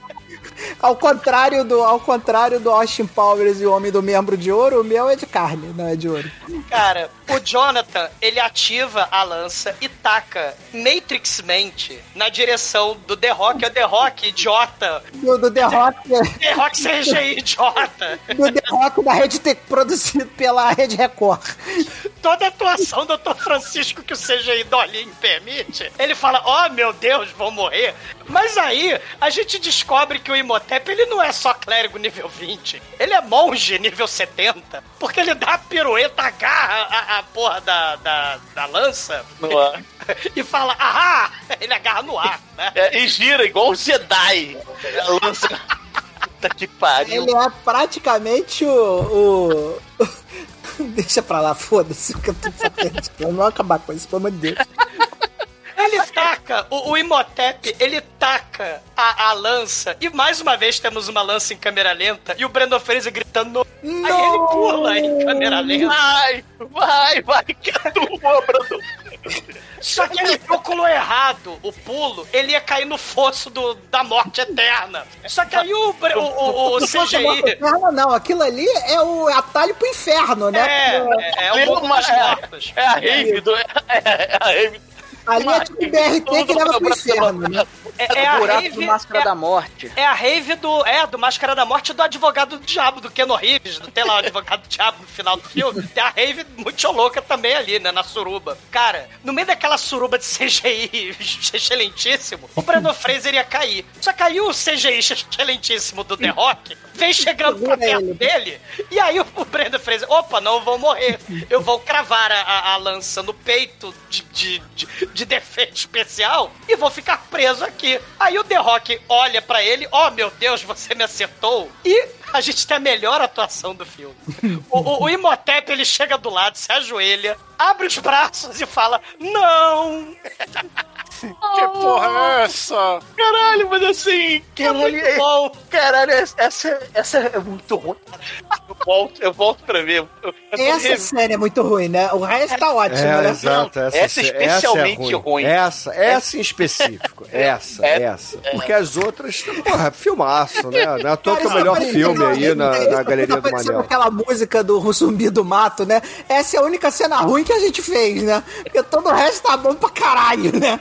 Ao contrário do, ao contrário do Austin Powers e o Homem do Membro de Ouro, o meu é de carne, não é de ouro. Cara, o Jonathan, ele ativa a lança e taca Matrixmente na direção do The Rock. É o The Rock, idiota. Do, do The Rock, The Rock CGI, idiota. do The Rock da Rede T produzido pela Rede Record. Toda a atuação do Dr. Francisco que o CGI Dolinho permite, ele fala, oh meu Deus, vou morrer. Mas aí, a gente descobre que o Imhotep, ele não é só clérigo nível 20. Ele é monge nível 70. Porque ele dá a pirueta, agarra a, a porra da, da, da lança No ar. e fala, ah! Ele agarra no ar, né? É, e gira igual o Jedi. A lança. Puta que pariu. Ele é praticamente o. o... Deixa pra lá, foda-se, que eu tô sabendo. Vamos acabar com isso, pelo amor de Deus. Ele taca, o, o Imhotep, ele taca a, a lança. E mais uma vez temos uma lança em câmera lenta. E o Brandon Fraser gritando. No... Aí ele pula em câmera lenta. Vai, vai, vai, que a turma, Brandon. Só que ele calculou errado o pulo. Ele ia cair no fosso do, da morte eterna. Só que aí o, o, o, o CGI. inferno, não, aquilo ali é o atalho pro inferno, né? É, é, é o mundo dos mortos. É a rave do. É, é a rave. Ali é tipo BRT que leva pro inferno, né? É, é a buraco rave, do Máscara é- da Morte. É a rave do. É, do Máscara da Morte do advogado do diabo, do Keno Reeves, do, tem lá o advogado do diabo no final do filme. Tem a rave muito louca também ali, né? Na suruba. Cara, no meio daquela suruba de CGI excelentíssimo, o Brandon Fraser ia cair. Só caiu o CGI excelentíssimo do The Rock, vem chegando pra perto dele, e aí o Brandon Fraser, opa, não vou morrer. Eu vou cravar a, a- a lança no peito de, de, de, de defeito especial e vou ficar preso aqui. Aí o The Rock olha pra ele, oh meu Deus, você me acertou. E a gente tem a melhor atuação do filme. O, o, o Imhotep, ele chega do lado, se ajoelha, abre os braços e fala, não! Que porra é essa? Caralho, mas assim. Caralho, é bom. Caralho, essa, essa é muito ruim. Eu volto, eu volto pra ver. Eu, eu Essa cena é muito ruim, né? O resto tá ótimo, É, né? exato. Essa, Essa essa especialmente é ruim. Essa, essa em específico. Essa, É. essa. Porque as outras, porra, filmaço, né? Não é à toa que é o melhor tá filme aí na, isso na tá Galeria do Manel. aquela música do Zumbi do Mato, né? Essa é a única cena ruim que a gente fez, né? Porque todo o resto tá bom pra caralho, né?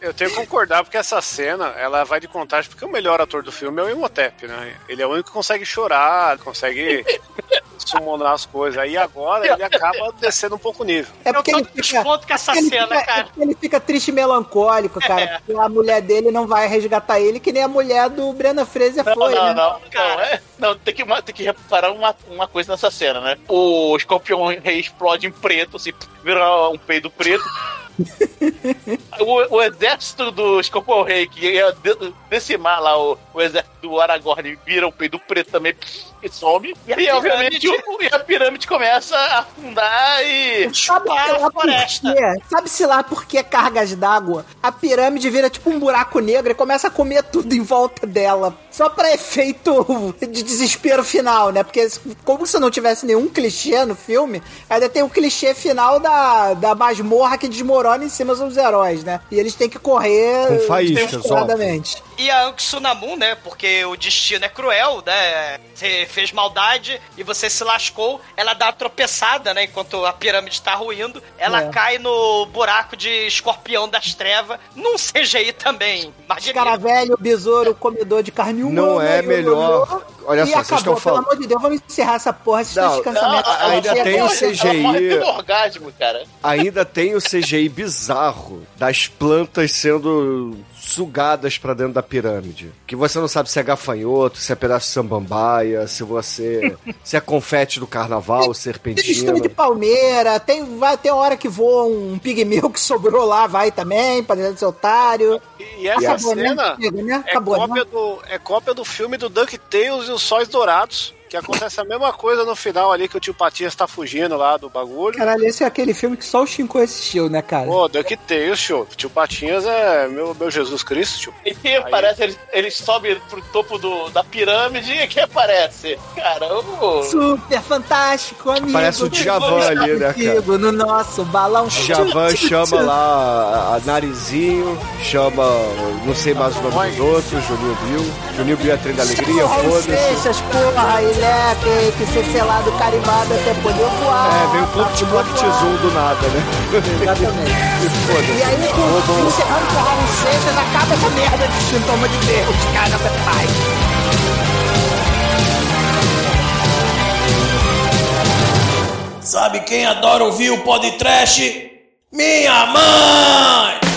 Eu tenho que concordar, porque essa cena, ela vai de contagem, porque o melhor ator do filme é o Imhotep, né? Ele é o único que consegue chorar, consegue summonar as coisas. Aí agora ele acaba descendo um pouco o nível. É porque ele fica, ponto com essa ele cena, fica- cara. é ele fica triste e melancólico, cara. É. Porque a mulher dele não vai resgatar ele, que nem a mulher do Brenda Fraser Não, foi, não, né? não, não, é, não, tem que, tem que reparar uma, uma coisa nessa cena, né? O escorpião rei explode em preto, assim, vira um peido preto. o, o exército do escorpião rei, que ia de- decimar lá o, o exército do Aragorn, vira um peido preto também e some. E, a obviamente o- e a pirâmide começa a afundar e. Lá por quê? Sabe-se lá por que cargas d'água? A pirâmide vira tipo um buraco negro e começa a comer tudo em volta dela. Só pra efeito de desespero final, né? Porque como se não tivesse nenhum clichê no filme, ainda tem o clichê final da, da masmorra que desmorona em cima dos heróis, né? E eles têm que correr Com faíscas. E a Aang Sunamun, né? Porque o destino é cruel, né? Você fez maldade e você se lascou. Ela dá uma tropeçada, né? Enquanto a pirâmide tá ruindo. Ela É. cai no buraco de escorpião das trevas. Num CGI também. Magnífico. Escaravelho, besouro, comedor de carne humana. Não é e melhor. Olha e só, vocês acabou, estão falando. Pelo amor de Deus, vamos encerrar essa porra, esse Não, ainda tem o Ela morre CGI. orgasmo, cara. Ainda tem o CGI bizarro das plantas sendo sugadas pra dentro da pirâmide. Que você não sabe se é gafanhoto, se é pedaço de samambaia, se você. se é confete do carnaval, Tem serpentina. mistura de palmeira, tem, vai ter hora que voa um pigmeu que sobrou lá, vai também, pra dentro desse otário. E essa Acabou, né? cena Chega, né? é, Acabou, cópia né? do, é cópia do filme do DuckTales e os Sóis Dourados. Que acontece a mesma coisa no final ali que o tio Patias tá fugindo lá do bagulho. Caralho, esse é aquele filme que só o Shinko assistiu, né, cara? Pô, DuckTales, show. Tio Patinhas é meu, meu Jesus Cristo, tio. E quem aparece, eles, eles sobem pro topo do, da pirâmide e quem aparece? Caramba! Super fantástico, amigo. Parece o Djavan ali, né, cara? No nosso balão. Javan chama lá a, Narizinho, chama não sei mais o nome dos outros, Juninho Bill. Juninho Bill é trem da alegria, foda-se. Porra, ele é, tem que ser selado, carimbado até poder voar. É, veio um pouco de Block Tesouro do nada, né? Exatamente. Foda-se. E aí, com, encerrando com o Raul Seixas, acaba essa merda de sintoma de Deus, cara, pai. Sabe quem adora ouvir o podcast? Minha mãe!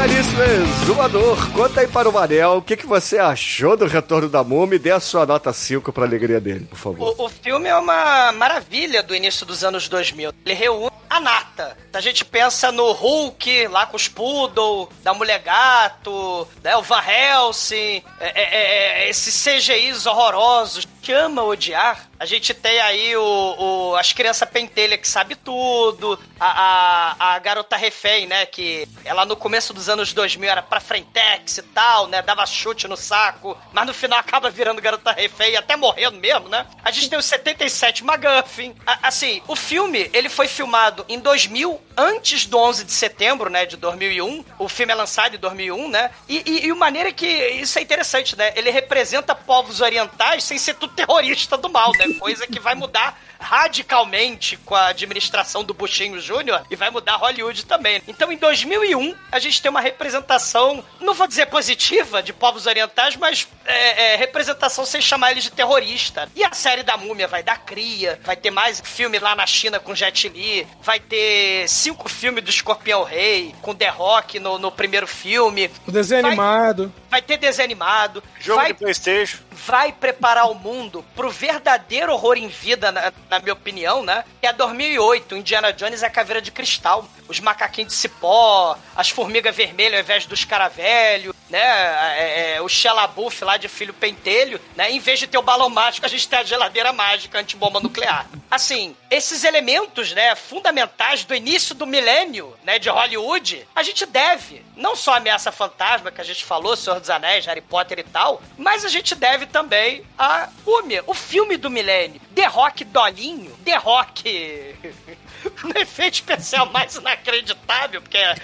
Caríssimo exumador, conta aí para o Manel o que, que você achou do Retorno da Múmia e dê a sua nota 5 pra alegria dele, por favor. O, o filme é uma maravilha do início dos anos 2000. Ele reúne a nata. A gente pensa no Hulk, lá com os Poodle, da Mulher Gato, né, o Van Helsing, é, é, é, esses CGIs horrorosos. Que ama odiar. A gente tem aí o, o- as crianças pentelha que sabe tudo, a, a, a garota refém, né, que ela no começo dos anos 2000 era pra frentex e tal, né, dava chute no saco, mas no final acaba virando garota refém e até morrendo mesmo, né? A gente tem o 77 McGuffin. A- assim, o filme, ele foi filmado em 2000, antes do 11 de setembro, né, de 2001. O filme é lançado em 2001, né? E, e, e o maneira é que isso é interessante, né? Ele representa povos orientais sem ser tudo terrorista do mal, né? Coisa que vai mudar radicalmente com a administração do Buchinho Júnior e vai mudar Hollywood também. Então, em 2001, a gente tem uma representação, não vou dizer positiva, de povos orientais, mas é, é, representação sem chamar eles de terrorista. E a série da Múmia vai dar cria, vai ter mais filme lá na China com Jet Li, vai ter cinco filmes do Escorpião Rei, com The Rock no, no primeiro filme. O desenho Vai- animado. Vai ter desenho animado. Jogo vai de Playstation. Vai preparar o mundo pro verdadeiro horror em vida, na, na minha opinião, né? Que é 2008, Indiana Jones é a caveira de cristal. Os macaquinhos de cipó, as formigas vermelhas ao invés dos caravelho, né? É, é, o Xelabuff lá de filho pentelho, né? Em vez de ter o balão mágico, a gente tem a geladeira mágica antibomba nuclear. Assim, esses elementos, né, fundamentais do início do milênio, né, de Hollywood, a gente deve, não só a Ameaça Fantasma, que a gente falou, Senhor dos Anéis, Harry Potter e tal, mas a gente deve também a Múmia, o filme do milênio. The Rock Dolinho, The Rock... no efeito especial mais inacreditável, porque é...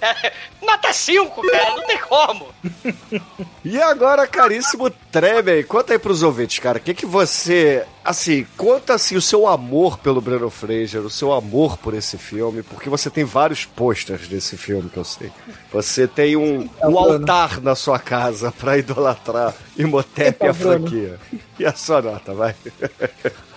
é nota 5, cara, não tem como. E agora, caríssimo Tremen, conta aí pros ouvintes, cara, o que que você, assim, conta assim o seu amor pelo Breno Fraser, o seu amor por esse filme, porque você tem vários posters desse filme que eu sei. Você tem um, É o um altar na sua casa pra idolatrar Imhotep e a o Bruno. franquia. E a sua nota, vai.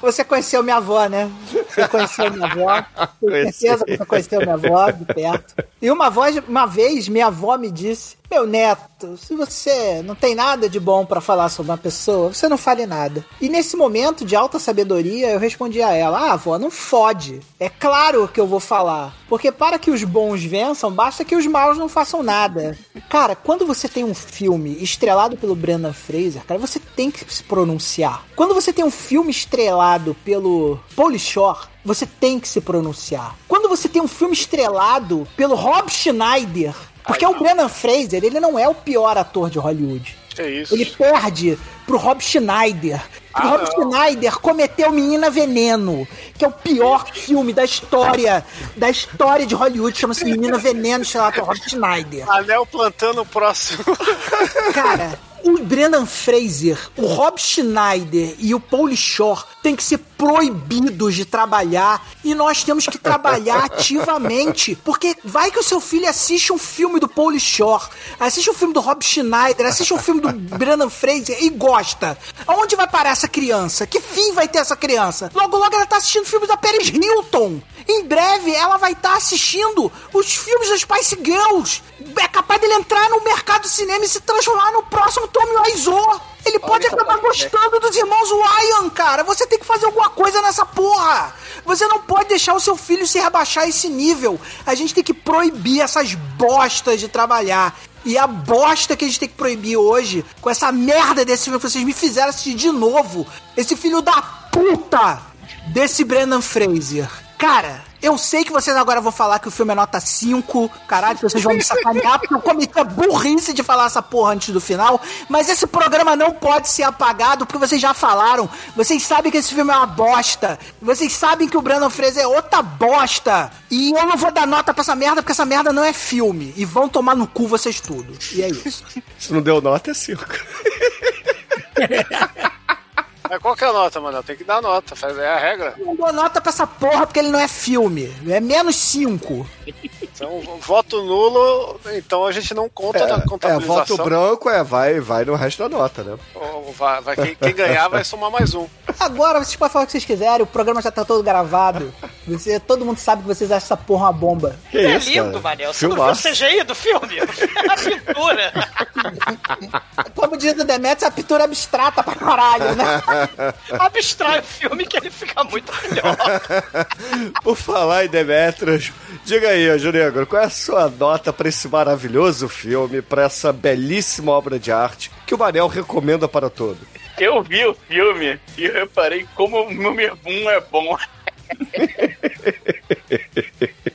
Você conheceu minha avó, né? Você conheceu minha avó. Tenho certeza que você conheceu minha avó de perto. E uma, voz, uma vez, minha avó me disse: Meu neto, se você não tem nada de bom pra falar sobre uma pessoa, você não fale nada. E nesse momento de alta sabedoria, eu respondi a ela: Ah, avó, não fode. É claro que eu vou falar. Porque para que os bons vençam, basta que os maus não façam nada. Cara, quando você tem um filme estrelado pelo Brendan Fraser, cara, você tem que se pronunciar. Quando você tem um filme estrelado pelo Paul Shore, você tem que se pronunciar. Quando você tem um filme estrelado pelo Rob Schneider, porque o Brendan Fraser, ele não é o pior ator de Hollywood. É isso. Ele perde pro Rob Schneider. Ah, Rob não. Schneider cometeu Menina Veneno, que é o pior filme da história, da história de Hollywood, chama-se Menina Veneno, estrelado pelo Rob Schneider. Anel plantando o próximo. Cara, o Brendan Fraser, o Rob Schneider e o Paul Shore têm que ser proibidos de trabalhar e nós temos que trabalhar ativamente, porque vai que o seu filho assiste um filme do Paul Shore, assiste um filme do Rob Schneider, assiste um filme do Brendan Fraser e gosta. Aonde vai parar essa criança? Que fim vai ter essa criança? Logo, logo ela tá assistindo filme da Paris Hilton. Em breve ela vai estar assistindo os filmes das Spice Girls. É capaz dele entrar no mercado do cinema e se transformar no próximo Tommy Wiseau. Ele pode acabar gostando dos irmãos Ryan, cara. Você tem que fazer alguma coisa nessa porra. Você não pode deixar o seu filho se rebaixar a esse nível. A gente tem que proibir essas bostas de trabalhar. E a bosta que a gente tem que proibir hoje, com essa merda desse filme que vocês me fizeram assistir de novo, esse filho da puta desse Brendan Fraser. Cara, eu sei que vocês agora vão falar que o filme é nota 5, caralho, vocês vão me sacanear, porque eu cometi a burrice de falar essa porra antes do final, mas esse programa não pode ser apagado, porque vocês já falaram, vocês sabem que esse filme é uma bosta, vocês sabem que o Brandon Fraser é outra bosta, e eu não vou dar nota pra essa merda, porque essa merda não é filme, e vão tomar no cu vocês tudo, e é isso. Se não deu nota, é 5. Mas qual que é a nota, mano? Tem que dar nota, faz- é a regra. Eu não dou nota pra essa porra, porque ele não é filme, é menos 5. Então, voto nulo, então a gente não conta na É, é, contabilização. voto branco é, vai, vai no resto da nota, né? Ou vai, vai- quem, quem ganhar vai somar mais um. Agora vocês podem falar o que vocês quiserem, o programa já tá todo gravado. Você, todo mundo sabe que vocês acham essa porra uma bomba. Que é isso, lindo, cara? Manel. Você não viu o Filmaço. CGI do filme? A pintura. Como diz o Demetrius, a pintura é abstrata pra caralho, né? Abstrai o filme que ele fica muito melhor. Por falar em Demetrius, diga aí, Junegro, qual é a sua nota pra esse maravilhoso filme, pra essa belíssima obra de arte que o Manel recomenda para todos? Eu vi o filme e reparei como o número 1 é bom.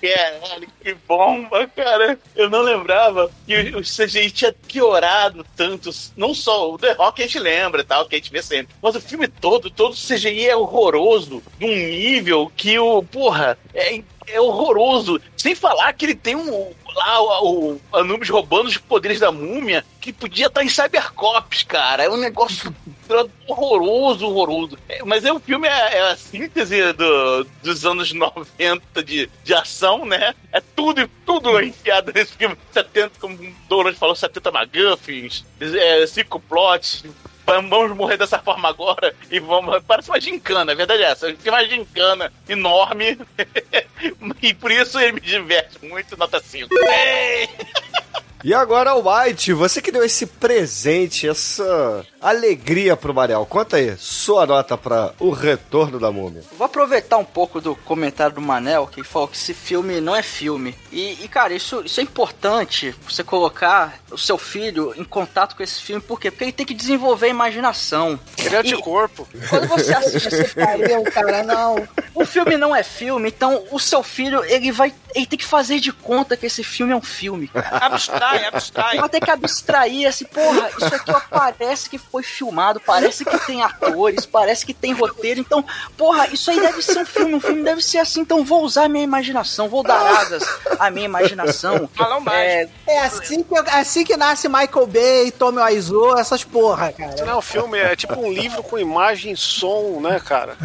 Caralho, que bomba, cara. Eu não lembrava que o CGI tinha piorado tanto. Não só o The Rock a gente lembra, tal, que a gente vê sempre. Mas o filme todo, todo o CGI é horroroso. De um nível que o. Porra, é, é horroroso. Sem falar que ele tem um. Lá o, o Anubis roubando os poderes da múmia, que podia estar em Cybercops, cara. É um negócio horroroso, horroroso. É, mas é, o filme é, é a síntese do- dos anos 90 de, de ação, né? É tudo, tudo enfiado nesse filme. 70, como o Douglas falou, 70 McGuffins, é, cinco plots. Vamos morrer dessa forma agora e vamos. Parece uma gincana, a verdade é essa. É uma gincana enorme. e por isso ele me diverte muito, nota 5. Ei! E agora, White, você que deu esse presente, essa alegria pro Manel, conta aí, sua nota pra O Retorno da Múmia. Vou aproveitar um pouco do comentário do Manel, que falou que esse filme não é filme. E, e, cara, isso, isso é importante, você colocar o seu filho em contato com esse filme, por quê? Porque ele tem que desenvolver a imaginação. Ele é anticorpo. Quando você assiste esse filme, Valeu, cara, não. o filme não é filme, então o seu filho, ele vai. Ele tem que fazer de conta que esse filme é um filme, cara. Abstrai, abstrai. Vai ter que abstrair assim, porra, isso aqui ó, parece que foi filmado, parece que tem atores, parece que tem roteiro, então, porra, isso aí deve ser um filme, um filme deve ser assim, então vou usar a minha imaginação, vou dar asas à minha imaginação. Falou mais. É, É assim que, é assim que nasce Michael Bay, Tommy Wiseau, essas porra, Isso cara. não é um filme, é tipo um livro com imagem e som, né, cara?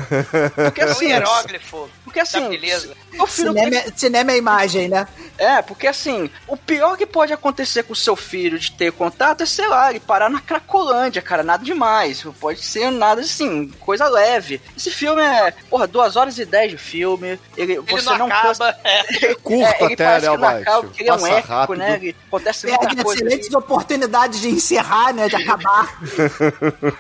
porque É um assim, hieróglifo. Porque assim, beleza. o filho tem Cinema, é- cinema é imagem, né? É, porque assim, o pior que pode acontecer com o seu filho de ter contato é, sei lá, ele parar na Cracolândia, cara, nada demais. Pode ser nada assim, coisa leve. Esse filme é, porra, 2 horas e 10 de filme. Ele, Ele você não, não, acaba. É. Curto é, até, né, porque ele é um Passa épico, rápido. né? Ele acontece Perde muita coisa. excelentes oportunidades de encerrar, né? De acabar.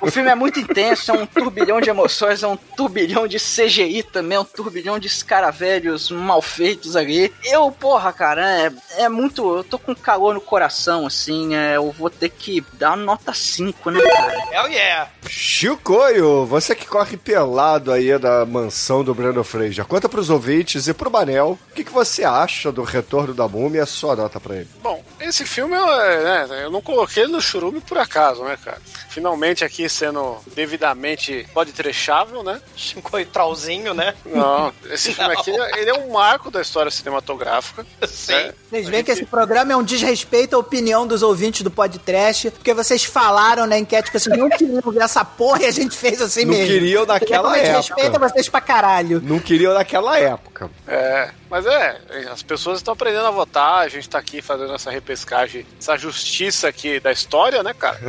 O filme é muito intenso, é um turbilhão de emoções, é um turbilhão de CGI também, é um turbilhão de escaravelhos mal feitos ali. Eu, porra, cara, é, é muito. Eu tô com calor no coração, assim, é, eu vou ter que dar nota 5, né, cara? Hell yeah. Chicoio, você que corre pelado aí da mansão do Brandon Fraser, conta pros ouvintes e pro Manel, o que, que você acha do Retorno da Múmia e a sua nota pra ele? Bom, Esse filme, eu, é, né, eu não coloquei ele no churume por acaso, né, cara? Finalmente aqui sendo devidamente pode trechável, né? Chincoitralzinho, né? Não, esse filme aqui, ele é um marco da história cinematográfica. Sim. né? Vocês veem que esse programa é um desrespeito à opinião dos ouvintes do podcast, porque vocês falaram na enquete que vocês não queriam ver essa porra e a gente fez assim Não mesmo. queriam naquela época. Respeita vocês pra caralho. Não queriam naquela época. É, mas é, as pessoas estão aprendendo a votar, a gente tá aqui fazendo essa repescagem, essa justiça aqui da história, né, cara?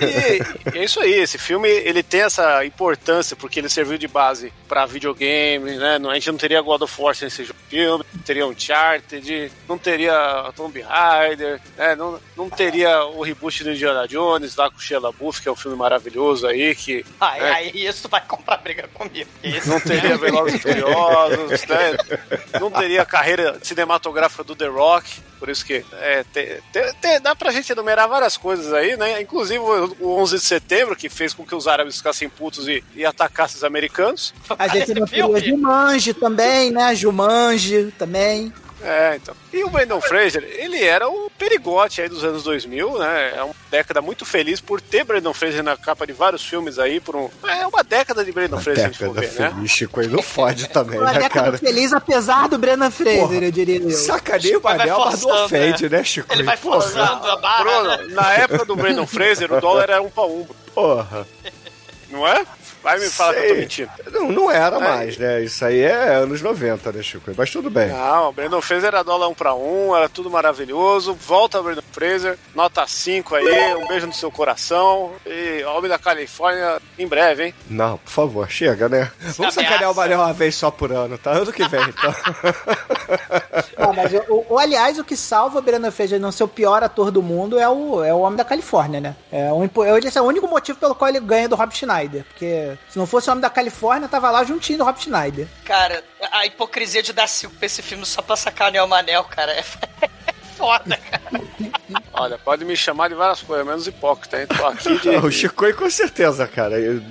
E, e é isso aí, esse filme, ele tem essa importância, porque ele serviu de base pra videogame, né, a gente não teria God of War sem esse filme, não teria Uncharted, não teria Tomb Raider, né, não, não teria o reboot do Indiana Jones lá com o Shia LaBeouf, que é um filme maravilhoso aí, que... Aí, né, aí isso vai comprar briga comigo. Isso, não teria Velozes e Furiosos, né? Não teria a carreira cinematográfica do The Rock. Por isso que é, te- te- te- dá pra gente enumerar várias coisas aí, né? Inclusive o, o 11 de setembro, que fez com que os árabes ficassem putos e, e atacassem os americanos. A gente não queria Jumanji também, né? Jumanji também. É, então. E o Brandon Fraser, ele era o perigote aí dos anos 2000, né? É uma década muito feliz por ter Brandon Fraser na capa de vários filmes aí, por um... É uma década de Brandon Fraser, se a gente for ver, né? feliz, Chico, aí não fode também, Uma né, década cara? feliz, apesar do Brennan Fraser, Porra, eu diria eu. Sacaneia o Manel, mas não forçando, ofende, né? né, Chico? Ele vai Porra. forçando a barra. né? Bruno, na época do Brandon Fraser, o dólar era um pra um, Porra. não é? Vai me falar que eu tô mentindo. Não, não era É. mais, né? Isso aí é anos 90, né, Chico? Mas tudo bem. Não, o Brandon Fraser era dólar um pra um, era tudo maravilhoso. Volta, Brandon Fraser, nota 5 aí, um beijo no seu coração. E Homem da Califórnia em breve, hein? Não, por favor, chega, né? Vamos sacanear o Manel uma vez só por ano, tá? Ano que vem, então. Ah, mas o, o- aliás, o que salva o Brennan Fraser não ser o pior ator do mundo é o, é o Homem da Califórnia, né? É um, esse é o único motivo pelo qual ele ganha do Rob Schneider. Porque se não fosse o Homem da Califórnia, tava lá juntinho do Rob Schneider. Cara, a hipocrisia de dar cinco pra esse filme só pra sacanear o Manel, cara, é foda, cara. Olha, pode me chamar de várias coisas, menos hipócrita, hein? Tô aqui de. o Chico com certeza, cara. Eu-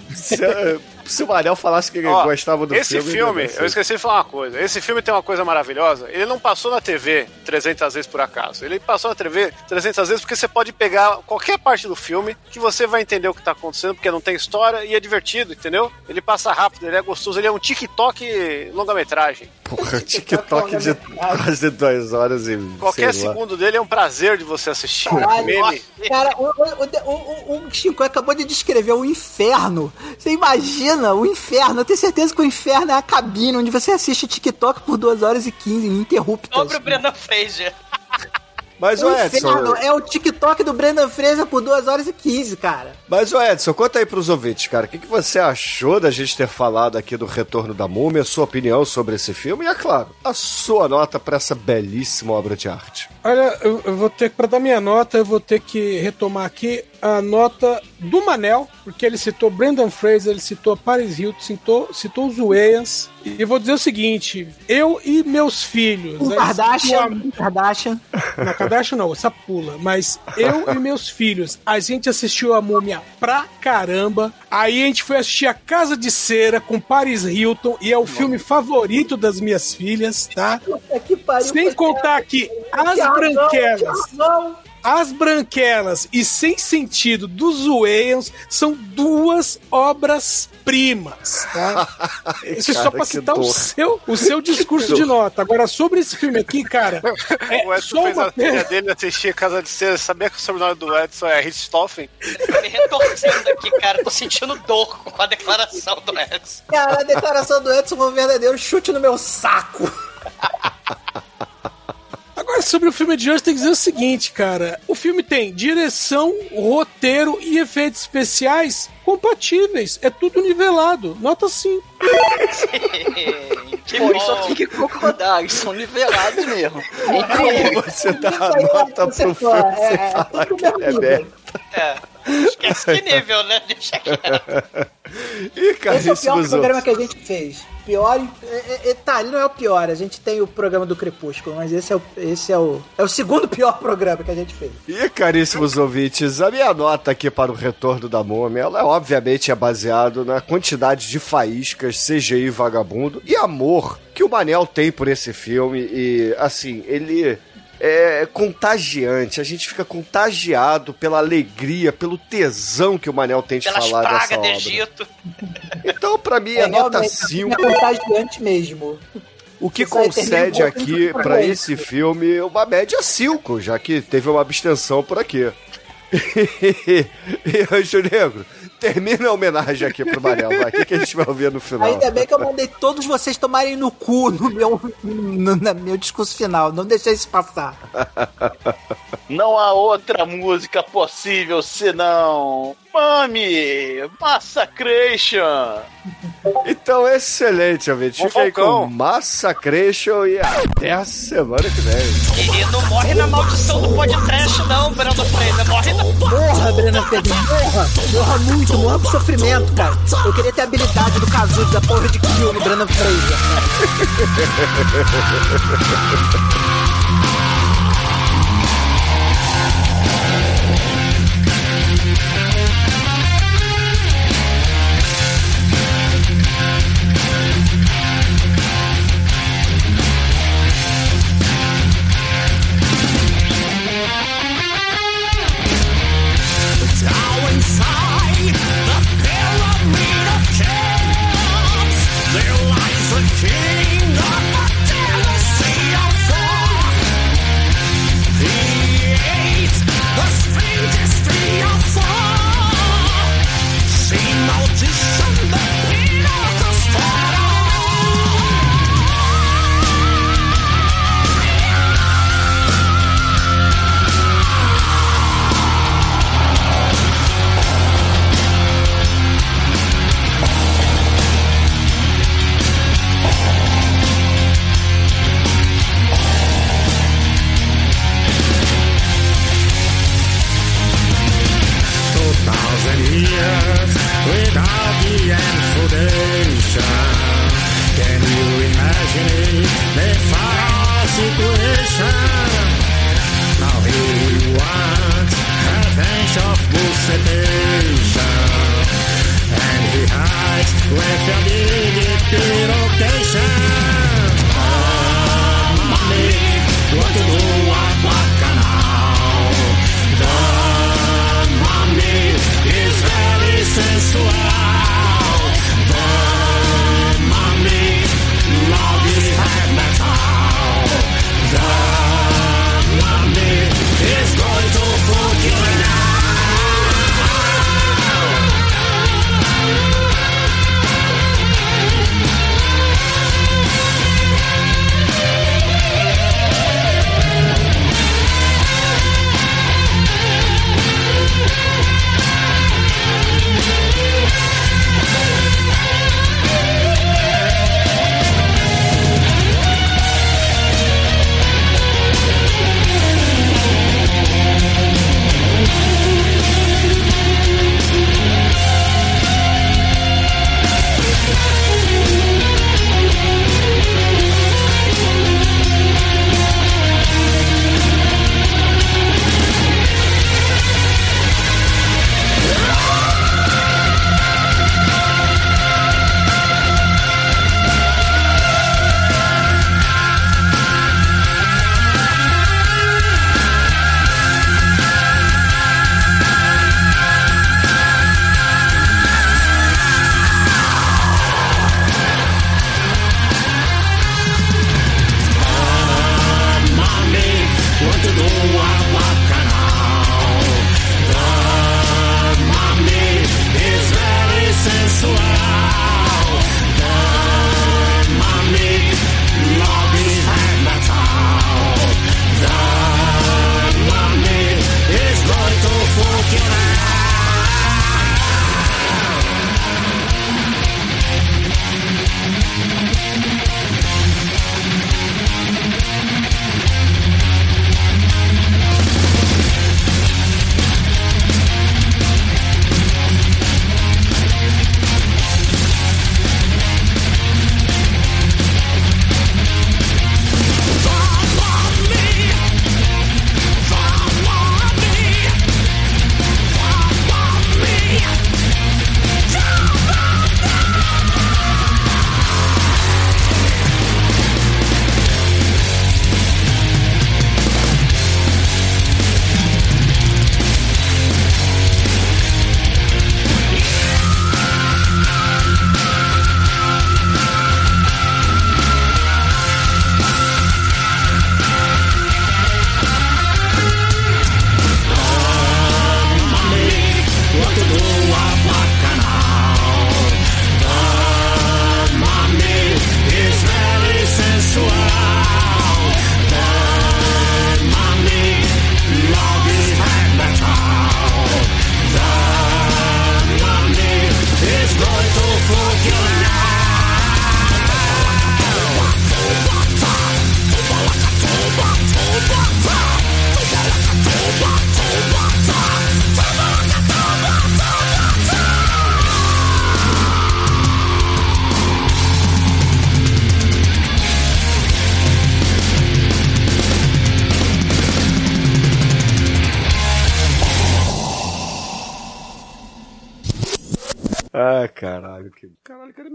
Se, o Manel falasse que ele Ó, gostava do esse filme... filme, eu esqueci de falar uma coisa. Esse filme tem uma coisa maravilhosa. Ele não passou na TV 300 vezes por acaso. Ele passou na TV 300 vezes porque você pode pegar qualquer parte do filme que você vai entender o que tá acontecendo, porque não tem história e é divertido, entendeu? Ele passa rápido, ele é gostoso, ele é um TikTok longa-metragem. Porra, TikTok de quase duas horas e. Qualquer segundo dele é um prazer de você assistir. Caralho, Meme. Cara, o, o, o, o, o Chico acabou de descrever o inferno. Você imagina o inferno? Eu tenho certeza que o inferno é a cabine onde você assiste TikTok por 2 horas e 15 ininterruptas. Sobre o Brendan Fraser. Mas, o Edson, é o TikTok do Brendan Fraser por 2 horas e 15, cara. mas, ô Edson, conta aí pros ouvintes, cara. O que, que você achou da gente ter falado aqui do Retorno da Múmia, a sua opinião sobre esse filme e, é claro, a sua nota pra essa belíssima obra de arte? Olha, eu, eu vou ter que, pra dar minha nota, eu vou ter que retomar aqui a nota do Manel, porque ele citou Brendan Fraser, ele citou Paris Hilton, citou, citou os Wayans. E vou dizer o seguinte: eu e meus filhos. Um Kardashian, um Kardashian. a- Na Kardashian não, essa pula. Mas eu e meus filhos, a gente assistiu a múmia pra caramba. Aí a gente foi assistir A Casa de Cera com Paris Hilton, e é o filme favorito das minhas filhas, tá? Puta que pariu. Sem contar que as Que razão, branquelas. que razão. As branquelas e sem sentido dos Wayans são duas obras-primas, tá? Isso é só pra citar o seu, o seu discurso de nota. Agora, sobre esse filme aqui, cara, é o Edson fez uma a filha dele assistir Casa de Cera. Sabia que o sobrenome do Edson é Richthofen? Tô me retorcendo aqui, cara. Tô sentindo dor com a declaração do Edson. Cara, a declaração do Edson foi um verdadeiro chute no meu saco. Agora, sobre o filme de hoje, tem que dizer o seguinte, cara. O filme tem direção, roteiro e efeitos especiais compatíveis. É tudo nivelado. Nota 5. Que Pô, isso aqui que concordar, eles são nivelados mesmo. Como você dá a nota você pro filme é, sem é falar tudo que ele é mesmo merda? É. Esquece que nível, né? Deixa quieto. Ih, Esse é o pior caríssimos programa que a gente fez. Pior. É, é, é, tá, ele não é o pior. A gente tem o programa do Crepúsculo, mas esse é o, esse é o, é o segundo pior programa que a gente fez. E caríssimos ouvintes, a minha nota aqui para o retorno da múmia, ela obviamente é baseado na quantidade de faíscas, CGI vagabundo e amor que o Manel tem por esse filme. E assim, ele é contagiante. A gente fica contagiado pela alegria, pelo tesão que o Manel tem de Pelas falar dessa obra. Egito. Então, pra mim, É, é nota realmente, 5. É contagiante mesmo. O que Isso concede aqui pra isso. esse filme uma média 5, já que teve uma abstenção por aqui. e Anjo Negro, termina a homenagem aqui pro Manel, vai. O que, que a gente vai ouvir no final? Ainda bem que eu mandei todos vocês tomarem no cu no meu, no, no meu discurso final. Não deixei isso passar. Não há outra música possível senão. Mami! Massacration! Então, excelente, ouvinte. Fica aí com Massacration e até a semana que vem. E, e não morre na maldição do podcast, não, Brando Freire. Morre na. Morra, Breno Pedro, morra! Morra muito, morra pro sofrimento, cara. Eu queria ter a habilidade do casulo da porra de kill no Breno Fraser.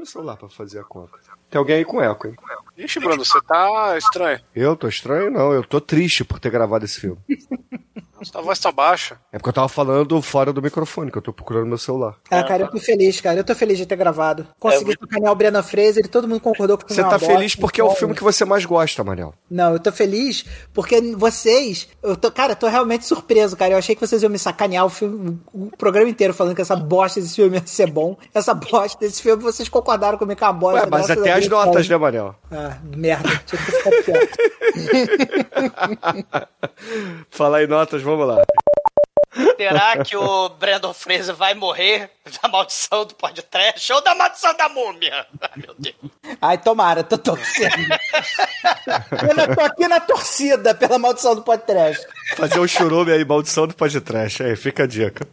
meu celular pra fazer a conta? Tem alguém aí com eco, hein? Ixi, Bruno, você tá estranho. Eu tô estranho? Não, eu tô triste por ter gravado esse filme. Sua voz tá baixa. É porque eu tava falando fora do microfone, que eu tô procurando meu celular. Ah, cara, eu tô feliz, cara. Eu tô feliz de ter gravado. Consegui sacanear o Brennan Fraser e todo mundo concordou com o Você tá feliz porque é o filme que você mais gosta, Manel. Não, eu tô feliz porque vocês. Eu tô, cara, eu tô realmente surpreso, cara. Eu achei que vocês iam me sacanear o filme, o programa inteiro falando que essa bosta desse filme ia ser bom. Essa bosta desse filme, vocês concordaram comigo com a bosta. Ué, mas Nossa, até as notas, né, Manel? Ah, merda. Tinha que ficado quieto. Falar em notas, vamos lá. Será que o Brandon Fraser vai morrer da maldição do podcast ou da maldição da múmia? Ai, meu Deus. Ai, tomara, tô torcendo. eu tô aqui na torcida pela maldição do podcast. Fazer um churume aí, maldição do podcast. Aí, fica a dica.